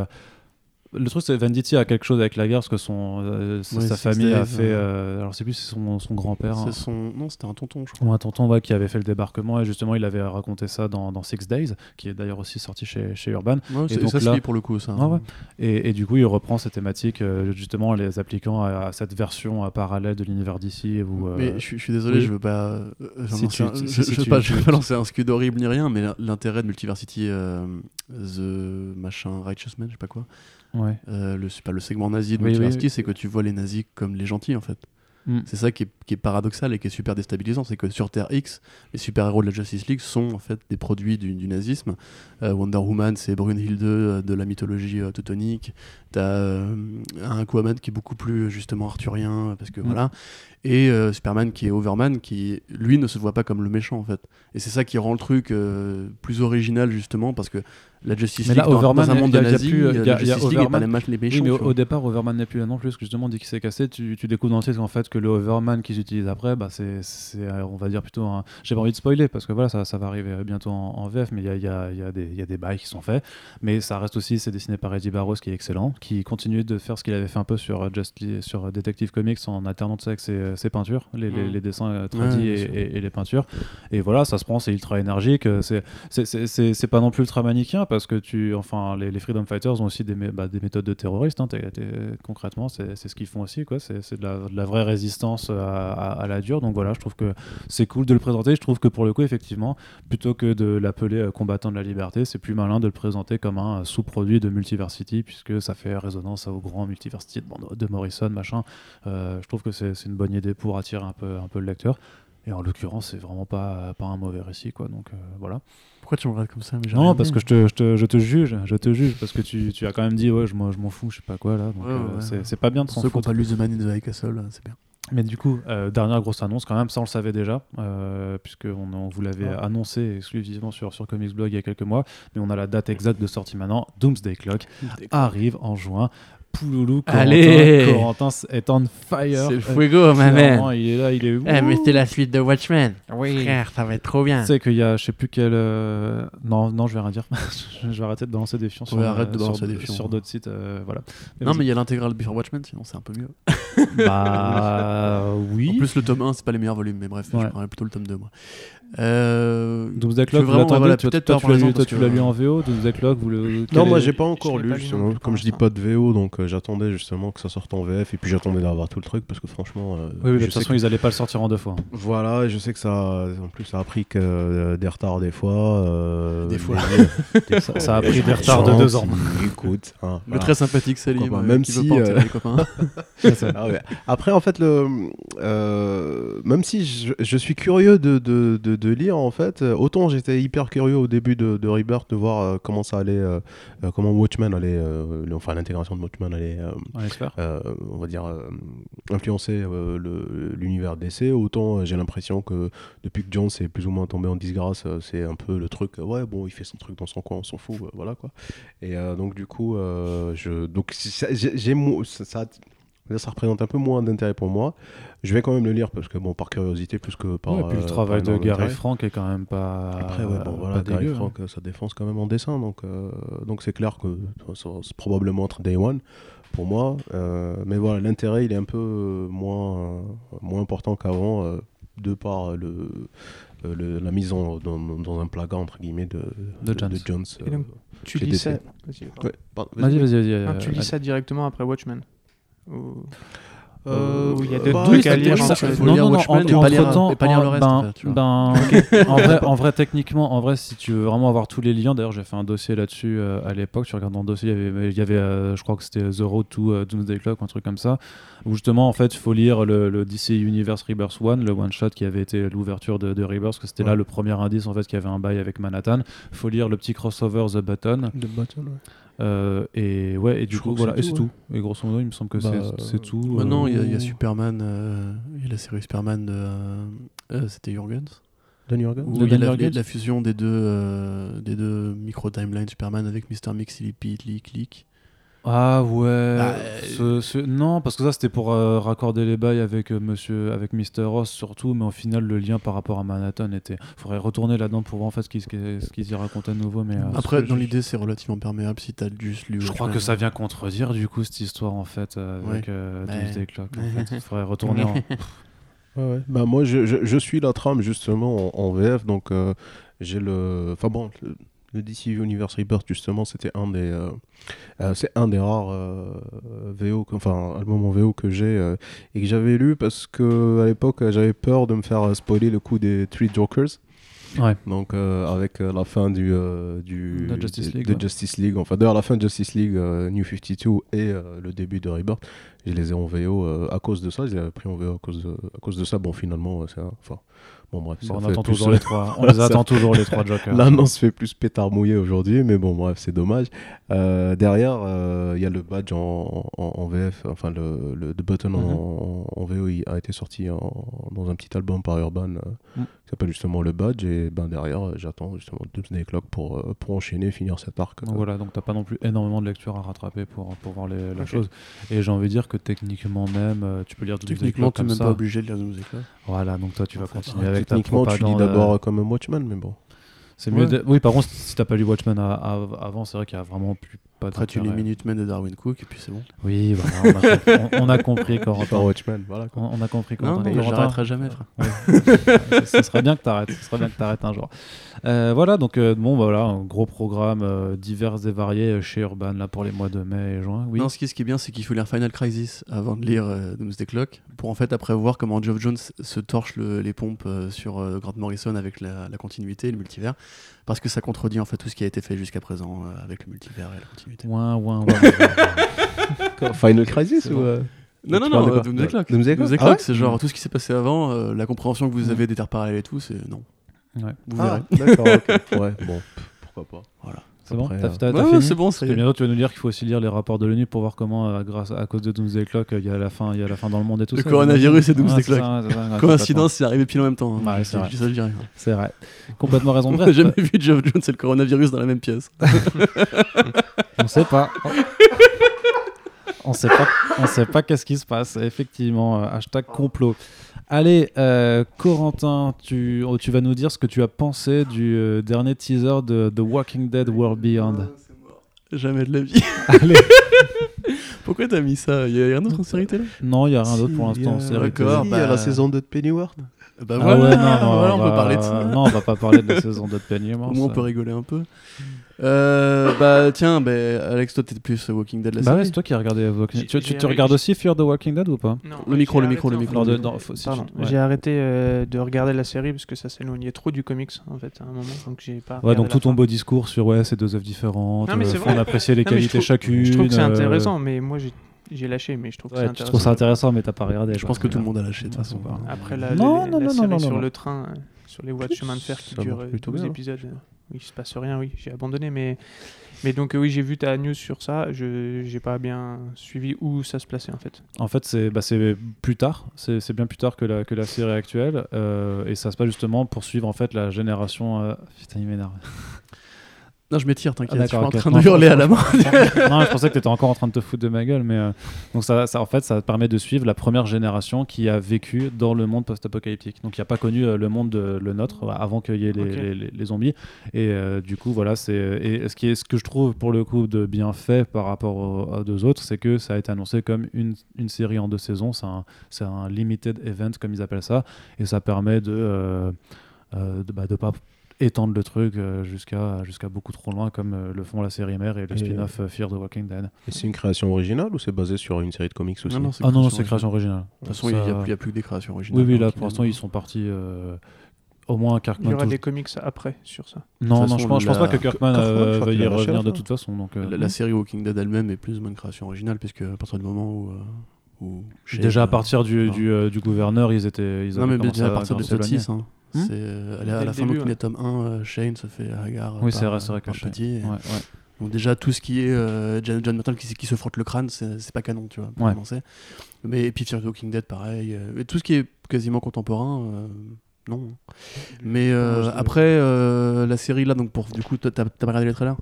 Le truc, c'est Venditti a quelque chose avec la guerre parce que son, euh, sa- Ouais, sa Six famille a fait. euh. alors, je sais plus c'est son, son grand-père. hein, C'est son. Non, c'était un tonton, je crois. ou un tonton ouais, qui avait fait le débarquement et justement il avait raconté ça dans, dans Six Days qui est d'ailleurs aussi sorti chez, chez Urban Ouais, c'est- donc ça se là- lit pour le coup, ça. Ah et, et du coup il reprend ces thématiques euh, justement en les appliquant à, à cette version euh, parallèle de l'univers d'ici Mais je, suis- je suis désolé, oui. je veux pas. Si tu- un- si- je, si je veux tu- pas, je tu- veux pas lancer un scud horrible ni rien, mais l'intérêt de Multiversity The machin Righteous Man, je sais pas quoi, ouais. euh, le, pas le segment nazi de Oui, oui, c'est que tu vois les nazis comme les gentils en fait. Mm. C'est ça qui est, qui est paradoxal et qui est super déstabilisant, c'est que sur Terre X, les super-héros de la Justice League sont en fait des produits du, du nazisme. Euh, Wonder Woman, c'est Brunhilde euh, de la mythologie teutonique. T'as un Aquaman qui est beaucoup plus justement arthurien, parce que Mm. voilà. Et euh, Superman qui est Overman, qui lui ne se voit pas comme le méchant en fait. Et c'est ça qui rend le truc euh, plus original justement, parce que la Justice Mais League, là, dans, Overman, dans un monde de nazis, plus, euh, il y a- la Justice League n'est pas Overman. les, les Oui, méchants. mais tu au, départ, Overman n'est plus là non plus, parce que justement, dit qu'il s'est cassé? Tu, tu découvres dans le titre qu'en fait, que le Overman qu'ils utilisent après, bah, c'est, euh, on va dire plutôt un. J'ai pas envie de spoiler, parce que voilà, ça, ça va arriver bientôt en, en VF, mais il y a, y, a, y, a y a des bails qui sont faits. Mais ça reste aussi, c'est dessiné par Eddie Barros, qui est excellent, qui continue de faire ce qu'il avait fait un peu sur, Just sur Detective Comics en alternant ça avec ses, ses peintures, les, les- Mm. les dessins euh, tradis Ouais, et, sûr. et- et les peintures. Et voilà, ça se prend, c'est ultra énergique. euh, C'est, pas non plus ultra manichéen, parce que tu, enfin, les, les Freedom Fighters ont aussi des, bah, des méthodes de terroristes. hein, t'es- concrètement, c'est, ce qu'ils font aussi. Quoi. C'est, de, la, de la vraie résistance à, à- à la dure. Donc voilà, je trouve que c'est cool de le présenter. Je trouve que pour le coup, effectivement, plutôt que de l'appeler euh, combattant de la liberté, c'est plus malin de le présenter comme un sous-produit de Multiversity, puisque ça fait résonance au grand Multiversity de, de Morrison, machin. Euh, je trouve que c'est, c'est une bonne idée pour attirer un peu, un peu le lecteur. Et en l'occurrence, c'est vraiment pas, pas un mauvais récit, quoi. Donc euh, voilà. Pourquoi tu me regardes comme ça mais Non, dit. parce que je te, je, te, je te juge, je te juge, parce que tu, tu as quand même dit, ouais, je, moi, je m'en fous, je sais pas quoi là. Donc Ouais, euh, ouais, c'est, ouais. c'est pas bien de s'en ceux qui n'ont pas lu The Man in the High Castle, c'est bien. Mais du coup, euh, dernière grosse annonce quand même, ça on le savait déjà, euh, puisque on, vous l'avait annoncé exclusivement sur, sur Comics Blog il y a quelques mois, mais on a la date exacte de sortie maintenant. Doomsday Clock arrive en juin. Pouloulou, Corentin, Allez Corentin est on fire. C'est le Euh, fuego, ma man. Il est là, il est. Eh, mais c'est la suite de Watchmen. Oui. Frère, ça va être trop bien. Tu sais qu'il y a, je sais plus quel. euh, Non, non, je vais rien dire. je vais arrêter de balancer des fions sur, Ouais, arrête de sur- balancer des fions. sur d'autres sites. euh, voilà. Non, mais il y a l'intégrale Before Watchmen, sinon c'est un peu mieux. Bah oui. En plus, le tome 1, c'est pas les meilleurs volumes, mais bref, Ouais. je prendrais plutôt le tome 2, moi. Euh... Doomsday Clock, veux vous vraiment, l'attendez voilà, Toi, peut-être toi, tu l'as parlez-en lu, toi, parce tu que- l'as lu en VO, Doomsday Clock, vous le. quel Non, moi est- j'ai pas encore je l'ai lu, pas lu justement. non plus comme je dis l'instant. pas de VO, donc euh, j'attendais justement que ça sorte en VF et puis j'attendais d'avoir tout le truc parce que franchement. euh, Oui, oui, de toute façon, que- ils allaient pas le sortir en deux fois. hein. Voilà, et je sais que ça, en plus, ça a pris que, euh, des retards des fois. euh, Des fois. des Ça- fois, ça a pris des retards de deux ans. Écoute, hein, Le très sympathique Salim, euh, même qui veut si, pas euh, enterrer les copains. Ah ouais. Après, en fait, le, euh, même si je, je suis curieux de, de, de, de lire, en fait, euh, autant j'étais hyper curieux au début de, de Rebirth de voir euh, comment ça allait, euh, euh, comment Watchmen allait, euh, le- enfin l'intégration de Watchmen allait, euh, On euh, on va dire, euh, influencer l'univers DC, autant j'ai l'impression que depuis que Jones est plus ou moins tombé en disgrâce, c'est un peu le truc, ouais, bon, il fait son truc dans son coin, on s'en fout, voilà quoi. Et donc, du coup, je, donc, ça- j'ai ça, ça, ça représente un peu moins d'intérêt pour moi. Je vais quand même le lire parce que, bon, par curiosité, plus que par. Ouais, et puis euh, le travail par de Gary. Frank est quand même pas. Après, ouais, bon, voilà, pas Gary dégueu, hein. Frank, euh, ça défonce quand même en dessin, donc euh, donc c'est clair que c'est probablement être Day One pour moi. euh, mais voilà, l'intérêt, il est un peu euh, moins, euh, moins important qu'avant, euh, de par le, euh, le- la mise en, dans, dans un placard, entre guillemets, de, De Jones. Et donc, Tu lis DC. ça. Vas-y, pardon. Ouais, pardon, Vas-y, vas-y, vas-y. Ah, euh, tu lis allez. ça directement après Watchmen Euh, Où il y a bah, d'autres oui, trucs à lire en ça- faut lire et pas lire- entre-temps, et pas lire le en- reste, ben- en fait, tu vois. ben, en, vrai, en vrai, techniquement, en vrai, si tu veux vraiment avoir tous les liens, d'ailleurs, j'ai fait un dossier là-dessus euh, à l'époque. Tu regardes dans le dossier, il y avait, il y avait euh, je crois que c'était The Road to euh, Doomsday Clock, un truc comme ça, où justement, en fait, il faut lire le, le DC Universe Rebirth One, le one shot qui avait été l'ouverture de, de Rebirth, parce que c'était là le premier indice en fait qu'il y avait un bail avec Manhattan. Il faut lire le petit crossover The Button. De Button, ouais. Euh, et ouais, et du Je coup, voilà, et c'est tout. Et grosso modo, il me semble que Bah, c'est- c'est tout. Maintenant, euh, il y, a- il y a Superman, euh, il y a la série Superman de. C'était Jurgens Où De il y a Dan la, Jurgens la fusion des deux, euh, des deux micro-timelines Superman avec Mr. Mix, Lippy, Click, Click. Ah ouais. Bah, ce- ce- Non, parce que ça c'était pour euh, raccorder les bails avec euh, Monsieur, avec Mr. Ross surtout, mais au final le lien par rapport à Manhattan était. Faudrait retourner là-dedans pour voir en fait ce qu'ils ce qu'ils- y racontaient de nouveau, mais. euh, Après, dans je- l'idée, c'est relativement perméable si t'as juste lu. Je crois que ça vient contredire du coup cette histoire en fait avec Ouais. euh, Ouais. Clock. En fait. Il faudrait retourner en. Ouais, ouais. Bah, moi, je, je, je suis la trame justement en, en VF, donc euh, j'ai le. Enfin bon, le, le DC Universe Rebirth, justement, c'était un des. euh, euh, c'est un des rares euh, VO, enfin, albums en VO que j'ai et que j'avais lu parce que à l'époque, j'avais peur de me faire spoiler le coup des Three Jokers. Ouais. Donc, euh, avec euh, la fin du. euh, du De Justice League, de ouais. Justice League. Enfin, d'ailleurs, la fin de Justice League, New 52 et le début de Rebirth, je les ai en VO à cause de ça. Je les avais pris en VO à cause de, à cause de ça. Bon, finalement, c'est un- Enfin, bon, bref. Bon, on attend toujours les trois. On les attend toujours les trois Jokers. L'annonce fait plus pétard mouillé aujourd'hui, mais bon, bref, c'est dommage. Euh, derrière, euh, il y a le badge en, en- en VF, enfin, le, le The Button Mhm. en, en VO il a été sorti dans un petit album par Urban euh, Mm. Qui s'appelle justement Le Badge, et ben derrière, euh, j'attends justement Doomsday Clock pour, euh, pour enchaîner, finir cet arc. Donc voilà, donc t'as pas non plus énormément de lecture à rattraper pour, pour voir les- la chose. Et j'ai envie de dire que techniquement même, euh, tu peux lire Doomsday Techniquement, tu n'es même pas obligé de lire Doomsday Clock. Voilà, donc toi tu vas continuer avec ta Techniquement, tu lis d'abord euh, comme un Watchman, mais bon. C'est mieux. De- Oui, par contre, si t'as pas lu Watchmen à- à- avant, c'est vrai qu'il y a vraiment plus pas Après, tu lis. Minutemen de Darwin Cook et puis c'est bon. Oui, voilà, on a compris, on, on a compris Pas Corentin. Watchman, voilà. quoi. On, on a compris Non, Corentin. non, Corentin, j'arrêterai jamais, frère. Ouais. ce serait bien que t'arrêtes. Ce serait bien que t'arrêtes un jour. Euh, voilà, donc euh, bon, bah, voilà, un gros programme euh, divers et varié chez Urban là pour les mois de mai et juin. Oui. Non, ce qui, ce qui est bien, c'est qu'il faut lire Final Crisis avant de lire euh, Doomsday Clock pour en fait après voir comment Geoff Jones se torche le- les pompes euh, sur euh, Grant Morrison avec la, la continuité, le multivers, parce que ça contredit en fait tout ce qui a été fait jusqu'à présent euh, avec le multivers et la continuité. Ouin, ouin, ouin, ouin. Final Crisis ou. euh, Non, non, non, euh, quoi Doomsday Clock. Ah Clock, c'est genre tout ce qui s'est passé avant, euh, la compréhension que vous avez des terres parallèles et tout, c'est non. Ouais. Vous Ah, verrez. d'accord, ok. Ouais, bon, pff, pourquoi pas. Voilà. C'est bon T'as euh, Ouais, ouais, c'est bon, ça y Et est. bientôt, tu vas nous dire qu'il faut aussi lire les rapports de l'ONU pour voir comment, euh, grâce à cause de Doomsday Clock, euh, il y a la fin, il y a la fin dans le monde et tout Le ça. coronavirus et Doomsday c'est Clock. c'est Coïncidence, c'est arrivé pile en même temps. hein. Ouais, c'est vrai. C'est vrai. Complètement raison. On Bref, n'a jamais vu Geoff Jones et le coronavirus dans la même pièce. on sait pas. on sait pas. On sait pas qu'est-ce qui se passe. Effectivement, euh, hashtag complot. Allez, euh, Corentin, tu, oh, tu vas nous dire ce que tu as pensé du euh, dernier teaser de The Walking Dead World Beyond. Jamais de la vie. Allez. Pourquoi t'as mis ça? Il y a rien d'autre en série télé? Non, il y a rien d'autre pour l'instant. C'est D'accord. Il y a bah- la saison 2 de Pennyworth. Bah Ah voilà, ouais, non, non, voilà, on, va- peut parler de ça. Non, on va pas parler de la saison de Penny. Au moins on peut rigoler un peu. Euh, bah tiens, bah, Alex, toi t'es plus Walking Dead la Bah ouais, série. c'est toi qui as regardé Walking J'ai- Dead. Tu, tu j'ai te arrêté- regardes aussi Fear the Walking Dead ou pas Non, Le micro, j'ai le micro, le arrêté, micro. en fait. Lors de- dans- faut- si Pardon, tu- ouais. J'ai arrêté euh, de regarder la série parce que ça s'éloignait trop du comics en fait à un moment donc j'ai pas. Ouais, regardé donc la tout ton fin. beau discours sur ouais, c'est deux œuvres différentes. Non, mais euh, c'est faut vrai. en apprécier les Non, mais je qualités trouve- chacune. Je trouve que c'est euh, intéressant, mais moi j'ai j'ai lâché, mais je trouve que Ouais, c'est tu intéressant. trouves ça intéressant, mais t'as pas regardé. Je quoi. pense que tout le monde a lâché de toute Ouais, façon. Après la, Non, la- non, la non, série non, non, sur non. le train, euh, sur les voies de chemin de fer qui Ça marche euh, plutôt 12 bien. épisodes, euh, il se passe rien, oui, j'ai abandonné, mais mais donc euh, oui, j'ai vu ta news sur ça, je j'ai pas bien suivi où ça se plaçait en fait. En fait, c'est bah, plus tard. C'est c'est bien plus tard que la, que la série actuelle. euh, et ça se passe justement pour suivre en fait la génération. euh, Putain, il m'énerve. Non, je m'étire, t'inquiète. Ah, je suis en train de hurler à la main. non, je pensais que tu étais encore en train de te foutre de ma gueule, mais euh, donc ça, ça, en fait, ça permet de suivre la première génération qui a vécu dans le monde post-apocalyptique. Donc, qui n'a pas connu euh, le monde de- le nôtre euh, avant qu'il y ait les, les- les- les zombies. Et euh, du coup, voilà, c'est et ce qui est ce que je trouve pour le coup de bien fait par rapport aux, aux deux autres, c'est que ça a été annoncé comme une, une série en deux saisons. C'est un, un limited event comme ils appellent ça, et ça permet de de, bah, de pas étendre le truc euh, jusqu'à jusqu'à beaucoup trop loin comme euh, le font la série mère et le spin-off euh, Fear the Walking Dead. Et c'est une création originale ou c'est basé sur une série de comics aussi Non, non, c'est Ah non, c'est création originale. De toute façon, il n'y a, plus- il y a plus que des créations originales. Oui, oui, là pour l'instant ils sont partis. euh, Au moins Il y Kirkman. aura tout- des comics après sur ça. Non, non, façon, je pense, je pense la- pas que Kirkman, Kirkman, euh, veuille y revenir la de toute façon. Donc, euh, La, la série Walking Dead elle-même est plus ou moins une création originale, puisque à partir du moment où. euh, Déjà à euh, partir du, du, euh, du gouverneur, ils étaient. Ils Non, mais déjà à partir de s'éloigner. l'épisode 6. Hein. Hmm c'est, euh, à la, à la fin début, donc, ouais. les tomes 1, euh, Shane se fait Hagar. Oui, par- c'est vrai, c'est vrai que petit. et- Ouais, ouais. Donc déjà tout ce qui est euh, John, John qui, qui se frotte le crâne, c'est pas canon, tu vois. Pour Ouais. commencer. Mais et puis Fear the Walking Dead, pareil. euh, et tout ce qui est quasiment contemporain, euh, non. Mais euh, après euh, la série là, donc pour du coup, t'as pas regardé les trailers?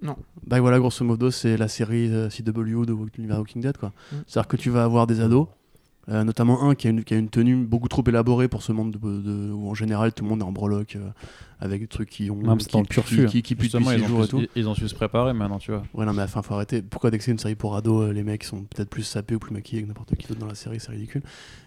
Non. Bah voilà, grosso modo, c'est la série euh, CW de Walking Dead, quoi. Mm. C'est-à-dire que tu vas avoir des ados. Euh, notamment un qui a, une, tenue beaucoup trop élaborée pour ce monde de, de- où en général tout le monde est en breloque euh, avec des trucs qui ont Non, qui, dans le pur qui, qui puent depuis ils six ont, jours et su, tout. ils- ils ont su se préparer maintenant, tu vois. Ouais, non, mais enfin, faut arrêter. Pourquoi dès que c'est une série pour ados, euh, les mecs sont peut-être plus sapés ou plus maquillés que n'importe qui d'autre dans la série, c'est ridicule.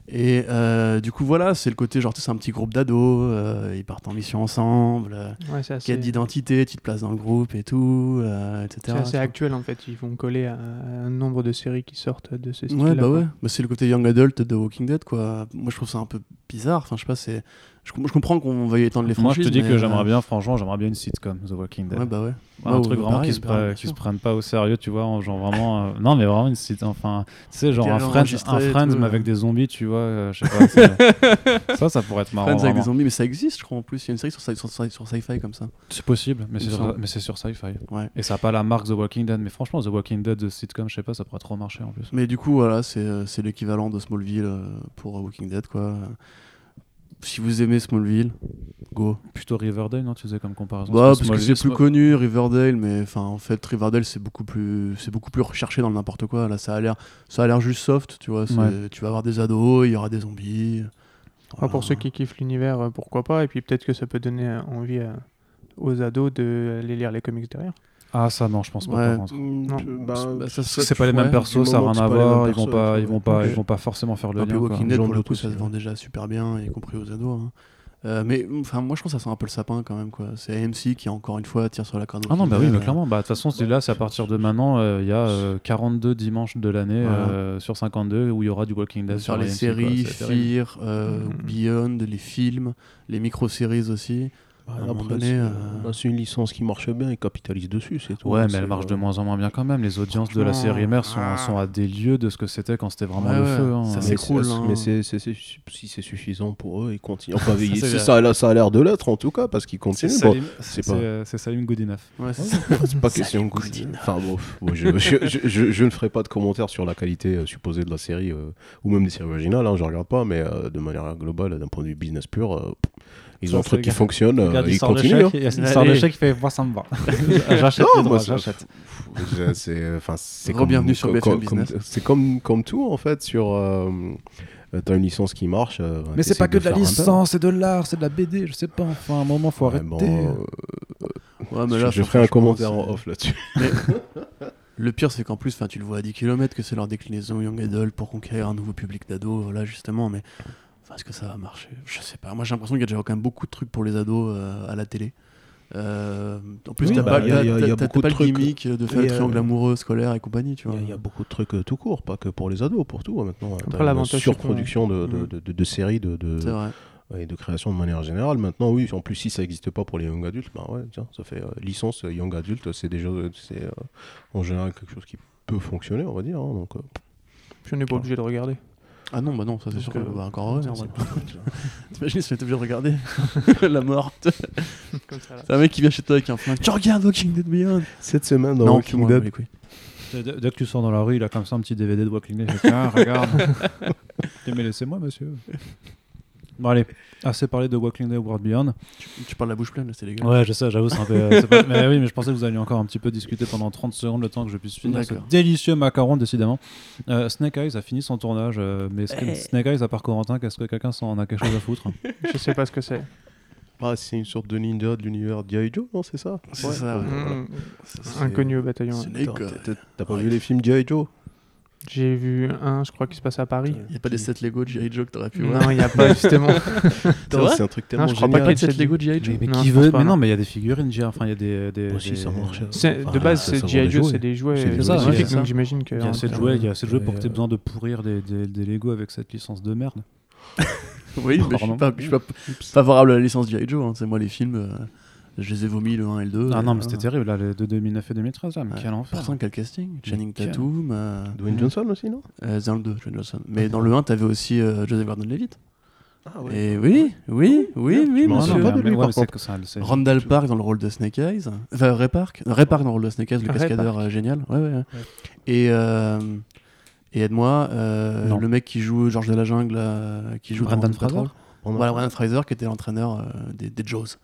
Et euh, du coup, voilà, c'est le côté genre, c'est un petit groupe d'ados, euh, ils partent en mission ensemble, euh, Ouais, assez, quête d'identité, tu te places dans le groupe et tout, euh, etc. c'est assez actuel en fait. Ils vont coller à un nombre de séries qui sortent de ce style. Ouais, bah ouais, bah, c'est le côté young adult de Walking Dead, quoi. Moi, je trouve ça un peu bizarre. Enfin, je sais pas, c'est. Je, com- je comprends qu'on veuille étendre les Moi, franchises. je te dis que euh, j'aimerais bien, franchement, j'aimerais bien une sitcom, The Walking Dead. Ouais, bah ouais. un Ouais, truc ouais, vraiment pareil, qui, se, pareil, bien qui se prenne pas au sérieux, tu vois, en genre vraiment. euh, Non, mais vraiment une site, enfin, tu sais, genre un Friends, un Friends mais euh. avec des zombies, tu vois, euh, je sais pas. ça, ça pourrait être marrant. Friends avec des vraiment. zombies, mais ça existe, je crois, en plus. Il y a une série sur, sur, sci- sur sci-fi comme ça. C'est possible, mais c'est sur, sur Sci-Fi. Ouais. Et ça a pas la marque The Walking Dead, mais franchement, The Walking Dead de sitcom, je sais pas, ça pourrait trop marcher en plus. Mais du coup, voilà, c'est euh, l'équivalent de Smallville euh, pour euh, Walking Dead, quoi. Si vous aimez Smallville, go. Plutôt Riverdale, non Tu faisais comme comparaison Bah, parce que c'est plus connu, Riverdale, mais enfin, en fait, Riverdale, c'est beaucoup plus, c'est beaucoup plus recherché dans n'importe quoi. Là, ça a l'air, ça a l'air juste soft, tu vois. Ouais. Tu vas avoir des ados, il y aura des zombies. Ah, pour ceux qui kiffent l'univers, euh, pourquoi pas. Et puis peut-être que ça peut donner euh, envie à- aux ados de aller lire les comics derrière. Ah, ça, non, je pense pas. Ouais. Non. Bah, ça, C'est pas les mêmes persos, ça n'a rien à voir. Ils vont pas, ils vont pas, ils vont pas forcément faire le lien. quoi. Walking Dead, pour le coup, ça se vend déjà super bien, y compris aux ados. hein. Euh, mais enfin, moi, je trouve que ça sent un peu le sapin quand même, quoi. C'est AMC qui, encore une fois, tire sur la corde. de Ah non, bah oui, mais euh, clairement. Bah, de toute façon, c'est là, c'est à partir de maintenant, euh, il y a euh, 42 dimanches de l'année Voilà. euh, sur 52 où il y aura du Walking Dead sur sur les AMC, séries, quoi. Fear, euh, Mhm. Beyond, les films, les micro-séries aussi. Bah, euh, bah, c'est une licence qui marche bien, ils capitalisent dessus, c'est tout. Ouais, mais C'est, elle marche de euh, moins en moins bien quand même. Les audiences de la série mère sont, ah. sont à des lieux de ce que c'était quand c'était vraiment Ouais, le ouais, feu. hein. ça mais s'écroule, c'est- hein. Mais c'est- c'est- c'est- si c'est suffisant pour eux, ils continuent. Enfin, Ça, ça, a l'air- ça a l'air de l'être en tout cas, parce qu'ils C'est continuent. Bon, Salim, c'est c'est pas- euh, c'est Salim. Ouais, c'est pas question de. Enfin bon, bon, je, je, je- je- je ne ferai pas de commentaires sur la qualité euh, supposée de la série euh, ou même des séries originales, hein, je regarde pas, mais euh, de manière globale, d'un point de vue business pur, euh, ils ont un truc qui fonctionne, euh, Regarde, il ils continuent. hein. il sort le Allez. chèque, il fait moi ça me va. J'achète j'achète. C'est enfin c'est Re-bienvenue comme- sur BFM comme- Business. c'est comme comme tout en fait sur euh, euh, t'as une licence qui marche euh, Mais c'est pas que de la licence, c'est de l'art, c'est de la BD, je sais pas. Enfin, à un moment, faut arrêter. bon, euh, Ouais, mais je, là, je enfin, ferai un commentaire en off là-dessus Le pire, c'est qu'en plus, enfin, tu le vois à 10 km que c'est leur déclinaison Young Adult pour conquérir un nouveau public d'ados, voilà, justement, mais est-ce que ça va marcher? Je sais pas. Moi, j'ai l'impression qu'il y a déjà quand même beaucoup de trucs pour les ados euh, à la télé. Euh, en plus, Oui, t'as bah, pas, il y a- y a- il y a t'as- t'as beaucoup pas de le trucs. gimmick de faire le euh, triangle amoureux scolaire et compagnie, Il y, a- il y a beaucoup de trucs euh, tout court, pas que pour les ados, pour tout hein, maintenant. Après, T'as une surproduction de, de, Mm. de- de- de séries, de, de, C'est vrai. et de création de manière générale. Maintenant, oui, en plus, si ça n'existe pas pour les young adultes, bah ouais, tiens, ça fait euh, licence young adulte, c'est déjà c'est euh, en général quelque chose qui peut fonctionner, on va dire. hein, donc, euh, on n'est pas obligé de regarder. Ah non, bah non, ça c'est sûr que euh, bah, encore heureux. hein. T'imagines si on était obligé de regarder la mort. Comme ça, là. C'est un mec qui vient chez toi avec un flingue. Tu regardes Walking Dead Beyond Cette semaine dans Non, Walking Dead. Dès, dès que tu sors dans la rue, il a comme ça un petit DVD de Walking Dead. Eh, mais laissez-moi, monsieur. Bon, allez, assez parlé de Walking Dead World Beyond. Tu, tu parles la bouche pleine, là, c'est dégueu. Ouais, je sais, j'avoue, c'est un peu. euh, pas- Mais oui, mais je pensais que vous alliez encore un petit peu discuter pendant 30 secondes, le temps que je puisse finir ce D'accord. délicieux macaron, décidément. Euh, Snake Eyes a fini son tournage, euh, mais est-ce que Eh. Snake Eyes, à part Corentin, qu'est-ce que quelqu'un s'en a quelque chose à foutre Je sais pas ce que c'est. ah, c'est une sorte de ninja de l'univers G.I. Joe, non C'est ça? C'est ça, ouais. voilà. Mmh. Inconnu au bataillon. Snake, T'as pas vu les films G.I. Joe? J'ai vu un, je crois, qui se passe à Paris. Il n'y a pas des sets Lego de G.I. Joe que t'aurais pu voir. Non, il n'y a pas, justement. C'est un truc tellement je crois pas qu'il y ait Pas de set Lego de G.I. Joe Mais, mais Non, qui veut pas, Mais non. non, mais il y a des figurines, j'ai- enfin, il y a des. aussi, Enfin, de base, c'est G.I. Joe, des c'est jouets. des jouets C'est des euh, jouets, spécifiques, c'est donc j'imagine que. Il y a en assez de termes jouets, il y a assez de jouets pour que tu aies euh, besoin de pourrir des, des, des Lego avec cette licence de merde. Oui, mais je suis Pardon. pas, je suis pas favorable à la licence G.I. Joe. Hein. C'est moi les films, euh, je les ai vomis le 1 et le 2. Ah non, mais c'était terrible, là, les de 2009 et 2013, là, mais Ouais. quel enfer. Pourtant, quel casting Channing Tatum. euh, Dwayne Johnson aussi, non? Euh, c'est dans le 2, Dwayne Johnson. Mais dans le 1, t'avais aussi euh, Joseph Gordon-Levitt. Et oui, oui, oui, oui, m'en monsieur. souviens pas de mais lui, ouais, par contre. que ça, c'est- Randall Park dans le rôle de Snake Eyes. Enfin, Ray Park. Ray Park dans le rôle de Snake Eyes, le Ray cascadeur Park. génial. Ouais, ouais, ouais. Et, euh, et aide-moi, euh, Non. le mec qui joue Georges de la Jungle, euh, qui joue Patrol. Fraser? Voilà, Brendan Fraser qui était l'entraîneur euh, des, des Jaws.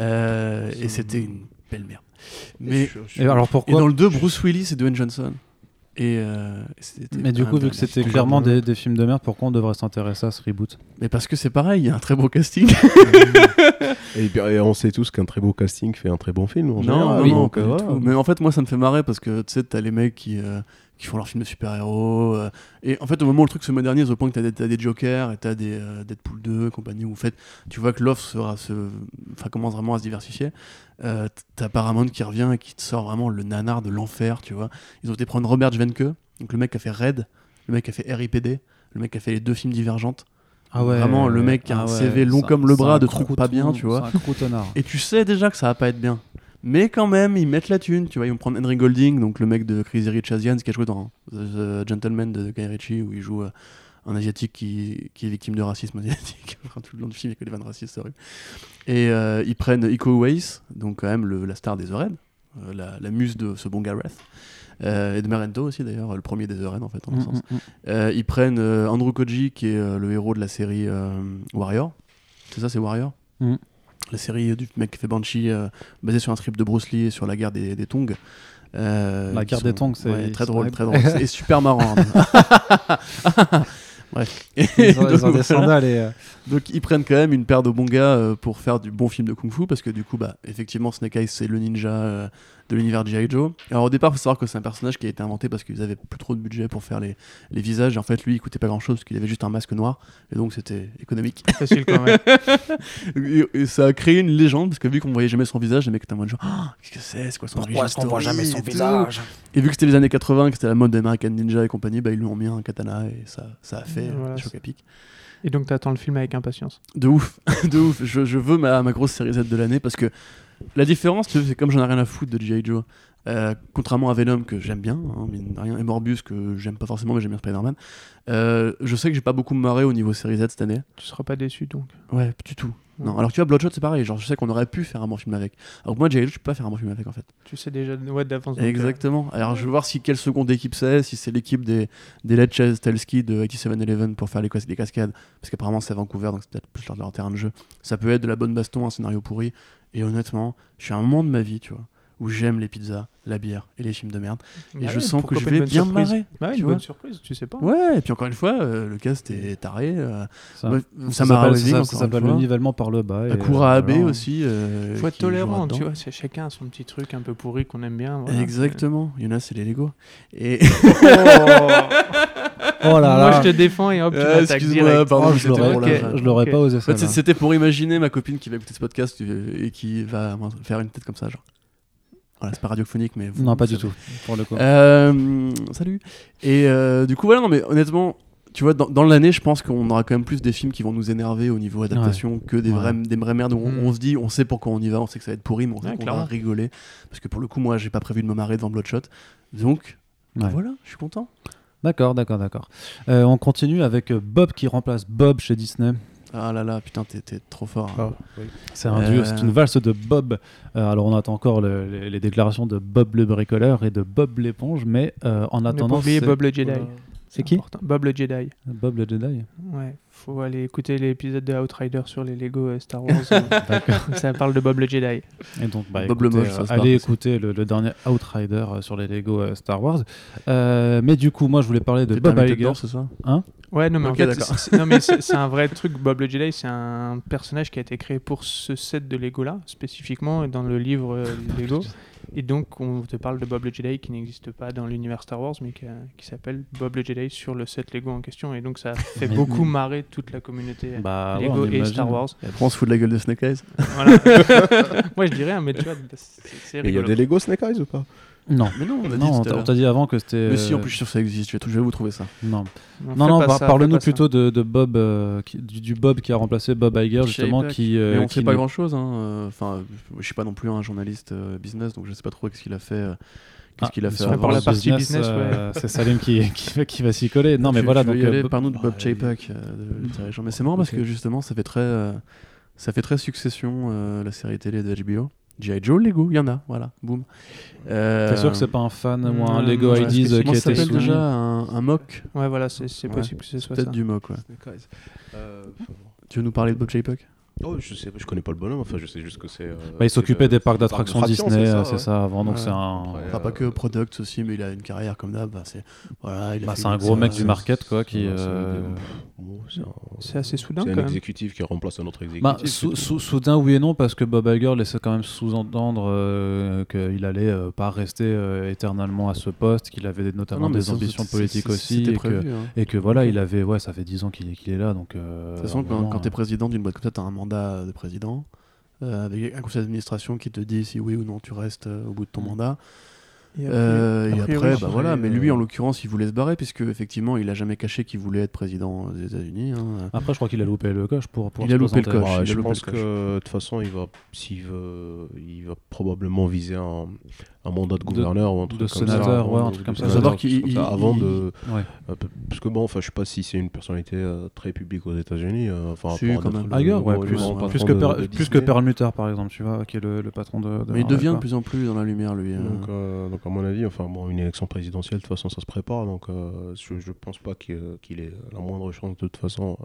Euh, et c'était une belle merde. Mais, Et alors et pourquoi dans le 2, Bruce Willis et Dwayne Johnson. Et euh, Mais du coup, vu que c'était la- clairement des, des films de merde, pourquoi on devrait s'intéresser à ce reboot? Mais parce que c'est pareil, il y a un très beau casting. Et, on sait tous qu'un très beau casting fait un très bon film. En Non, général, non, non, donc, pas du voilà. tout. Mais en fait, moi, ça me fait marrer parce que tu sais, t'as les mecs qui, euh, qui font leurs films de super-héros. euh, et en fait, au moment où le truc se modernise, au point que t'as des, t'as des Jokers et t'as des euh, Deadpool 2 et compagnie, où en fait, tu vois que l'offre sera se, enfin, commence vraiment à se diversifier. Euh, t'as Paramount qui revient et qui te sort vraiment le nanar de l'enfer, tu vois. Ils ont été prendre Robert Jvenke, donc le mec qui a fait Red, le mec qui a fait RIPD, le mec qui a fait les deux films divergentes. Vraiment, le mec qui a un CV long comme le bras de trucs pas bien, tu vois. Un. Et tu sais déjà que ça va pas être bien. Mais quand même, ils mettent la thune. Tu vois, ils vont prendre Henry Golding, donc le mec de Crazy Rich Asians, qui a joué dans The Gentleman de Guy Ritchie, où il joue euh, un asiatique qui, qui est victime de racisme asiatique. Enfin, tout le long du film, il y a que des vannes racistes, c'est horrible. Et euh, ils prennent Iko Uwais, donc quand même le- la star des The Red, euh, la, la muse de ce bon Gareth. Euh, et de Merento aussi d'ailleurs, le premier des The Red en fait, en un Mm, sens. mm, mm. Euh, ils prennent euh, Andrew Koji, qui est euh, le héros de la série euh, Warrior. C'est ça, c'est Warrior? Mm. La série du mec qui fait Banshee, euh, basée sur un strip de Bruce Lee et sur la guerre des, des Tongs. Euh, La guerre des Tongs, c'est- ouais, très drôle, très drôle. C'est- Et super marrant. hein. Bref. Ils ont, ils ont donc, des sandales et. euh, Donc ils prennent quand même une paire de bons gars euh, pour faire du bon film de kung fu parce que du coup bah effectivement Snake Eyes c'est le ninja euh, de l'univers G.I. Joe. Alors au départ faut savoir que c'est un personnage qui a été inventé parce qu'ils avaient plus trop de budget pour faire les, les visages et en fait lui il coûtait pas grand chose parce qu'il avait juste un masque noir et donc c'était économique. Facile quand même. et, et ça a créé une légende parce que vu qu'on voyait jamais son visage les mecs étaient en mode genre Ah, qu'est-ce que c'est c'est quoi son origin story et tout. Et vu que c'était les années 80 que c'était la mode d'American Ninja et compagnie bah ils lui ont mis un katana et ça, ça a fait Voilà, choc à pic. Et donc, t'attends le film avec impatience. De ouf, de ouf. Je, je veux ma, ma grosse série Z de l'année parce que la différence, tu sais, c'est comme j'en ai rien à foutre de G.I. Joe. euh, contrairement à Venom que j'aime bien, hein, mine de rien, et Morbius que j'aime pas forcément, mais j'aime bien Spider-Man. euh, je sais que j'ai pas beaucoup marré au niveau série Z cette année. Tu seras pas déçu donc. Ouais, du tout. Non, alors tu vois, Bloodshot c'est pareil. Genre, je sais qu'on aurait pu faire un bon film avec. Alors moi. Joe, je peux pas faire un bon film avec en fait. Tu sais déjà ouais, d'avance. donc, euh, Exactement. Alors je veux voir si quelle seconde équipe c'est, si c'est l'équipe des, des Led Telski de 87-Eleven pour faire les, cas- les cascades, parce qu'apparemment c'est à Vancouver, donc c'est peut-être plus leur, leur terrain de jeu. Ça peut être de la bonne baston, un scénario pourri. Et honnêtement, je suis un moment de ma vie, tu vois, où j'aime les pizzas, la bière et les films de merde. euh, Et bah je sens que je vais bien me marrer. Bah ouais, tu une vois. bonne surprise, tu sais pas. Ouais, et puis encore une fois, euh, le cast est taré. euh, Ça, ouais, ça s'appelle- le nivellement par le bas. et, Akura euh, Abe voilà. aussi. euh, Faut être tolérant, tu vois. c'est Chacun a son petit truc un peu pourri qu'on aime bien. voilà. Exactement. Il y en a, c'est les Lego. Et Oh là Moi, là. je te défends et hop, tu Ah, m'attaques excuse-moi, direct. pardon, Oh, je l'aurais pour ok. la- je l'aurais Ok. pas osé En fait, ça. c'était pour imaginer ma copine qui va écouter ce podcast euh, et qui va faire une tête comme ça, genre. Voilà, c'est pas radiophonique, mais. vous- Non, pas du tout. Pour le coup. Euh, salut. Et euh, du coup, voilà, non, mais honnêtement, tu vois, dans, dans l'année, je pense qu'on aura quand même plus des films qui vont nous énerver au niveau adaptation que des, Ouais. vrais, des vraies merdes où on, Mm. on se dit, on sait pourquoi on y va, on sait que ça va être pourri, mais on sait Ouais, qu'on va rigoler. Parce que pour le coup, moi, j'ai pas prévu de me marrer devant Bloodshot. Donc, bah voilà, je suis content. D'accord, d'accord, d'accord. Euh, on continue avec Bob qui remplace Bob chez Disney. Ah là là, putain, t'es trop fort. hein. C'est un Euh. duo, c'est une valse de Bob. Euh, alors on attend encore le- les, les déclarations de Bob le bricoleur et de Bob l'éponge, mais euh, en attendant, oublier c'est- Bob le Jedi. C'est qui? Important. Bob le Jedi. Bob le Jedi. Ouais, faut aller écouter l'épisode de Outrider sur les Lego euh, Star Wars. ça parle de Bob le Jedi. Et donc, bah, Bob le écoutez, moche, ça euh, se allez écouter le, le dernier Outrider sur les Lego Star Wars. Euh, mais du coup, moi, je voulais parler de Bob Iger. dedans, c'est ça? Ouais, non, mais en fait, c'est- c'est- non, mais c'est c'est un vrai truc. Bob le Jedi, c'est un personnage qui a été créé pour ce set de Lego là, spécifiquement, dans le livre euh, Lego. Et donc, on te parle de Bob le Jedi qui n'existe pas dans l'univers Star Wars, mais qui, a- qui s'appelle Bob le Jedi sur le set Lego en question. Et donc, ça fait beaucoup marrer toute la communauté euh, Bah, Lego et. Star Wars. Et après, on se fout de la gueule de Snake Eyes. Voilà. Moi, je dirais, hein, mais tu vois, c'est c'est Et il y a rigolo. des Lego Snake Eyes ou pas? Non. Mais non, on dit. Non, t'a- dit avant que c'était. Mais si, en euh, plus, je suis sûr que ça existe. Je vais, vous trouver ça. Non, Non, non, par- parle-nous plutôt de, de Bob, euh, qui- du, du Bob qui a remplacé Bob Iger, justement, qui. euh, mais on qui sait pas n'est- grand chose. Enfin, je suis pas non plus un journaliste euh, business, donc je, sais pas trop ce qu'il a fait. euh, Qu'est-ce Ah, qu'il a fait pour avant. la partie business, euh, c'est Salim qui, qui, va- qui va s'y coller. Non, mais Tu- voilà. Donc, y aller, euh, Parle-nous de Bob bah, Chapek, euh, dirigeant. Mais c'est marrant parce que justement, ça fait très, euh, ça fait très succession euh, la série télé de HBO. G.I. Joe, Lego, il y en a, voilà, boum. Euh, T'es sûr que c'est pas un fan ou un Hmm, Lego ouais, IDs qui a ça été s'appelle soumis déjà un, un mock Ouais, voilà, c'est c'est Ouais, possible que ce soit Peut-être ça. du mock, ouais. Euh, Tu veux nous parler de Bob Chapek? Oh, je sais, je connais pas le bonhomme. Enfin, je sais juste que c'est. euh, Bah, il s'occupait des parcs c'est le d'attractions Disney, euh, ouais. c'est ça, avant. Donc Ouais. c'est un. Après, Enfin, pas euh, que Products aussi, mais il a une carrière comme d'hab. bah, c'est voilà, Bah, un gros mec du market, quoi, qui. Ouais, c'est euh, assez soudain c'est quand un même. exécutif qui remplace un autre exécutif. Bah, sou- sou- soudain, oui et non, parce que Bob Iger laissait quand même sous-entendre euh, qu'il allait euh, pas rester euh, éternellement à ce poste, qu'il avait notamment des ambitions politiques aussi, et que, hein. et que voilà, il avait, ouais, ça fait 10 ans qu'il qu'il est là, donc. euh, De toute façon, quand, moment, quand tu es euh, président d'une boîte comme ça, tu as un mandat de président, euh, avec un conseil d'administration qui te dit si oui ou non tu restes euh, au bout de ton Mm. mandat. Et Euh, après, oui, bah voilà. Mais lui, euh, en l'occurrence, il voulait se barrer, puisque effectivement, il a jamais caché qu'il voulait être président des États-Unis. hein. Après, je crois qu'il a loupé le coche pour. pour Il se a loupé le coche. Ouais, je pense le que de toute façon, il va, s'il veut, il va probablement viser un, un mandat de gouverneur ou un truc de comme sénateur, ça. ouais, un truc comme ça. sénateur, il- avant de, Ouais. parce que bon, enfin, je sais pas si c'est une personnalité euh, très publique aux États-Unis. euh, Enfin, Si, quand même. Iger, le- ouais, le- plus, que, de- Per- de plus que. Perlmutter, par exemple, tu vois, qui est le, le patron de. de Mais il devient de plus en plus dans la lumière, lui. hein. Donc, euh, donc à mon avis, enfin bon, une élection présidentielle, de toute façon, ça se prépare. Donc euh, je, je pense pas qu'il qu'il ait la moindre chance de toute façon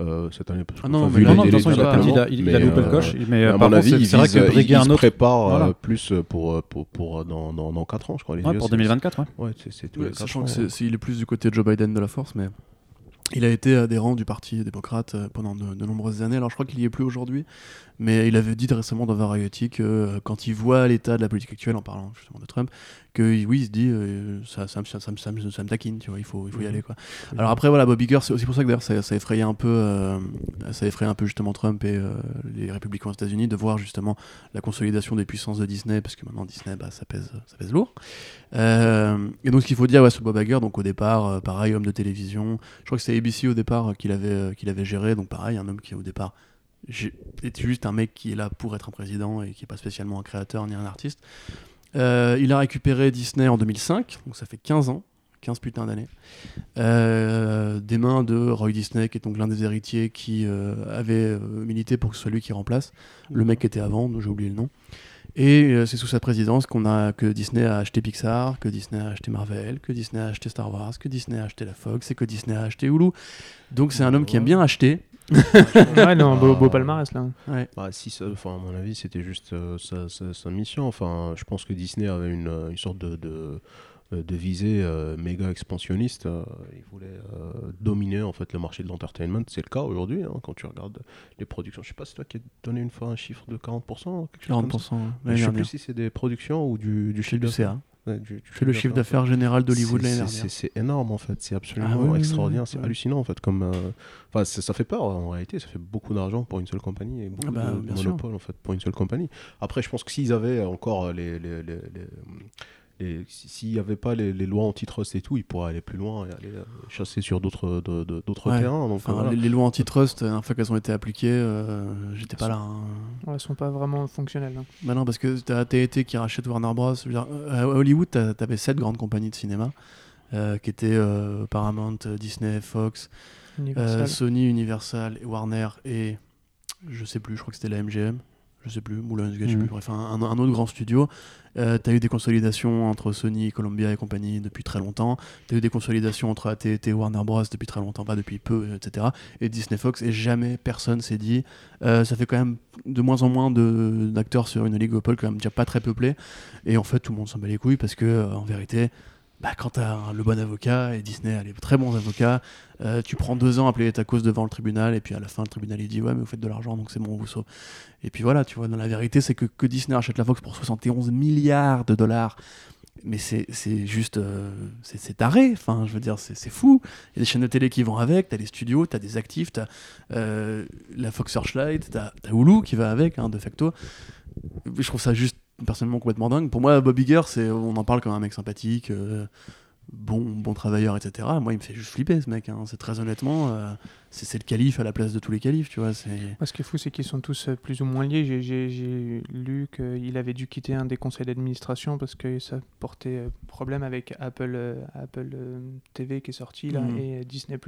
euh, cette année. Parce que, Ah non, enfin, mais vu là, les Non, non, de toute façon, il a, déjà, il a, il, il a mais, loupé le euh, coche. Mais à euh, mon par contre, avis, c'est vrai que un se prépare euh, Voilà. plus pour, pour, pour, dans, dans, dans 4 ans, je crois. Les Ouais, US, pour c'est- 2024, ouais. C'est sachant ans, que ouais. il est plus du côté de Joe Biden de la force, mais il a été adhérent du Parti démocrate pendant de, de nombreuses années. Alors je crois qu'il y est plus aujourd'hui, mais il avait dit récemment dans Variety que euh, quand il voit l'état de la politique actuelle, en parlant justement de Trump, que oui, il se dit euh, ça, ça, me- ça, ça, taquine, tu vois, il faut, il faut y Mhm. aller quoi. Alors après voilà, Bob Iger, c'est aussi pour ça que d'ailleurs ça, ça effrayait un peu, euh, ça effrayait un peu justement Trump et euh, les républicains aux États-Unis de voir justement la consolidation des puissances de Disney, parce que maintenant Disney, bah, ça pèse, ça pèse lourd. Et donc ce qu'il faut dire ouais, sur Bob Iger, donc au départ, pareil, homme de télévision. Je crois que c'était ABC au départ qu'il avait, qu'il avait géré, donc pareil, un homme qui au départ est juste un mec qui est là pour être un président et qui n'est pas spécialement un créateur ni un artiste. Euh, il a récupéré Disney en 2005, donc ça fait 15 ans, 15 putains d'années, euh, des mains de Roy Disney, qui est donc l'un des héritiers qui euh, avait milité pour que ce soit lui qui remplace le mec qui était avant, dont j'ai oublié le nom. Et c'est sous sa présidence qu'on a que Disney a acheté Pixar, que Disney a acheté Marvel, que Disney a acheté Star Wars, que Disney a acheté la Fox et que Disney a acheté Hulu. Donc c'est un homme qui aime bien acheter. Ouais, non, beau, beau Ah. palmarès là. Ouais. Bah, si ça, enfin, à mon avis, c'était juste euh, sa, sa- sa mission. Enfin, je pense que Disney avait une, euh, une sorte de, de, euh, de visée euh, méga expansionniste. euh, il voulait euh, dominer en fait le marché de l'entertainment. C'est le cas aujourd'hui hein, quand tu regardes les productions. Je sais pas si toi qui as donné une fois un chiffre de 40%, quelque chose comme ça. 40% Je l'année sais plus si c'est des productions ou du, du chiffre du d'affaires. CA. Du- du C'est le chiffre d'affaires général d'Hollywood l'année c'est- dernière. C'est énorme en fait, c'est absolument Ah oui, extraordinaire, oui, c'est hallucinant en fait. Comme, euh, ça fait peur en réalité, ça fait beaucoup d'argent pour une seule compagnie et beaucoup Ah bah, de monopole en fait pour une seule compagnie. Après, je pense que s'ils avaient encore les, les, les- les- les- si- s'il n'y avait pas les, les lois antitrust et tout, ils pourraient aller plus loin et aller euh, chasser sur d'autres Ouais. terrains. Donc, Enfin, voilà. les, les lois antitrust, euh, une fois qu'elles ont été appliquées, euh, j'étais pas là. hein. Ouais, elles sont pas vraiment fonctionnelles. hein. Bah non, parce que t'as TNT qui rachète Warner Bros. Dire, euh, à Hollywood, t'as- t'avais sept grandes compagnies de cinéma euh, qui étaient euh, Paramount, Disney, Fox, Universal. euh, Sony, Universal, et Warner et je sais plus, je crois que c'était la MGM. Je sais plus, Moulins je sais Mhm. plus, bref, un, autre grand studio. Euh, t'as eu des consolidations entre Sony, Columbia et compagnie depuis très longtemps. T'as eu des consolidations entre AT&T et Warner Bros depuis très longtemps, pas depuis peu, etc. Et Disney Fox, et jamais personne s'est dit, euh, ça fait quand même de moins en moins d'acteurs sur une oligopole, quand même déjà pas très peuplée. Et en fait, tout le monde s'en bat les couilles parce que, euh, en vérité, bah, quand t'as un- le bon avocat, et Disney a les très bons avocats, euh, tu prends deux ans à plaider ta cause devant le tribunal, et puis à la fin, le tribunal il dit Ouais, mais vous faites de l'argent, donc c'est bon, on vous. Et puis voilà, tu vois, dans la vérité, c'est que, Disney achète la Fox pour 71 milliards de dollars. Mais c'est juste. euh, c'est taré, enfin, je veux dire, c'est fou. Il y a des chaînes de télé qui vont avec, t'as les studios, t'as des actifs, t'as euh, la Fox Searchlight, t'as t'as Hulu qui va avec, hein, de facto. Je trouve ça juste personnellement complètement dingue. Pour moi, Bob Iger, c'est, on en parle comme un mec sympathique, euh, bon, bon travailleur, etc. Moi, il me fait juste flipper ce mec. hein. C'est très honnêtement, euh, c'est le calife à la place de tous les califes, tu vois. Ce qui est fou, c'est qu'ils sont tous euh, plus ou moins liés. J'ai- lu qu'il avait dû quitter un des conseils d'administration parce que ça portait euh, problème avec Apple, euh, Apple TV qui est sorti là, Mhm. et Disney+.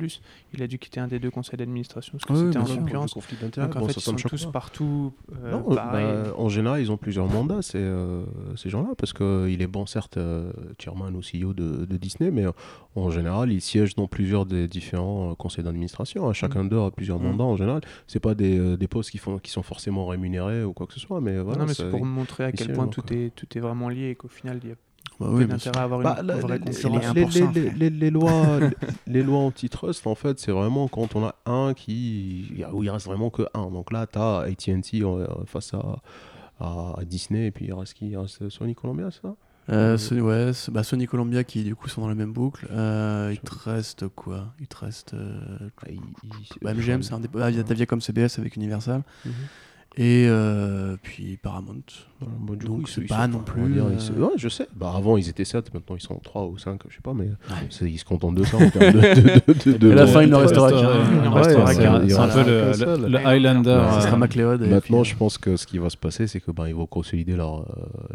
Il a dû quitter un des deux conseils d'administration parce que Oui, c'était en concurrence. conflit d'intérêts. Donc en Bon, fait, ça, ils sont tous pas. partout euh, Non, bah, en général, ils ont plusieurs mandats, ces, euh, ces gens-là, parce qu'il est bon, certes, euh, chairman ou CEO de, de Disney, mais euh, en général, ils siègent dans plusieurs des différents euh, conseils d'administration. hein. Chacun Mm. d'eux a plusieurs Mm. mandats en général. C'est pas des, euh, des postes qui, font, qui sont forcément rémunérés ou quoi que ce soit, mais voilà. non, mais c'est pour montrer à quel siègent, point tout, est, tout est vraiment lié et qu'au final, il y a bah oui, à avoir une, Bah, vraie les- les- les, 1%, les- les- les lois, les, les lois antitrust, en fait, c'est vraiment quand on a un qui. où il reste vraiment que un. Donc là, tu as ATT euh, face à, à Disney, et puis il reste qui? Il reste Sony Columbia, c'est ça? Euh, Sony, ouais, bah, Sony Columbia qui du coup sont dans la même boucle. Euh, il te reste quoi? Il te reste. euh, Ah, il- il- bah, MGM, c'est un des. Ah, il y a ta vieille comme CBS avec Universal. Mhm. Et euh, puis Paramount. Voilà, bon, du Donc, c'est pas non plus, dire, euh, ouais, je sais. Bah, avant, ils étaient 7, maintenant ils sont 3 ou 5, je sais pas, mais c'est- ils se contentent de ça en termes de. de, de- de- Et à la fin, il ne de- restera qu'un. c'est qu'un. un- c'est un Voilà. peu le, Highlander. Ouais, euh, sera McLeod. Maintenant, puis, je pense que ce qui va se passer, c'est que ben, ils vont consolider leur, euh,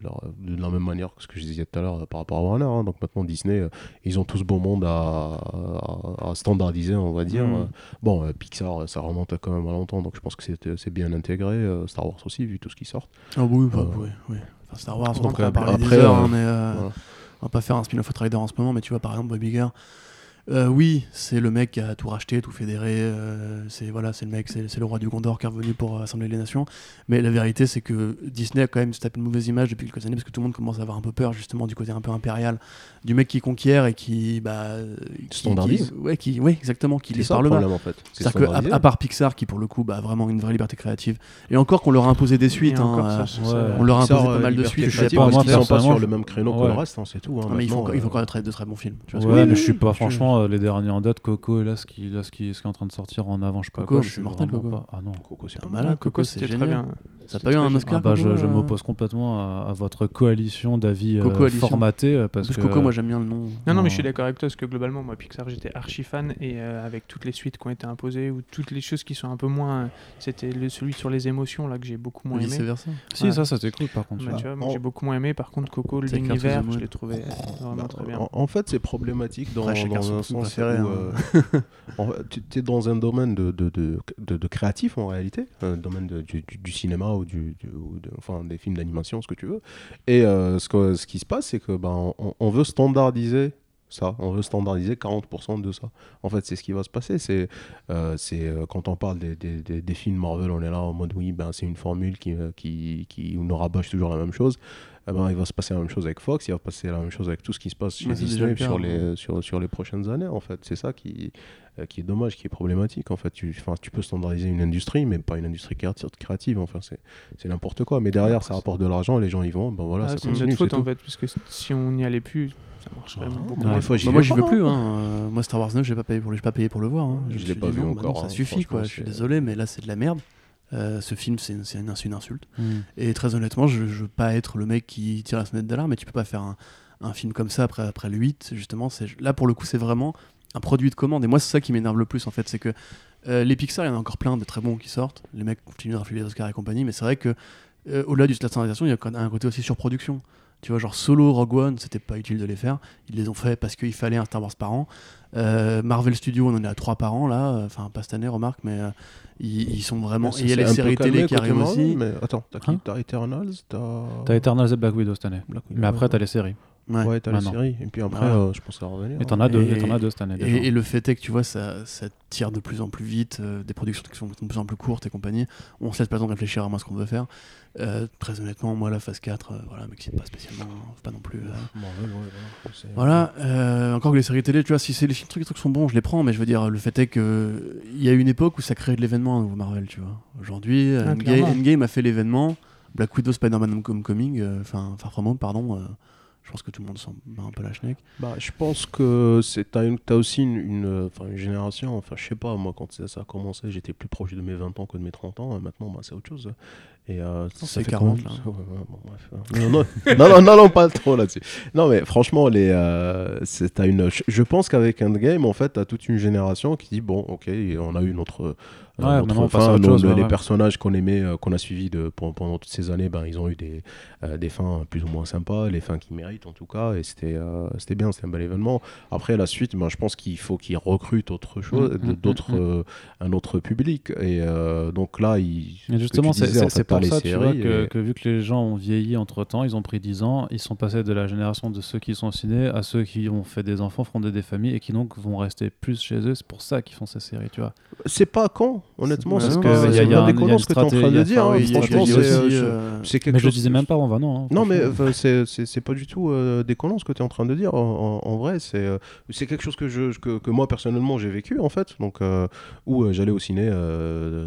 leur- de la même manière que ce que je disais tout à l'heure euh, par rapport à Warner. hein. Donc maintenant, Disney, euh, ils ont tout ce beau monde à, à- à standardiser, on va dire. Mm. Euh, Bon, euh, Pixar, ça remonte quand même à longtemps, donc je pense que c'est c'est bien intégré. Euh, Star Wars aussi, vu tout ce qui sort. Ah oui, bah, Euh, oui, oui. Enfin, Star Wars, on pas après- parler des après, heures, euh, hein, mais euh, voilà. on va pas faire un spin-off Rider en ce moment, mais tu vois, par exemple, Bob Iger, euh, oui, c'est le mec qui a tout racheté, tout fédéré, euh, c'est voilà, c'est le mec, c'est le roi du Gondor qui est revenu pour assembler les nations. Mais la vérité, c'est que Disney a quand même se tapé une mauvaise image depuis quelques années parce que tout le monde commence à avoir un peu peur justement du côté un peu impérial, du mec qui conquiert et qui bah qui- Standardise. qui- ouais, qui, ouais, exactement, qui C'est laisse ça par le le bas. problème, en fait. C'est C'est-à-dire qu'à à part Pixar, qui pour le coup bah, a vraiment une vraie liberté créative, et encore qu'on leur a imposé des suites, encore, hein, ça, euh, ça- ouais. on leur a Pixar, imposé pas mal de suites. je sais pas, qu'ils sont pas sur le même créneau que le reste, hein, c'est tout. hein, Non, mais ils font, ils quand même de très, bons films. Ouais, mais je suis pas, Je- franchement, euh, les derniers en date, Coco, et là, ce qui, là, ce qui, ce qui est en train de sortir en avant, je sais pas Coco, quoi, je suis mortel, Coco. pas- Ah non. Coco, c'est pas malade, Coco, Coco, c'est c'était très génial. bien. Ça pas eu un Oscar Ah bah, je, Coco, je euh, m'oppose complètement à, à votre coalition d'avis euh, formatés euh, parce Parce que Coco, moi j'aime bien le nom. Non, non, Non. mais je suis d'accord avec toi, parce que globalement, moi, Pixar, j'étais archi fan, et euh, avec toutes les suites qui ont été imposées, ou toutes les choses qui sont un peu moins. C'était le- celui sur les émotions, là, que j'ai beaucoup moins Vice aimé. versa. si Ouais. ça, ça c'était cool par contre. Bah, ça. tu vois, moi, en- j'ai beaucoup moins aimé. Par contre, Coco, l'univers, je l'ai trouvé vraiment Bah, très bien. En, en fait, c'est problématique dans, dans un son sens préféré, où euh, tu es dans un domaine de, de, de, créatif en réalité, un domaine du, du- cinéma ou, du, du- ou enfin, des films d'animation, ce que tu veux. Et euh, ce, que- ce qui se passe, c'est que ben, on, on veut standardiser ça, on veut standardiser 40% de ça. En fait, c'est ce qui va se passer. C'est euh, euh, quand on parle des, des- des- des films Marvel, on est là en mode oui, ben, c'est une formule qui, qui, qui nous rabâche toujours la même chose. Eh ben, il va se passer la même chose avec Fox, il va se passer la même chose avec tout ce qui se passe chez Mais c'est déjà Disney le cas, sur, hein. les, sur, sur les prochaines années, en fait. C'est ça qui, euh, qui est dommage, qui est problématique, en fait. Tu, peux standardiser une industrie, mais pas une industrie créative, créative enfin, c'est c'est n'importe quoi. Mais derrière, ça rapporte de l'argent, les gens y vont, ben voilà, Ah, ça c'est continue, notre faute, en fait, parce que si on n'y allait plus, ça marcherait Ah, beaucoup Bah, moi j'y pas, veux plus. hein. Hein. Euh, Moi Star Wars 9, j'ai pas payé pour, j'ai pas payé pour le voir. hein. Je me l'ai pas dit, vu non, bah encore, non, ça hein. suffit quoi. Je suis désolé, mais là c'est de la merde. Euh, ce film, c'est une, insulte. Mm. Et très honnêtement, je, je veux pas être le mec qui tire la sonnette d'alarme, mais tu peux pas faire un, un film comme ça après, après le 8. Justement, là pour le coup, c'est vraiment un produit de commande. Et moi, c'est ça qui m'énerve le plus en fait. C'est que euh, les Pixar, il y en a encore plein de très bons qui sortent. Les mecs continuent de rafler les Oscars et compagnie, mais c'est vrai que euh, au-delà du de la standardisation, il y a quand même un côté aussi surproduction. Tu vois, genre Solo, Rogue One, c'était pas utile de les faire. Ils les ont fait parce qu'il fallait un Star Wars par an. Euh, Marvel Studios, on en est à 3 par an là. Enfin, pas cette année, remarque, mais euh, ils, ils sont vraiment. Et il y a les séries télé qui arrivent aussi. Mais attends, t'as Hein Eternals T'as T'as Eternals et Black Widow cette année. Widow, Mais après, t'as les séries. Ouais. Ouais, t'as la Maintenant. série. Et puis après, euh, je pense que ça va revenir. Et t'en as deux, Et- et t'en as deux cette année. déjà. Et, et le fait est que tu vois, ça, ça tire de plus en plus vite, euh, des productions qui sont de plus en plus courtes et compagnie. On se laisse pas le temps de réfléchir à moi ce qu'on veut faire. Euh, très honnêtement, moi, la phase 4, euh, voilà, m'excite pas spécialement. Faut pas non plus. euh, ouais, voilà. Euh, encore que les séries télé, tu vois, si c'est les trucs, les trucs sont bons, je les prends, mais je veux dire, le fait est que il y a une époque où ça crée de l'événement, un nouveau Marvel, tu vois. Aujourd'hui, Ah, Endgame, a fait l'événement, Black Widow, Spider-Man Homecoming, euh, enfin Far From Home, pardon, euh, je pense que tout le monde s'en bat un peu la schneck. Bah, je pense que c'est t'as, aussi une, une, génération, enfin je sais pas, moi quand ça, a commencé j'étais plus proche de mes 20 ans que de mes 30 ans, et maintenant bah, c'est autre chose. Et euh, ça c'est fait 40, quand même- là. Ouais, ouais, bon, bref. Non, non, non, non, pas trop là-dessus. Non mais franchement, les, euh, une, je, je pense qu'avec Endgame en fait t'as toute une génération qui dit bon ok on a eu notre, euh, Ouais, notre maintenant, on passe à fin, autre nos- chose, ouais, les ouais. personnages qu'on aimait, euh, qu'on a suivis de, pendant, pendant toutes ces années, ben, ils ont eu des, euh, des fins plus ou moins sympas, les fins qu'ils méritent en tout cas, et c'était euh, c'était bien, c'était un bel événement. Après la suite, ben, je pense qu'il faut qu'ils recrutent autre chose, Mm, d'autres, mm, mm. euh, un autre public, et euh, donc là, ils, justement, c'est c'est t'as pour ça tu vois, séries, que, et- que vu que les gens ont vieilli entre temps, ils ont pris 10 ans, ils sont passés de la génération de ceux qui sont au ciné à ceux qui ont fait des enfants, fondé des familles et qui donc vont rester plus chez eux. C'est pour ça qu'ils font ces séries, tu vois. c'est pas quand, honnêtement, parce c'est y a- pas y a un- déconnant y a une ce que tu es en train de dire. hein. Franchement, c'est euh, euh, Mais je le chose- disais même pas avant 20 ans. hein, Non, mais c'est- pas du tout euh, déconnant ce que tu es en train de dire. En, vrai, c'est euh, c'est quelque chose que, je, que, que moi, personnellement, j'ai vécu, en fait. Donc, euh, où euh, j'allais au ciné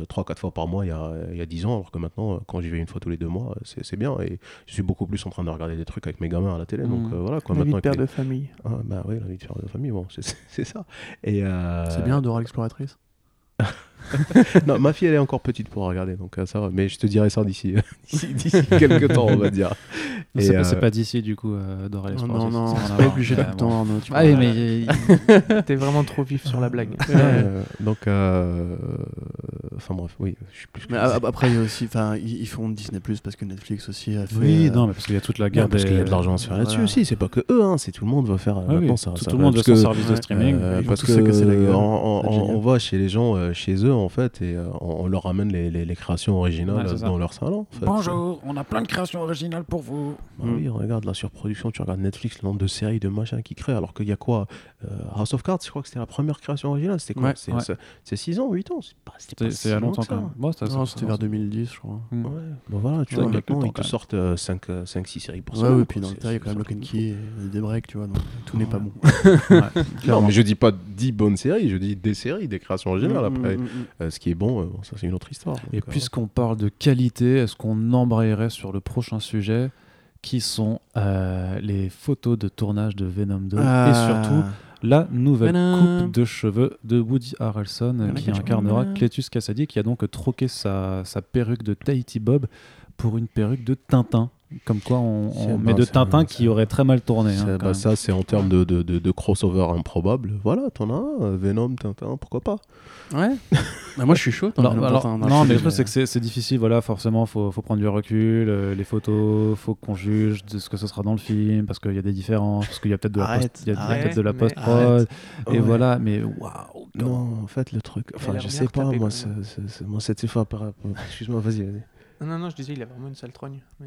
3-4 fois par mois il y, a, il y a 10 ans, alors que maintenant, quand j'y vais une fois tous les deux mois, c'est c'est bien. Et je suis beaucoup plus en train de regarder des trucs avec mes gamins à la télé. Donc, euh, voilà. Quoi, La vie de maintenant, père de famille. Ah, bah oui, la vie de père de famille, bon, c'est- ça. Et, C'est bien, Dora l'exploratrice. non, ma fille, elle est encore petite pour regarder, donc euh, ça va. Mais je te dirai ça d'ici d'ici d'ici quelques temps, on va dire. C'est Et, pas, euh, c'est pas d'ici, du coup, euh, Dora Non, l'exploratrice, non, non, à pas obligé bon. temps, Arnaud. tu Ah oui, mais T'es vraiment trop vif sur la blague. Euh, donc, euh, enfin bref, oui, je suis plus. Mais après, il y a aussi, enfin, ils font Disney Plus parce que Netflix aussi a fait. Oui, euh, non, mais parce qu'il y a toute la guerre Non, parce qu'il y a de l'argent à se faire là-dessus aussi, c'est pas que eux, hein, c'est tout le monde va faire. euh, Ah maintenant, ça, tout, le monde veut son service de streaming. euh, parce que on, on- va on va chez les gens euh, chez eux en fait et euh, on, on leur ramène les, les- les créations originales Ouais, dans leur salon. en fait. Bonjour, on a plein de créations originales pour vous. Bah oui, regarde la surproduction, tu regardes Netflix, le nombre de séries, de machins qu'ils créent, alors qu'il y a quoi euh, House of Cards, je crois que c'était la première création originale, c'était quoi Ouais, C'est ouais. c'est- c'est 6 ans, 8 ans C'est il y a long longtemps que ça. quand même. Bon, c'était vers 2010, je crois. Mm. Ouais, bah voilà, tu vois, il y a maintenant ils te sortent 5-6 séries pour ça. Ouais, ouais, puis dans le tas, il y a quand même Lock and Key et des breaks, tu vois, donc tout n'est pas bon. Non, mais je dis pas 10 bonnes séries, je dis des séries, des créations originales. Mm, Après, mm, mm, Euh, ce qui est bon, euh, bon, ça c'est une autre histoire. Et euh, puisqu'on parle de qualité, est-ce qu'on embrayerait sur le prochain sujet qui sont euh, les photos de tournage de Venom 2 Ah. et surtout la nouvelle Venom. coupe de cheveux de Woody Harrelson Venom. qui incarnera. Cletus Cassady qui a donc troqué sa, sa perruque de Tahiti Bob pour une perruque de Tintin. Comme quoi, on, bah, mais de Tintin qui aurait très mal tourné. hein, bah, ça, c'est en termes de, de, de, de crossover improbable. Voilà, t'en as un, euh, Venom, Tintin, pourquoi pas Ouais. Bah, moi, je suis chaud. Alors, alors, non, le mais le truc, c'est que c'est- difficile. Voilà, forcément, faut, faut prendre du recul. euh, les photos, faut qu'on juge de ce que ce sera dans le film, parce qu'il y a des différences, parce qu'il y a peut-être de la Arrête, post, il y a arrête, peut-être de la mais post prod. arrête. Et Ouais. voilà, mais waouh. Non, en fait, le truc. Enfin, je sais pas, moi, cette fois, par rapport- Excuse-moi, vas-y, vas-y. Non, non, non, je disais, il a vraiment une sale trogne. Mais-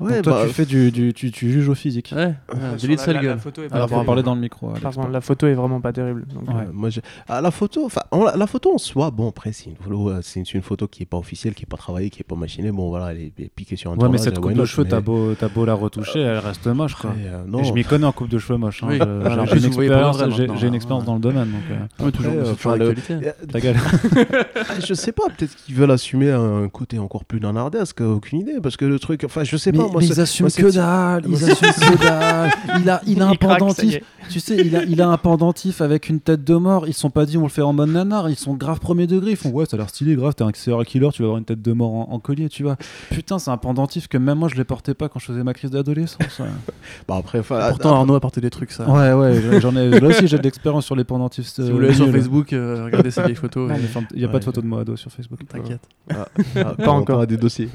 Donc toi, bah, tu fais du, du- tu, tu juges au physique. Ouais, ouais, Sur David la- la- la Salgueul. photo est pas Alors, faut terrible. parler dans le micro. Pardon, la photo est vraiment pas terrible. donc, Ouais. Euh, moi, j'ai- ah, la photo, enfin, en- la, la photo en soi, bon, après, c'est une, photo, euh, c'est une, photo qui est pas officielle, qui est pas travaillée, qui est pas machinée. Bon, voilà, elle est, elle est piquée sur un Ouais, mais cette euh, coupe de not, cheveux, mais- t'as beau, t'as beau la retoucher, elle reste moche, quoi. Après, euh, non, Et je m'y connais en coupe de cheveux moche. hein. Oui. J'ai une expérience, j'ai- une expérience dans le domaine. Donc, euh, Ouais. Euh, gueule. Je sais pas, peut-être qu'ils veulent assumer un côté encore plus nanardesque, aucune idée, parce que le truc, enfin, je sais pas, moi, c'est- assument moi, que dalle, ils assument que dalle. Il a, il a un craque, pendentif. Tu sais, il a, il a un pendentif avec une tête de mort. Ils sont pas dit on le fait en mode nanar. Ils sont grave premier degré. Ils font ouais, ça a l'air stylé, grave. T'es un serial killer, tu vas avoir une tête de mort en, en collier, tu vois. Putain, c'est un pendentif que même moi je les portais pas quand je faisais ma crise d'adolescence. ouais. Bah, après, Pourtant, Arnaud a porté des trucs, ça. Ouais, ouais, j'en ai. Là aussi, j'ai de l'expérience sur les pendentifs. Si vous l'avez sur. Facebook, euh, regardez ces vieilles photos. Il y a pas de photo de moi ado sur Facebook. T'inquiète. Ah, ah, Pas encore. à des dossiers.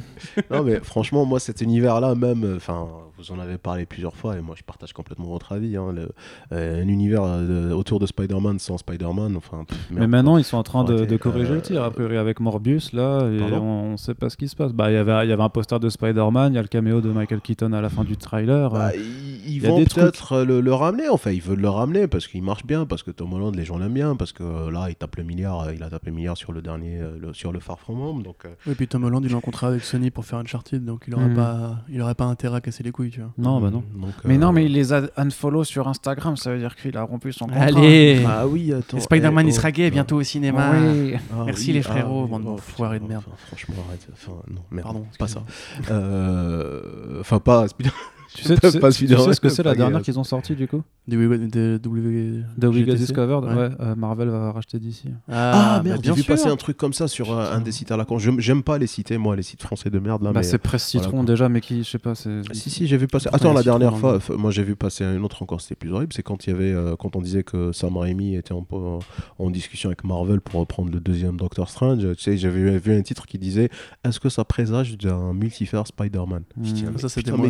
non, mais franchement, moi, cet univers-là, même, euh, enfin, vous en avez parlé plusieurs fois, et moi, je partage complètement votre avis. hein, le- euh, un univers euh, autour de Spider-Man sans Spider-Man, enfin. pff, Mais maintenant, ils sont en train de, corriger euh, le tir. A priori, avec Morbius, là, et on, on sait pas ce qui se passe. Bah, il y avait, il y avait un poster de Spider-Man, il y a le caméo de Michael Keaton à la fin du trailer. Bah, euh, ils, vont peut-être le, le ramener, enfin ils veulent le ramener parce qu'il marche bien, parce que Tom Holland les gens l'aiment bien, parce que là il tape le milliard, il a tapé le milliard sur le dernier, le- sur le Far From Home, donc euh, Et puis Tom Holland, il a un contrat avec Sony pour faire Uncharted, donc il aurait, Hmm. pas, il aurait pas intérêt à casser les couilles, tu vois. Non, bah non. donc, Mais euh, non, mais il les a unfollow sur Instagram, ça veut dire qu'il a rompu son contrat. Allez Ah oui, attends. Et Spider-Man, eh, il sera oh, gay bientôt au cinéma. Oui. ah Merci oui, les ah frérots, oui, oh, de merde. enfin, franchement, arrête. Enfin, non, merde, Pardon, pas ça. Euh, Enfin, pas Spider- Tu sais, peux tu sais- pas tu Spider-Man, sais ce que c'est la dernière qu'ils ont sorti du coup Des W- des W- The We Got GTC? Discovered Ouais. Ouais, euh, Marvel va racheter d'ici. Ah, bah, merde, bien j'ai vu sûr. passer un truc comme ça sur euh, un des sites à la con. Je- J'aime pas les cités, moi, les sites français de merde là. Bah, mais, c'est Presse Citron voilà, déjà, mais qui, je sais pas, c'est. Ah, Si, si, j'ai vu passer. Attends, la dernière fois, moi j'ai vu passer une autre encore, c'était plus horrible. C'est quand il y avait, euh, quand on disait que Sam Raimi était en, discussion avec Marvel pour reprendre le deuxième Doctor Strange. Tu sais, j'avais vu un titre qui disait Est-ce que ça présage d'un multivers Spider-Man? Hmm. ah, Ça, c'était moi,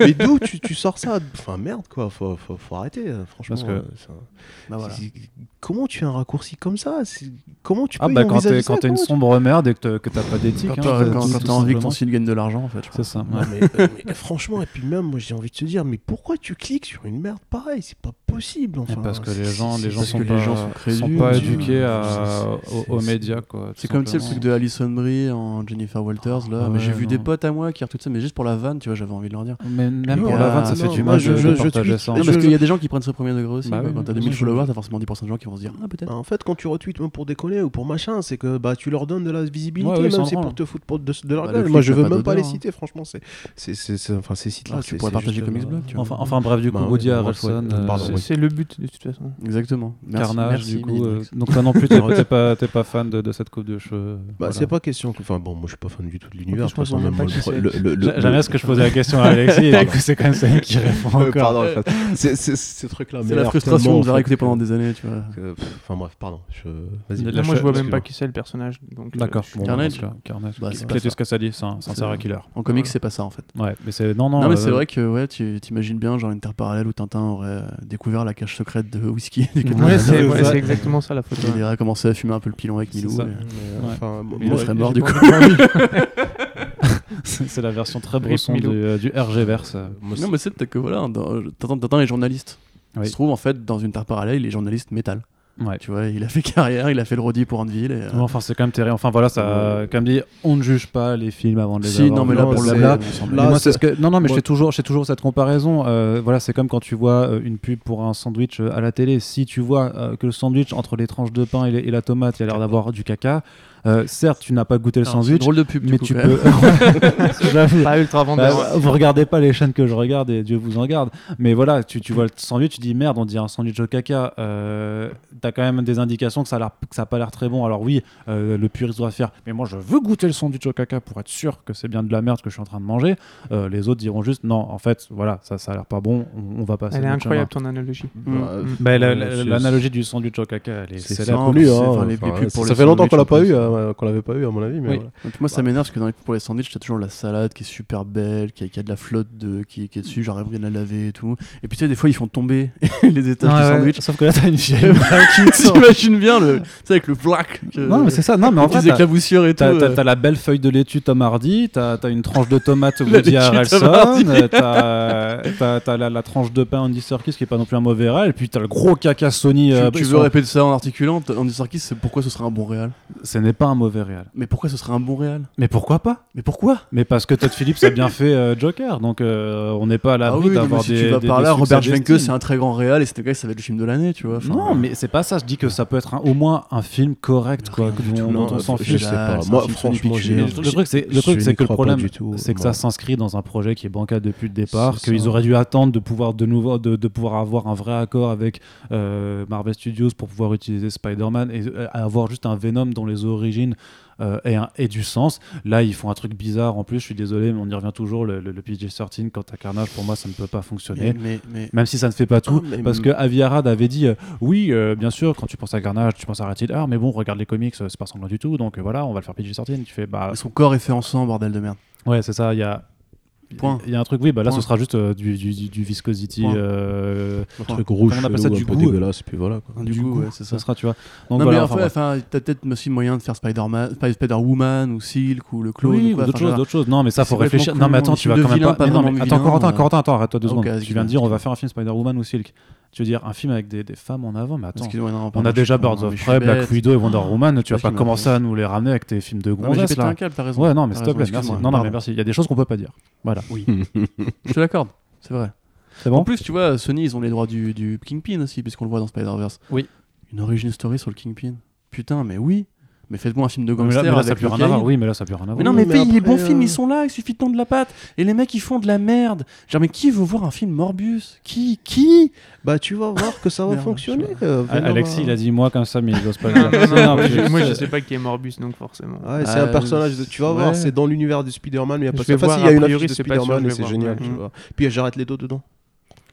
mais, d'où- tu, tu sors ça? Enfin, merde, quoi, faut, faut, faut arrêter, euh, franchement. Parce que- euh, Bah voilà. Comment tu as un raccourci comme ça? Comment tu peux Ah, bah y quand envisager t'es ça? quand t'es une sombre merde et que t'as- pas d'éthique. Quand hein, t'as tout- quand- tout t'as envie que ton site gagne de l'argent, en fait. C'est ça. Non, ouais. mais, euh, mais franchement, et puis même, moi j'ai envie de te dire, mais pourquoi tu cliques sur une merde pareille? C'est pas possible. Et Enfin, parce que les c'est- gens, les gens parce sont que les pas, gens sont sont crédules, pas tu éduqués aux, médias quoi. tout C'est comme le truc de Alison Brie en Jennifer Walters là. Ah mais j'ai vu des potes à moi qui retweetent ça, mais juste pour la vanne, tu vois, j'avais envie de leur dire. Mais même pour la vanne, ça fait non, du mal je- parce qu'il y a des gens qui prennent ce premier degré aussi. Bah Quand t'as bien 2000 sûr. followers, t'as forcément 10% de gens qui vont se dire Ah, peut-être. En fait, quand tu retweets même pour déconner ou pour machin, c'est que bah, tu leur donnes de la visibilité, même c'est pour te foutre de, leur Bah, gueule. le Moi, je veux même pas les d'odeur, hein. citer, franchement. C'est, c'est, c'est, c'est- enfin, ces sites-là. Ah, tu pourrais partager Comics euh, Blog, tu vois. Enfin, bref, du coup, Bah, Woody ouais, Harrelson, ouais, euh, C'est le but de toute façon. Exactement. Carnage, du coup. Euh, donc toi non plus, t'es pas, t'es pas fan de, cette coupe de cheveux. Bah, c'est pas question que. Enfin, bon, moi, je suis pas fan du tout de l'univers. J'aime bien ce que je posais la question à Alexis c'est quand même ça qui répond Euh, encore. Pardon, en fait. c'est, c'est, ce truc-là. C'est la frustration de écouter que- pendant des années, tu vois. pff, Enfin, bref, pardon. Je... Vas-y. Là, moi, je vois même pas qui c'est le personnage. donc, euh, D'accord. je- Bon, Carnage. cas, Carnage. Bah, c'est Cletus ça. Cassidy, c'est un, c'est un serial killer. En comics, c'est pas ça en fait. Ouais, mais c'est non non. Non, mais euh, c'est vrai que ouais, tu t'imagines bien genre une terre parallèle où Tintin aurait euh, découvert la cache secrète de whisky. Ouais, c'est exactement ça la photo. Il aurait commencé à fumer un peu le pilon avec Milou. euh, moi- serait j'ai mort du coup. c'est la version très Rip bresson du, euh, du RG verse. moi, Non, mais c'est que voilà, dans- Tintin, Tintin est journaliste. Oui. Il se trouve en fait dans une terre parallèle, il est journaliste métal. Ouais. Tu vois, il a fait carrière, il a fait le rôdi pour Andeville. Et, euh, Enfin, c'est quand même terrible. Enfin, voilà, ça, comme dit, on ne juge pas les films avant de les si, avoir non, mais là non, pour là, c'est- ce que non non mais fais toujours je fais toujours cette comparaison Euh, voilà c'est comme quand tu vois euh, une pub pour un sandwich euh, à la télé si tu vois euh, que le sandwich entre les tranches de pain et, les- et la tomate il a l'air d'avoir du caca euh, certes tu n'as pas goûté le sandwich drôle de pub, du mais coup, tu peux. Pas ultra Bah, vendeur. vous regardez pas les chaînes que je regarde et Dieu vous en garde. Mais voilà, tu, tu vois le sandwich, tu dis merde, on dit un sandwich au caca. Euh, T'as quand même des indications que ça a, l'air- que ça a pas l'air très bon. Alors oui, euh, le puriste doit faire. Mais moi, je veux goûter le sandwich au caca pour être sûr que c'est bien de la merde que je suis en train de manger. Euh, les autres diront juste non, en fait, voilà, ça, ça a l'air pas bon. On, on va passer. Elle est incroyable ton analogie. Bah, Mm. Bah, la- Ouais, la- L'analogie du sandwich au caca, elle est C'est célèbre. Hein, enfin, les- les enfin, pubs ça pour ça les fait longtemps qu'on l'a pas eu. Euh, qu'on l'avait pas eu à mon avis, mais Oui. voilà. Donc, moi, ça m'énerve parce que dans les, pour les sandwichs, t'as toujours la salade qui est super belle, qui a, qui a de la flotte de, qui, qui est dessus, j'arrive bien à la laver et tout. Et puis, tu sais, des fois, ils font tomber les étages Ouais, du ouais, sandwich. Sauf que là, t'as une vieille. T'imagines bien le, tu sais, avec le plaque. non, mais c'est ça. Non, mais en t'as- éclaboussures et tout. T'as, euh. t'as la belle feuille de laitue Tom Hardy, t'as, t'as une tranche de tomate Woody Harrelson, euh, t'as, t'as- t'as la, la tranche de pain Andy Serkis qui est pas non plus un mauvais réel, et puis t'as le gros caca Sony. Tu, euh, tu veux répéter ça en articulant Andy Serkis, c'est pourquoi ce serait un bon réal Ce n'est pas un mauvais réel. Mais pourquoi ce serait un bon réal Mais pourquoi pas? Mais pourquoi? Mais parce que Todd Phillips a bien fait euh, Joker, donc euh, on n'est pas à Ah l'abri oui, non, mais d'avoir si des. tu vas des- par des là, Robert d'estime. c'est un très grand réal et c'est le gars, ça va être le film de l'année, tu vois. Enfin, Non, mais c'est pas ça. Je dis que ça peut être un- au moins un film correct, quoi, que tout, dont non, on s'en fiche. Là, pas. Moi, franchement. Le truc, c'est, que le problème, du tout, c'est que ça s'inscrit dans un projet qui est bancal depuis le départ, qu'ils auraient dû attendre de pouvoir de nouveau, de, de pouvoir avoir un vrai accord avec euh, Marvel Studios pour pouvoir utiliser Spider-Man et euh, avoir juste un Venom dont les origines euh, aient du sens. Là, ils font un truc bizarre en plus. Je suis désolé, mais on y revient toujours. Le, le, le PG-13 quant à Carnage, pour moi, ça ne peut pas fonctionner. mais, mais, mais- Même si ça ne fait pas tout, Ah, parce que Avi Arad avait dit euh, oui, euh, bien sûr, quand tu penses à Carnage, tu penses à Rated R, mais bon, regarde les comics, c'est pas sanglant du tout, donc voilà, on va le faire PG-13. Tu fais bah son corps est fait en sang, bordel de merde. ouais, c'est ça. Il y a Point. il y a un truc, oui, bah là Point. ce sera juste euh, du, du, viscosity. Euh, truc rouge, on appelle ça chelou, du un peu goût. dégueulasse, puis voilà. quoi. du du coup, goût, ouais, c'est ça. ça sera, tu vois. Donc non, voilà, mais enfin, bref. enfin, t'as peut-être aussi moyen de faire Spider-Man, Spider- Spider-Woman ou Silk ou le clone. oui, ou d'autres choses, d'autres choses. Non, mais ça, faut réfléchir. Non, mais attends, tu vas quand même pas. attends, Corentin, euh. Corentin, attends, arrête-toi deux secondes. Tu viens de dire, on va faire un film Spider-Woman ou Silk. Tu veux dire un film avec des, des femmes en avant, mais attends. Non, On a déjà Birds of Prey, Black. Widow et Wonder Woman. Tu vas pas commencer à nous les ramener avec tes films de Non, mais j'ai gonzesses pété un là. câble, t'as raison. Ouais, non, mais T'as s'il te plaît, raison, merci. Non, non, mais merci. Il y a des choses qu'on peut pas dire. Voilà. Oui. je te l'accorde, c'est vrai. C'est En bon plus, tu vois, Sony, ils ont les droits du, du Kingpin aussi, puisqu'on le voit dans Spider-Verse. Oui. Une origin story sur le Kingpin. Putain, mais oui. Mais faites-moi un film de Mais là, mais gangster là, ça avec plus le rien à voir. vieil. Oui, mais là, ça n'a plus rien à voir. Mais non, mais, les bons films, euh, ils sont là, il suffit de tendre la patte. Et les mecs, ils font de la merde. Genre, mais qui veut voir un film Morbius? Qui Qui? Bah, tu vas voir que ça va fonctionner. euh, Ah, Alexis, a- il a dit moi comme ça, mais il n'ose pas le dire. moi, mais je, moi, je je- sais pas qui est Morbus, donc forcément. Ouais, c'est Euh, un personnage, de- tu vas ouais. voir, c'est dans l'univers de Spider-Man, mais il y a pas si, il y a une affiche de Spider-Man et c'est génial, Mm. vois. Puis il y a Jared Leto dedans.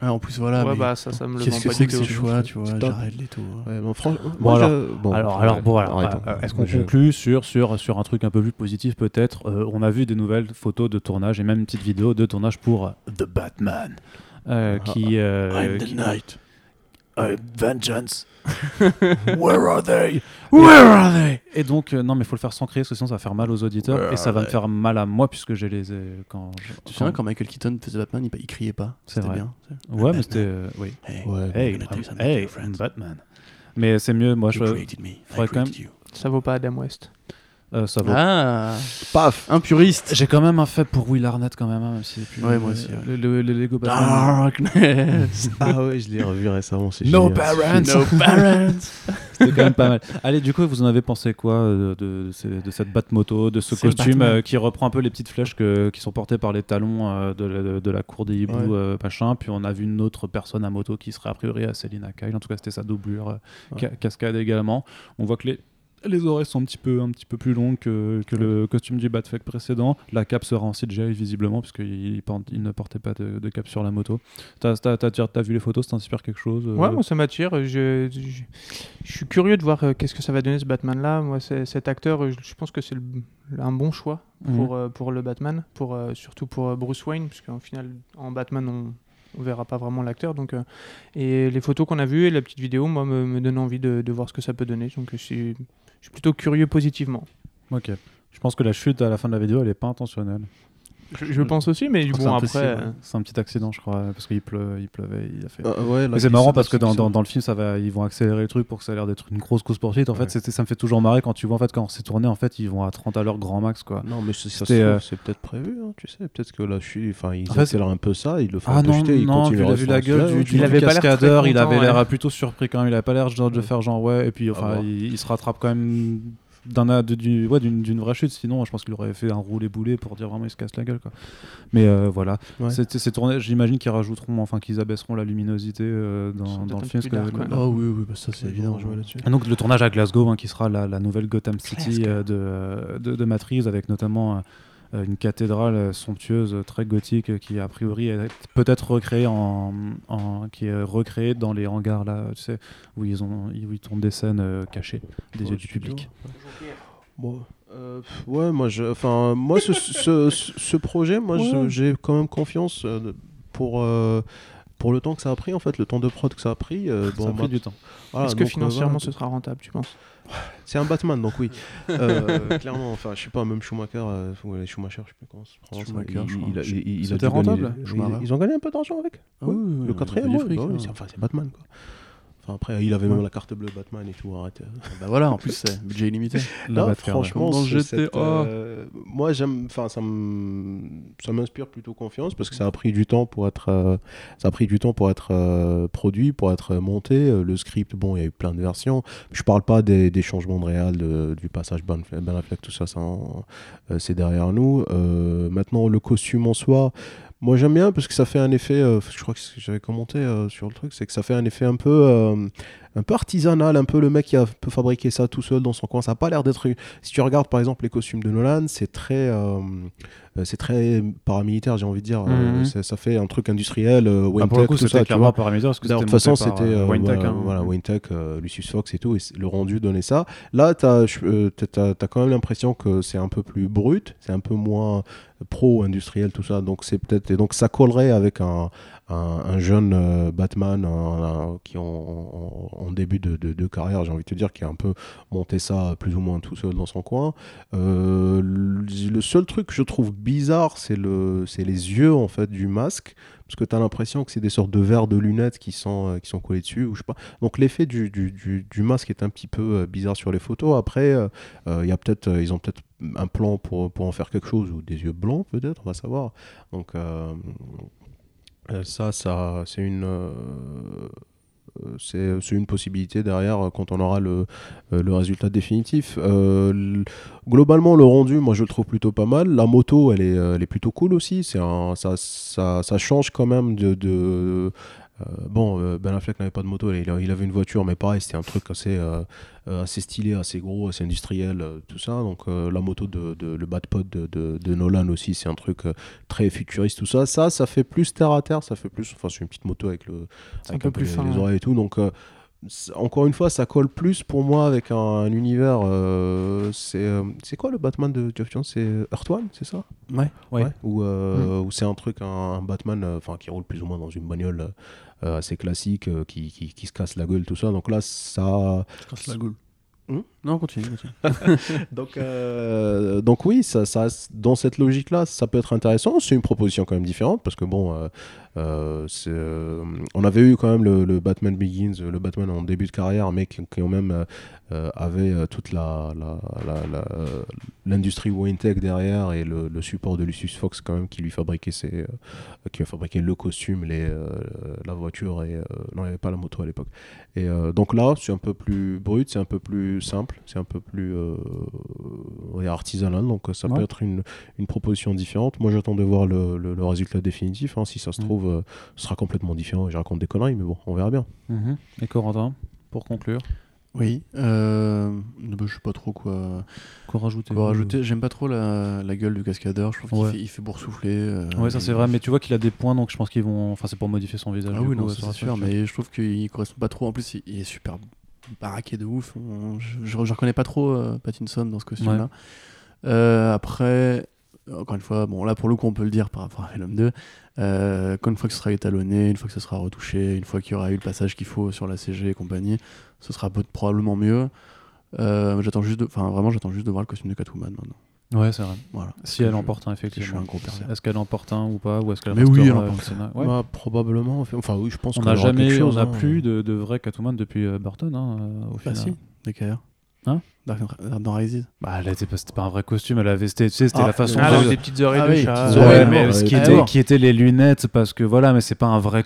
Ah, en plus, voilà. ouais, mais bah ça, ça me le Qu'est-ce que c'est que ces choix, tu vois Putain. Jared Leto. hein. Ouais, bon, franchement, Bon, moi, alors- je- bon, alors, bon, alors, euh, est-ce qu'on je- conclut sur, sur, sur un truc un peu plus positif peut-être? Euh, On a vu des nouvelles photos de tournage et même une petite vidéo de tournage pour The Batman. euh, Ah, qui, euh, qui- night. Euh, Vengeance. Where are they? Where are they? Et donc, euh, non, mais il faut le faire sans crier, parce que sinon ça va faire mal aux auditeurs Where et ça va me faire mal à moi puisque j'ai les. euh, Quand, Tu te quand- souviens quand Michael Keaton faisait Batman, il, il criait pas. C'est C'était vrai. bien. Ouais, mais c'était. euh, oui. Hey, Ouais. Hey, I'm gonna do I'm- something hey, to your friends. I'm Batman. Mais c'est mieux, moi je. Created me. I faudrait quand même- created you. Ça vaut pas Adam West. Euh, ça vaut. Ah, Paf un puriste. J'ai quand même un fait pour Will Arnett quand même, hein, même si. Ouais, euh, moi aussi, ouais. Le, le- le Lego Batman. Darkness. Ah ouais, je l'ai revu récemment, c'est No génial. parents. no parents. C'était quand même pas mal. Allez, du coup, vous en avez pensé quoi euh, de, de, ces- de cette Batmoto, de ce costume euh, qui reprend un peu les petites flèches que- qui sont portées par les talons euh, de, la- de- de la cour des hiboux, Ouais. euh, machin. Puis on a vu une autre personne à moto qui serait a priori à Selina Kyle. En tout cas, c'était sa doublure. euh, Ouais. ca- cascade également. On voit que les. Les oreilles sont un petit peu, un petit peu plus longues que, que le costume du Batfleck précédent. La cape sera en CGI visiblement, puisqu'il il, ne portait pas de, de cape sur la moto. T'as t'as- t'as- t'as vu les photos, ça t'inspire quelque chose euh, Ouais, moi ça m'attire. Je, je, je suis curieux de voir euh, qu'est-ce que ça va donner ce Batman-là. Moi, cet acteur, euh, je, je pense que c'est un bon choix pour, Mhm. euh, pour le Batman, pour, surtout pour Bruce Wayne, parce qu'en final, en Batman, on on verra pas vraiment l'acteur. Donc, euh, et les photos qu'on a vues et la petite vidéo, moi, me, me donnent envie de, de voir ce que ça peut donner. Donc, je suis, je suis plutôt curieux positivement. Ok. Je pense que la chute à la fin de la vidéo, elle est pas intentionnelle. Je, je pense aussi, mais crois que bon, c'est après. ouais. euh, C'est un petit accident, je crois, parce qu'il pleu, il pleuvait, il a fait. Ah, ouais, là, Mais c'est marrant parce que dans, dans, dans le film, ça va, ils vont accélérer le truc pour que ça a l'air d'être une grosse course poursuite. En fait, Ouais. ça me fait toujours marrer quand tu vois en fait quand c'est tourné, en fait, ils vont à 30 à l'heure grand max quoi. Non, mais c'est- euh, c'est peut-être prévu, hein, tu sais. Peut-être que là, je suis. Enfin, ils En fait, accélèrent un peu ça, ils le font Ah un peu non, jeter, ils non, continuent vu, la- gueule du, cascadeur, il avait l'air plutôt surpris quand même. Il avait pas l'air de Ouais. faire genre ouais, et puis enfin, il, il se rattrape quand même d'un ouais, d'une vraie chute. Sinon, je pense qu'il aurait fait un roulé boulet pour dire vraiment il se casse la gueule quoi. Mais euh, voilà, Ouais. C'est- c'est tourné. J'imagine qu'ils rajouteront, enfin qu'ils abaisseront la luminosité euh, dans, dans le film. ouais. Oh oui, oui, bah ça c'est évident. jouer là-dessus. Et donc le tournage à Glasgow, hein, qui sera la, la nouvelle Gotham City euh, de, de, de Reeves, avec notamment une cathédrale euh, somptueuse, euh, très gothique, euh, qui a priori est peut-être recréée en, en- qui est recréée dans les hangars là, tu sais, où ils ont, où ils tournent des scènes euh, cachées des Ouais, yeux du public. Bon, euh, ouais, moi, je, enfin, moi, ce, ce, projet, moi, Ouais. j'ai quand même confiance euh, pour. euh, pour le temps que ça a pris, en fait, le temps de prod que ça a pris. euh, Ça bon, a pris du temps. voilà, Est-ce que euh, financièrement voilà. ce sera rentable, tu penses? C'est un Batman, donc oui. Euh, clairement, enfin, je sais pas, même Schumacher, euh, Schumacher, je sais plus comment ça se prononce. Schumacher, il, je crois. il a, il, il a C'était dû gagner- rentable, ils- ont gagné un peu d'argent avec. Ah oui, oui, le oui, quatrième, il a ouais, bah c'est- enfin, c'est Batman, quoi. Enfin, après, il avait même la carte bleue Batman et tout, arrête. Bah voilà, en plus c'est budget illimité. Non, franchement, Comme dans c'est GTA. cette, euh, moi j'aime, enfin ça m'inspire plutôt confiance parce que ça a pris du temps pour être, euh, ça a pris du temps pour être euh, produit, pour être monté. Le script, bon, il y a eu plein de versions. Je parle pas des, des changements de réal, de- du passage Ben, ben Affleck, tout ça, euh, c'est derrière nous. Euh, maintenant, le costume en soi. Moi j'aime bien parce que ça fait un effet, euh, je crois que j'avais commenté euh, sur le truc, c'est que ça fait un effet un peu, euh, un peu artisanal, un peu le mec qui a peut fabriquer ça tout seul dans son coin. Ça n'a pas l'air d'être. Si tu regardes par exemple les costumes de Nolan, c'est très, euh, euh, c'est très paramilitaire, j'ai envie de dire. Euh, Mhm. c'est- ça fait un truc industriel, euh, Bah, pour le coup, c'était clairement paramilitaire parce que c'était de toute façon, c'était euh, euh, voilà, hein. voilà, Wayne Tech, euh, Lucius Fox et tout, et le rendu donnait ça. Là, tu as, quand même l'impression que c'est un peu plus brut, c'est un peu moins pro-industriel, tout ça. Donc, c'est peut-être, et donc ça collerait avec un, un, un jeune euh, Batman un- qui en, début de, carrière, j'ai envie de te dire, qui a un peu monté ça plus ou moins tout seul dans son coin. Euh, le seul truc que je trouve bizarre, c'est le, c'est les yeux en fait du masque, parce que tu as l'impression que c'est des sortes de verres de lunettes qui sont, euh, qui sont collés dessus, ou je sais pas. Donc l'effet du, du, du- masque est un petit peu euh, bizarre sur les photos. Après, euh, euh, y a peut-être, euh, ils ont peut-être un plan pour, pour en faire quelque chose, ou des yeux blancs peut-être, on va savoir. Donc euh, euh, ça, ça c'est une. euh, c'est une possibilité derrière euh, quand on aura le, euh, le résultat définitif. Euh, globalement, le rendu, moi je le trouve plutôt pas mal. La moto, elle est, euh, elle est plutôt cool aussi. Ça, ça, ça change quand même de. de euh, bon, euh, Ben Affleck n'avait pas de moto, il, avait une voiture, mais pareil, c'était un truc assez, euh, euh, assez stylé, assez gros, assez industriel, euh, tout ça. Donc euh, la moto de, de- le Batpod de, de, de Nolan aussi, c'est un truc euh, très futuriste, tout ça. Ça, ça fait plus terre à terre, ça fait plus. Enfin, c'est une petite moto avec le, C'est un avec peu plus les, fin, les oreilles et tout. Donc, euh, encore une fois, ça colle plus pour moi avec un, un univers. euh, c'est euh, quoi le Batman de Geoff Jones C'est Earth One, c'est ça? Ouais. Ouais. Ou euh, ou c'est un truc, un, un Batman euh, enfin qui roule plus ou moins dans une bagnole euh, assez classique, euh, qui, qui, qui se casse la gueule, tout ça. Donc là, ça. Je casse la gueule. Hmm? Non, continue, continue. Donc, euh, donc oui, ça, dans cette logique-là, ça peut être intéressant. C'est une proposition quand même différente parce que bon, euh, euh, on avait eu quand même le, Batman Begins, le Batman en début de carrière, mais qui, quand même avait toute la, l'industrie Wayne Tech derrière et le, support de Lucius Fox quand même qui lui fabriquait ses, qui a fabriqué le costume, la voiture et non, il n'y avait pas la moto à l'époque. Et donc là, c'est un peu plus brut, c'est un peu plus simple, c'est un peu plus euh, artisanal, donc euh, ça Ouais. peut être une, une proposition différente. Moi, j'attends de voir le, le- le résultat définitif. hein. Si ça se trouve, euh, ce sera complètement différent et je raconte des conneries, mais bon, on verra bien. Mhm. Et Corentin, pour conclure, Oui. Euh... bah, je sais pas trop quoi, quoi rajouter? quoi rajouter. J'aime pas trop la, la gueule du cascadeur. Je trouve Ouais. qu'il fait, il fait boursoufler. euh, Ouais, ça c'est vrai, mais tu vois qu'il a des points, donc je pense qu'ils vont. Enfin, c'est pour modifier son visage. Ah oui, coup, non, c'est sûr, mais je trouve qu'il correspond pas trop. En plus, il, il est super baraqué de ouf. On- je, je, je reconnais pas trop euh, Pattinson dans ce costume-là. Euh, après, encore une fois, bon, là pour le coup, on peut le dire par rapport à Venom 2. Euh, quand une fois que ce sera étalonné, une fois que ce sera retouché, une fois qu'il y aura eu le passage qu'il faut sur la CG et compagnie, ce sera probablement mieux. Euh, j'attends juste de, enfin vraiment, j'attends juste de voir le costume de Catwoman maintenant. Ouais, c'est vrai. Voilà. Si elle Je- emporte un, effectivement. un. Est-ce qu'elle emporte un ou pas Ou est-ce qu'elle Mais oui, elle euh, emporte Sénat Ouais. Bah, probablement. Enfin, oui, je pense On qu'on n'a jamais, chose, on n'a hein. plus de, de vrai Catwoman depuis euh, Burton, hein, euh, au Bah final. si, DKR. Hein dans Rises. Bah, elle était pas, c'était pas un vrai costume, elle avait, c'était, tu sais, c'était Ah, la façon Ah, de- des petites oreilles Ah de oui, chat. petites Ouais, mais ouais, ce qui ouais. était, Ah, qui était les lunettes, parce que voilà, mais c'est pas un vrai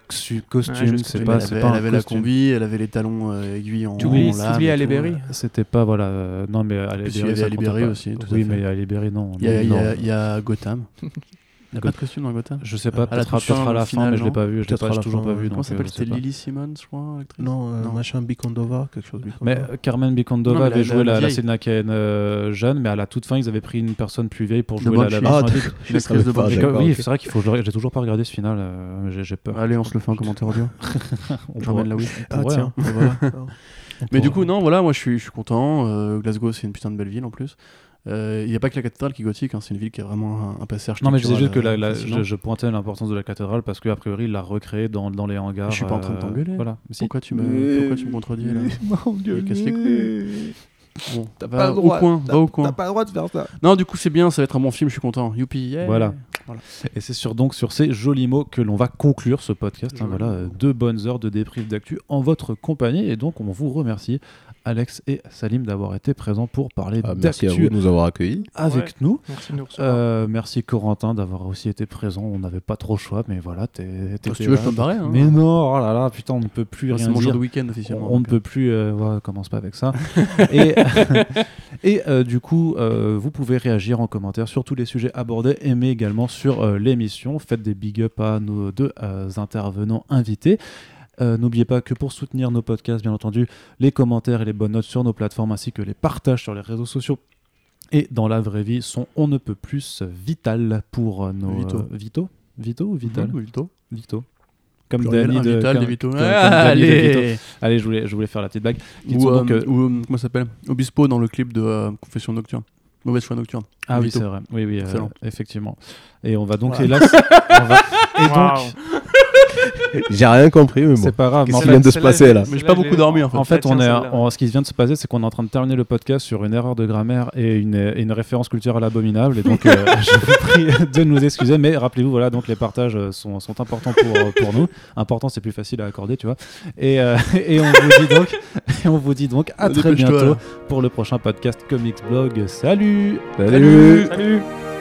costume, c'est pas, c'est elle pas un elle avait la combi, elle avait les talons euh, aiguilles en Tu oublies en lame tout. Berry. C'était pas, voilà, euh, non, mais à puis, il y Berry, avait ça Ali compte Berry pas. aussi, à Oui, mais Ali Berry, non. Il y a Gotham. Il n'y a pas de costume dans Gotham Je sais pas, À la peut-être à, la fin, mais je l'ai pas vu, je l'ai toujours pas vu. Comment s'appelle euh, sais C'était. Lily Simmons, je crois, l'actrice Non, euh, Non. machin Bikondova, quelque chose. Bikondova. Mais euh, Carmen Bicondova Non, mais la- avait joué la la, la vieille. Selena Kane euh, jeune, mais à la toute fin, ils avaient pris une personne plus vieille pour jouer la, version Ah, oui, c'est vrai qu'il faut. que je le- J'ai toujours pas regardé ce final. j'ai, peur. Allez, on se le fait en commentaire audio. On ramène la Wii. Ah, tiens, hein. voilà. Mais du coup, non, voilà, moi je suis, je suis content. Glasgow, c'est une putain de belle ville en plus. Euh, Il n'y a pas que la cathédrale qui est gothique, hein, c'est une ville qui a vraiment un, un passé Non, mais je disais juste que architectural, la- la- euh, je, je pointais l'importance de la cathédrale parce qu'a priori, il l'a recréée dans, dans les hangars. Je suis pas en train de euh, t'engueuler. Voilà. Si. Pourquoi tu me, pourquoi tu me contredis là Il casse les couilles. Bon, T'as va pas le au droit, coin, va au coin. T'as pas le droit de faire ça. Non, du coup, c'est bien, ça va être un bon film, je suis content. Youpi, yeah. Voilà. Et c'est sur, donc sur ces jolis mots que l'on va conclure ce podcast. hein, voilà, euh, deux bonnes heures de débrief d'actu en votre compagnie. Et donc, on vous remercie, Alex et Salim, d'avoir été présents pour parler Ah, merci à vous de nous avoir accueillis. avec Ouais. nous. Merci de nous recevoir. Euh, merci Corentin d'avoir aussi été présent. On n'avait pas trop le choix, mais voilà, t'es. Si tu veux, je peux me barrer. Hein. Mais non, oh là là, putain, on ne peut plus rien c'est mon dire. jour de week-end officiellement. On, ne peut plus, euh, ouais, commence pas avec ça. et et euh, du coup, euh, vous pouvez réagir en commentaire sur tous les sujets abordés, et mais également sur euh, l'émission. Faites des big up à nos deux euh, intervenants invités. Euh, N'oubliez pas que pour soutenir nos podcasts, bien entendu, les commentaires et les bonnes notes sur nos plateformes ainsi que les partages sur les réseaux sociaux et dans la vraie vie sont on ne peut plus vital pour euh, nos Vito. euh, Vito Vito ou Vital Mmh, Vito. Vito comme un de, Vital, comme- Vito. comme- comme Ah, Danny de Vito. allez Allez, je voulais, je voulais faire la petite blague. Qui Ou, euh, donc, euh, ou, euh, comment s'appelle? Obispo dans le clip de euh, Confession Nocturne. Mauvaise foi nocturne. Ah oui, c'est vrai. Oui, oui, euh, effectivement. Et on va donc, Voilà. hélas, va- et donc. J'ai rien compris, mais bon. c'est pas grave. en qui vient de se passer là Mais j'ai pas beaucoup dormi en fait. En fait, on est, on- ce qui vient de se passer, c'est qu'on est en train de terminer le podcast sur une erreur de grammaire et une, une référence culturelle abominable. Et donc, euh, je vous prie de nous excuser. Mais rappelez-vous, voilà, donc les partages euh, sont, sont importants pour, euh, pour nous. Important, c'est plus facile à accorder, tu vois. Et, euh, et on vous dit donc, et on vous dit donc à très bientôt pour le prochain podcast Comics Blog. Salut 嗯